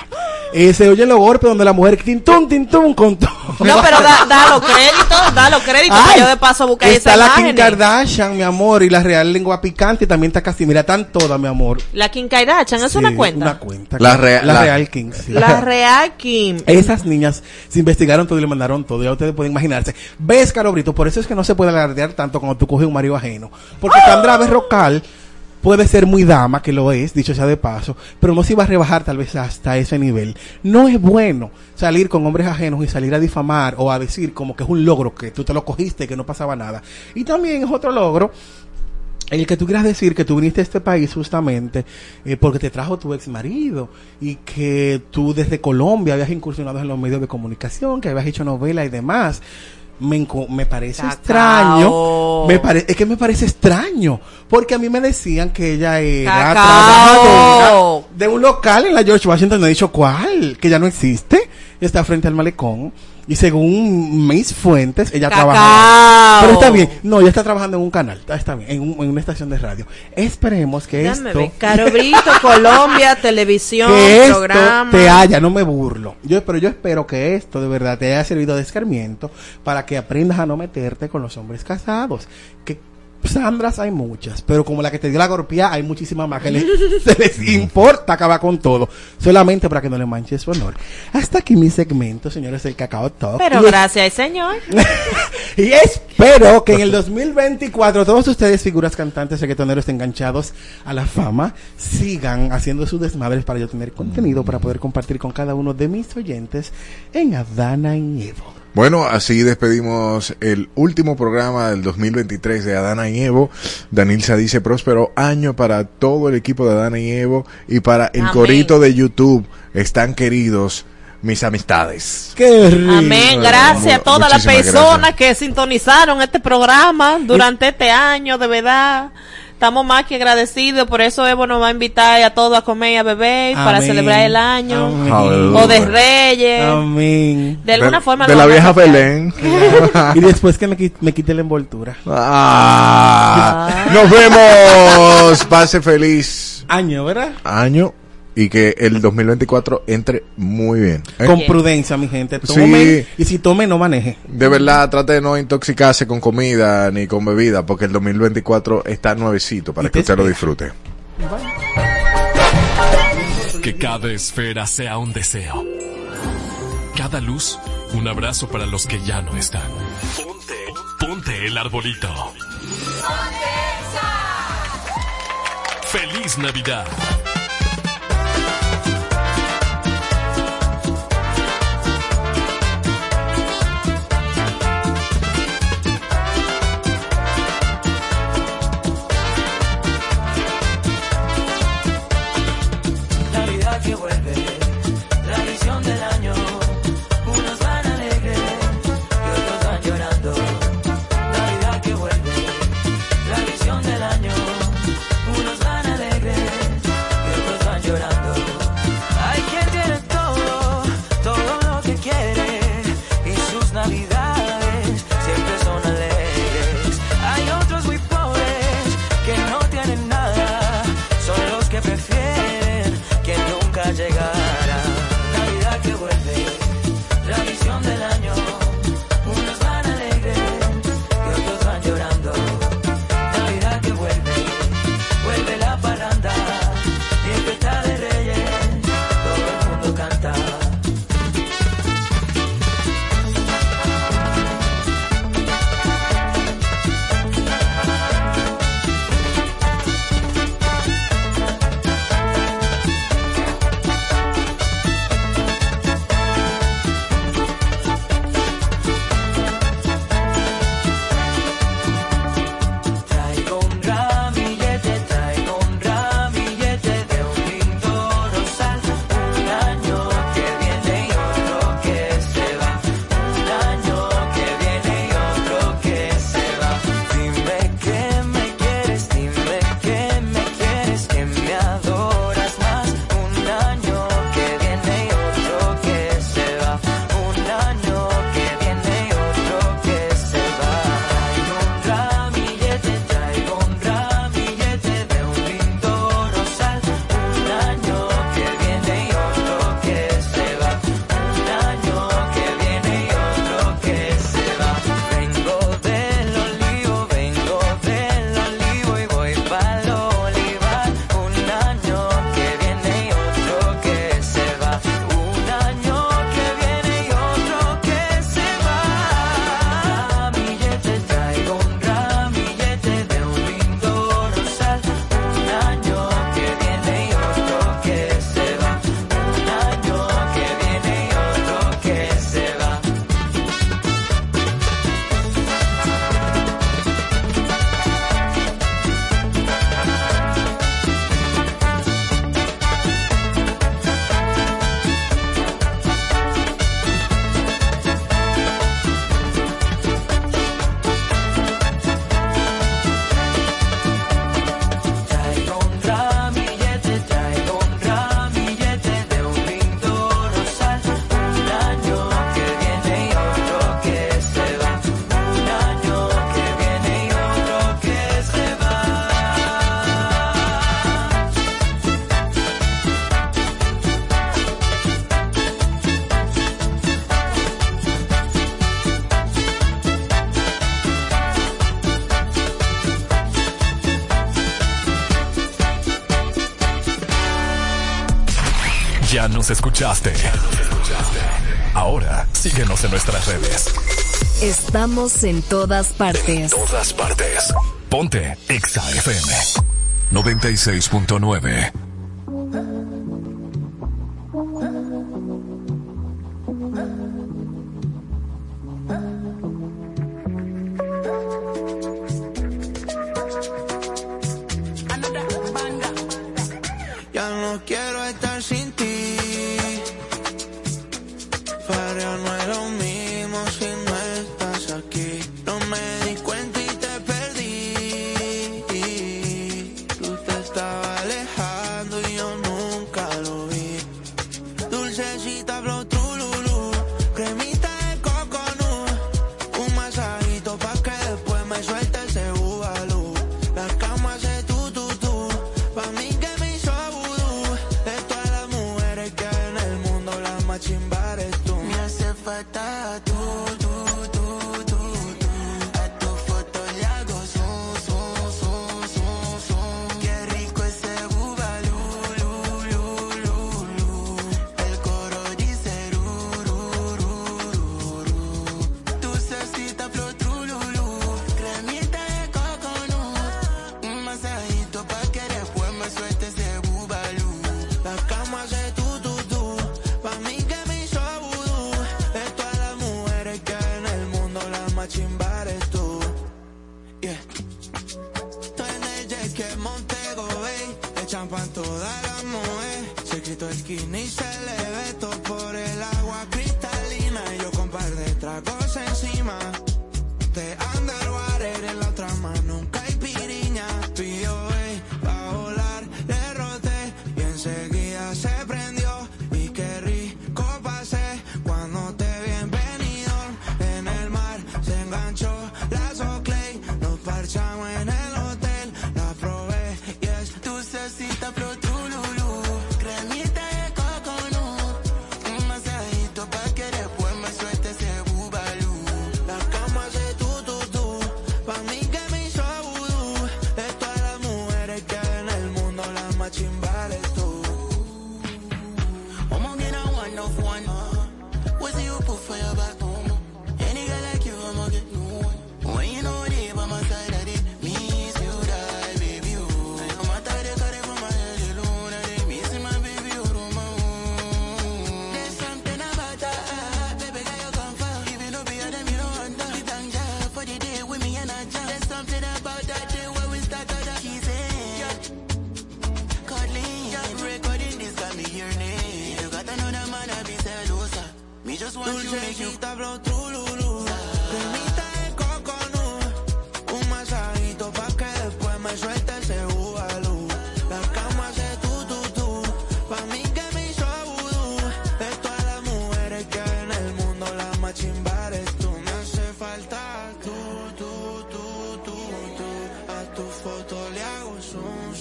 Eh, se oyen los golpes donde la mujer tintum, tintum, con todo. No, pero da, da los créditos, da los créditos. Ay, que yo de paso busqué Está esa la Kim. Kardashian, mi amor, y la Real Lengua Picante, y también está casi, mira, están todas, mi amor. La Kim Kardashian, ¿es Sí, una cuenta? Una cuenta. La. Real- la, la- Real King. sí. La Real Kim. Esas niñas se investigaron todo y le mandaron todo. Ya ustedes pueden imaginarse. ¿Ves, Caro Brito? Por eso es que no se puede alardear tanto cuando tú coges un marido ajeno. Porque Sandra Berrocal puede ser muy dama, que lo es, dicho sea de paso, pero no se iba a rebajar tal vez hasta ese nivel. No es bueno salir con hombres ajenos y salir a difamar o a decir como que es un logro, que tú te lo cogiste que no pasaba nada. Y también es otro logro el que tú quieras decir que tú viniste a este país justamente eh, porque te trajo tu ex marido y que tú desde Colombia habías incursionado en los medios de comunicación, que habías hecho novela y demás. Me, me parece Cacao. extraño. Me pare- es que me parece extraño. Porque a mí me decían que ella era trabajadora de un local en la George Washington. No he dicho cuál, que ya no existe. Está frente al malecón. Y según mis fuentes, ella Cacao. trabaja. Pero está bien. No, ella está trabajando en un canal. Está, está bien. En, un- en una estación de radio. Esperemos que Déjame esto. Caro Brito, (laughs) Colombia, televisión, que esto programa. te haya, no me burlo. Yo, pero yo espero que esto de verdad te haya servido de escarmiento para que aprendas a no meterte con los hombres casados. Que Sandras hay muchas, pero como la que te dio la golpea, hay muchísimas más que les, (laughs) se les importa acabar con todo. Solamente para que no le manches su honor. Hasta aquí mi segmento, señores, del Cacao Talk. Pero Y es- gracias, señor. (laughs) y espero que en el 2024 todos ustedes, figuras cantantes, reggaetoneros enganchados a la fama, sigan haciendo sus desmadres para yo tener contenido para poder compartir con cada uno de mis oyentes en Adana y Evo. Bueno, así despedimos el último programa del 2023 de Adana y Evo. Danilza dice próspero año para todo el equipo de Adana y Evo y para el Amén. corito de YouTube. Están queridos mis amistades. ¡Qué rico! Amén. Gracias a todas las personas que sintonizaron este programa durante este año, de verdad. Estamos más que agradecidos, por eso Evo nos va a invitar a todos a comer y a beber para celebrar el año. Amén. O de Reyes. Amén. De alguna forma de la vieja. Belén. y después que me, qui- me quite la envoltura. Ah, nos vemos. Pase feliz Año, ¿verdad? año y que el 2024 entre muy bien. ¿eh? Con prudencia, mi gente. Sí. Tomen. Y si tome, no maneje. De verdad, trate de no intoxicarse con comida ni con bebida, porque el 2024 está nuevecito para que te usted lo disfrute. Que cada esfera sea un deseo. Cada luz, un abrazo para los que ya no están. Ponte, ponte el arbolito. ¡Feliz! Navidad escuchaste. Ahora síguenos en nuestras redes. Estamos en todas partes. En todas partes. Ponte XAFM 96.9.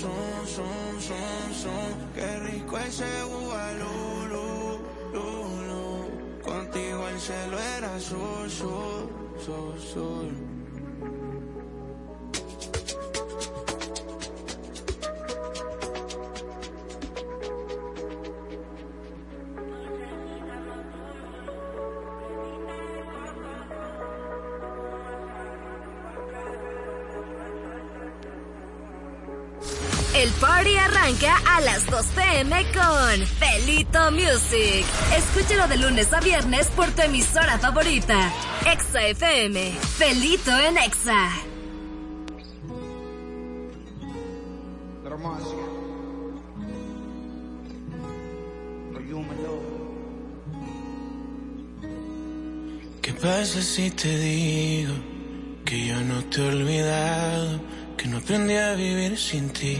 zoom, zoom, zoom, zoom. Qué rico ese uva, lulu, lulu. Contigo el cielo era azul, azul, azul, azul. Domingos PM con Felito Music. Escúchalo de lunes a viernes por tu emisora favorita. Exa FM. Felito en Exa. ¿Qué pasa si te digo que yo no te he olvidado? Que no aprendí a vivir sin ti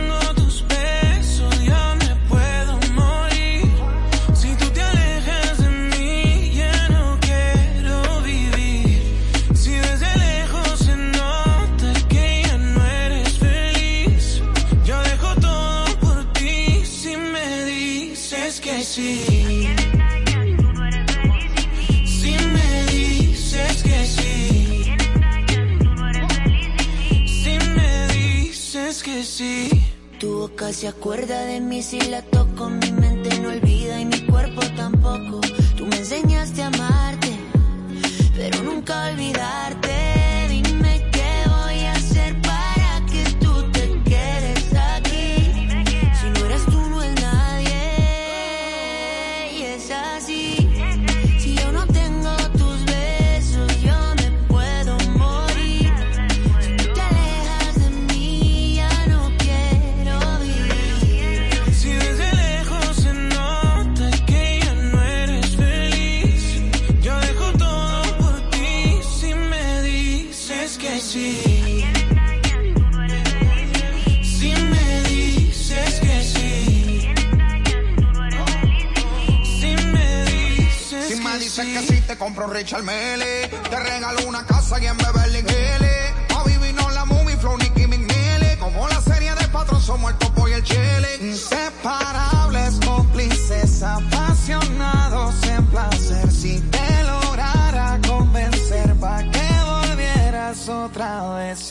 boca se acuerda de mí si la toco, mi mente no olvida y mi cuerpo tampoco. Tú me enseñaste a amarte, pero nunca olvidarte. Compro Richard Mele. Te regalo una casa y en Beverly Hills. A vivir no la movie, flow, Nicky McNeely. Como la serie de patrón, somos el topo y el chile. Inseparables, cómplices, apasionados en placer. Si te lograra convencer, pa' que volvieras otra vez.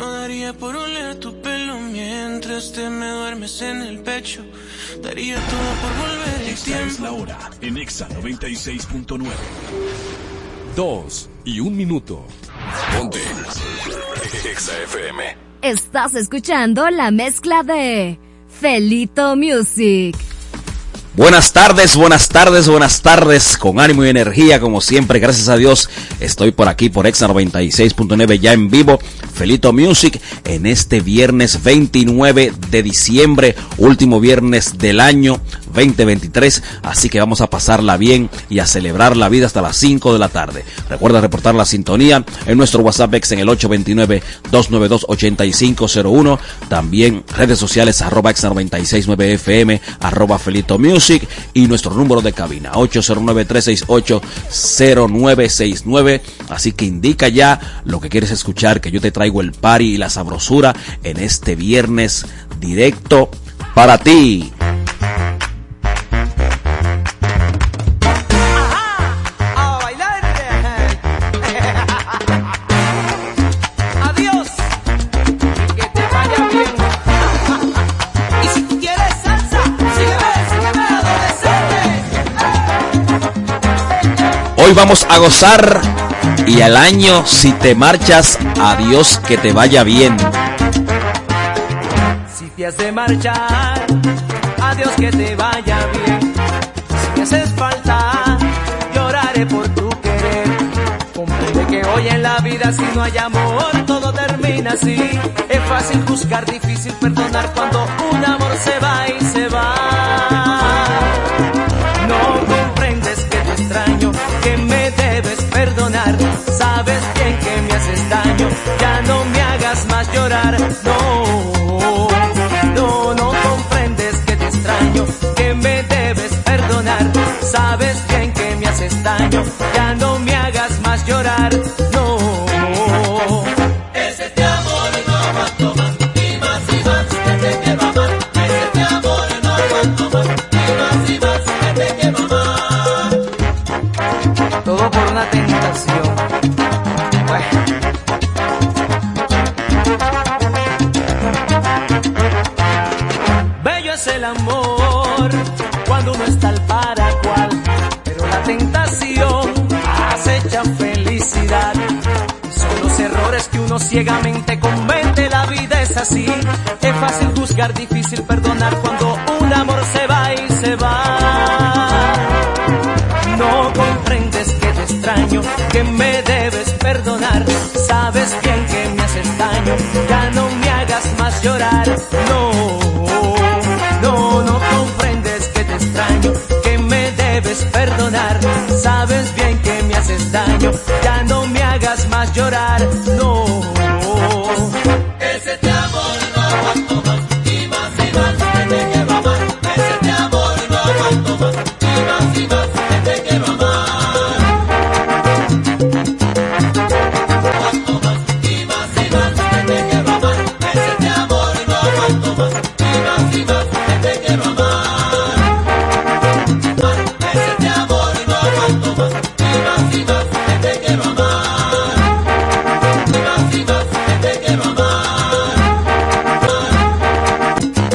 no daría por oler tu pelo mientras te me duermes en el pecho, daría todo por volver el Esta es tiempo. la hora en Exa 96.9. Dos y un minuto. Ponte. Exa FM. Estás escuchando la mezcla de Felito Music. Buenas tardes, buenas tardes, buenas tardes, con ánimo y energía, como siempre, gracias a Dios, estoy por aquí por Exa 96.9 ya en vivo, Felito Music, en este viernes 29 de diciembre, último viernes del año 2023, así que vamos a pasarla bien y a celebrar la vida hasta las 5 de la tarde. Recuerda reportar la sintonía en nuestro WhatsApp Ex en el 829-292-8501, también redes sociales arroba Exa 969 FM, arroba Felito Music y nuestro número de cabina 809-368-0969. Así que indica ya lo que quieres escuchar, que yo te traigo el party y la sabrosura en este viernes directo para ti. Hoy vamos a gozar y al año si te marchas, adiós que te vaya bien. Si te hace marchar, adiós que te vaya bien. Si me haces falta, lloraré por tu querer. Comprende que hoy en la vida si no hay amor, todo termina así. Es fácil juzgar, difícil perdonar cuando un amor se va y se va. No, no, no comprendes que te extraño, que me debes perdonar. Sabes que uno ciegamente comete, la vida es así. Es fácil juzgar, difícil perdonar cuando un amor se va y se va. No comprendes que te extraño, que me debes perdonar. Sabes bien que me haces daño, ya no me hagas más llorar. No, no, no comprendes que te extraño, que me debes perdonar. Sabes bien que me haces daño, ya no me hagas más llorar. No,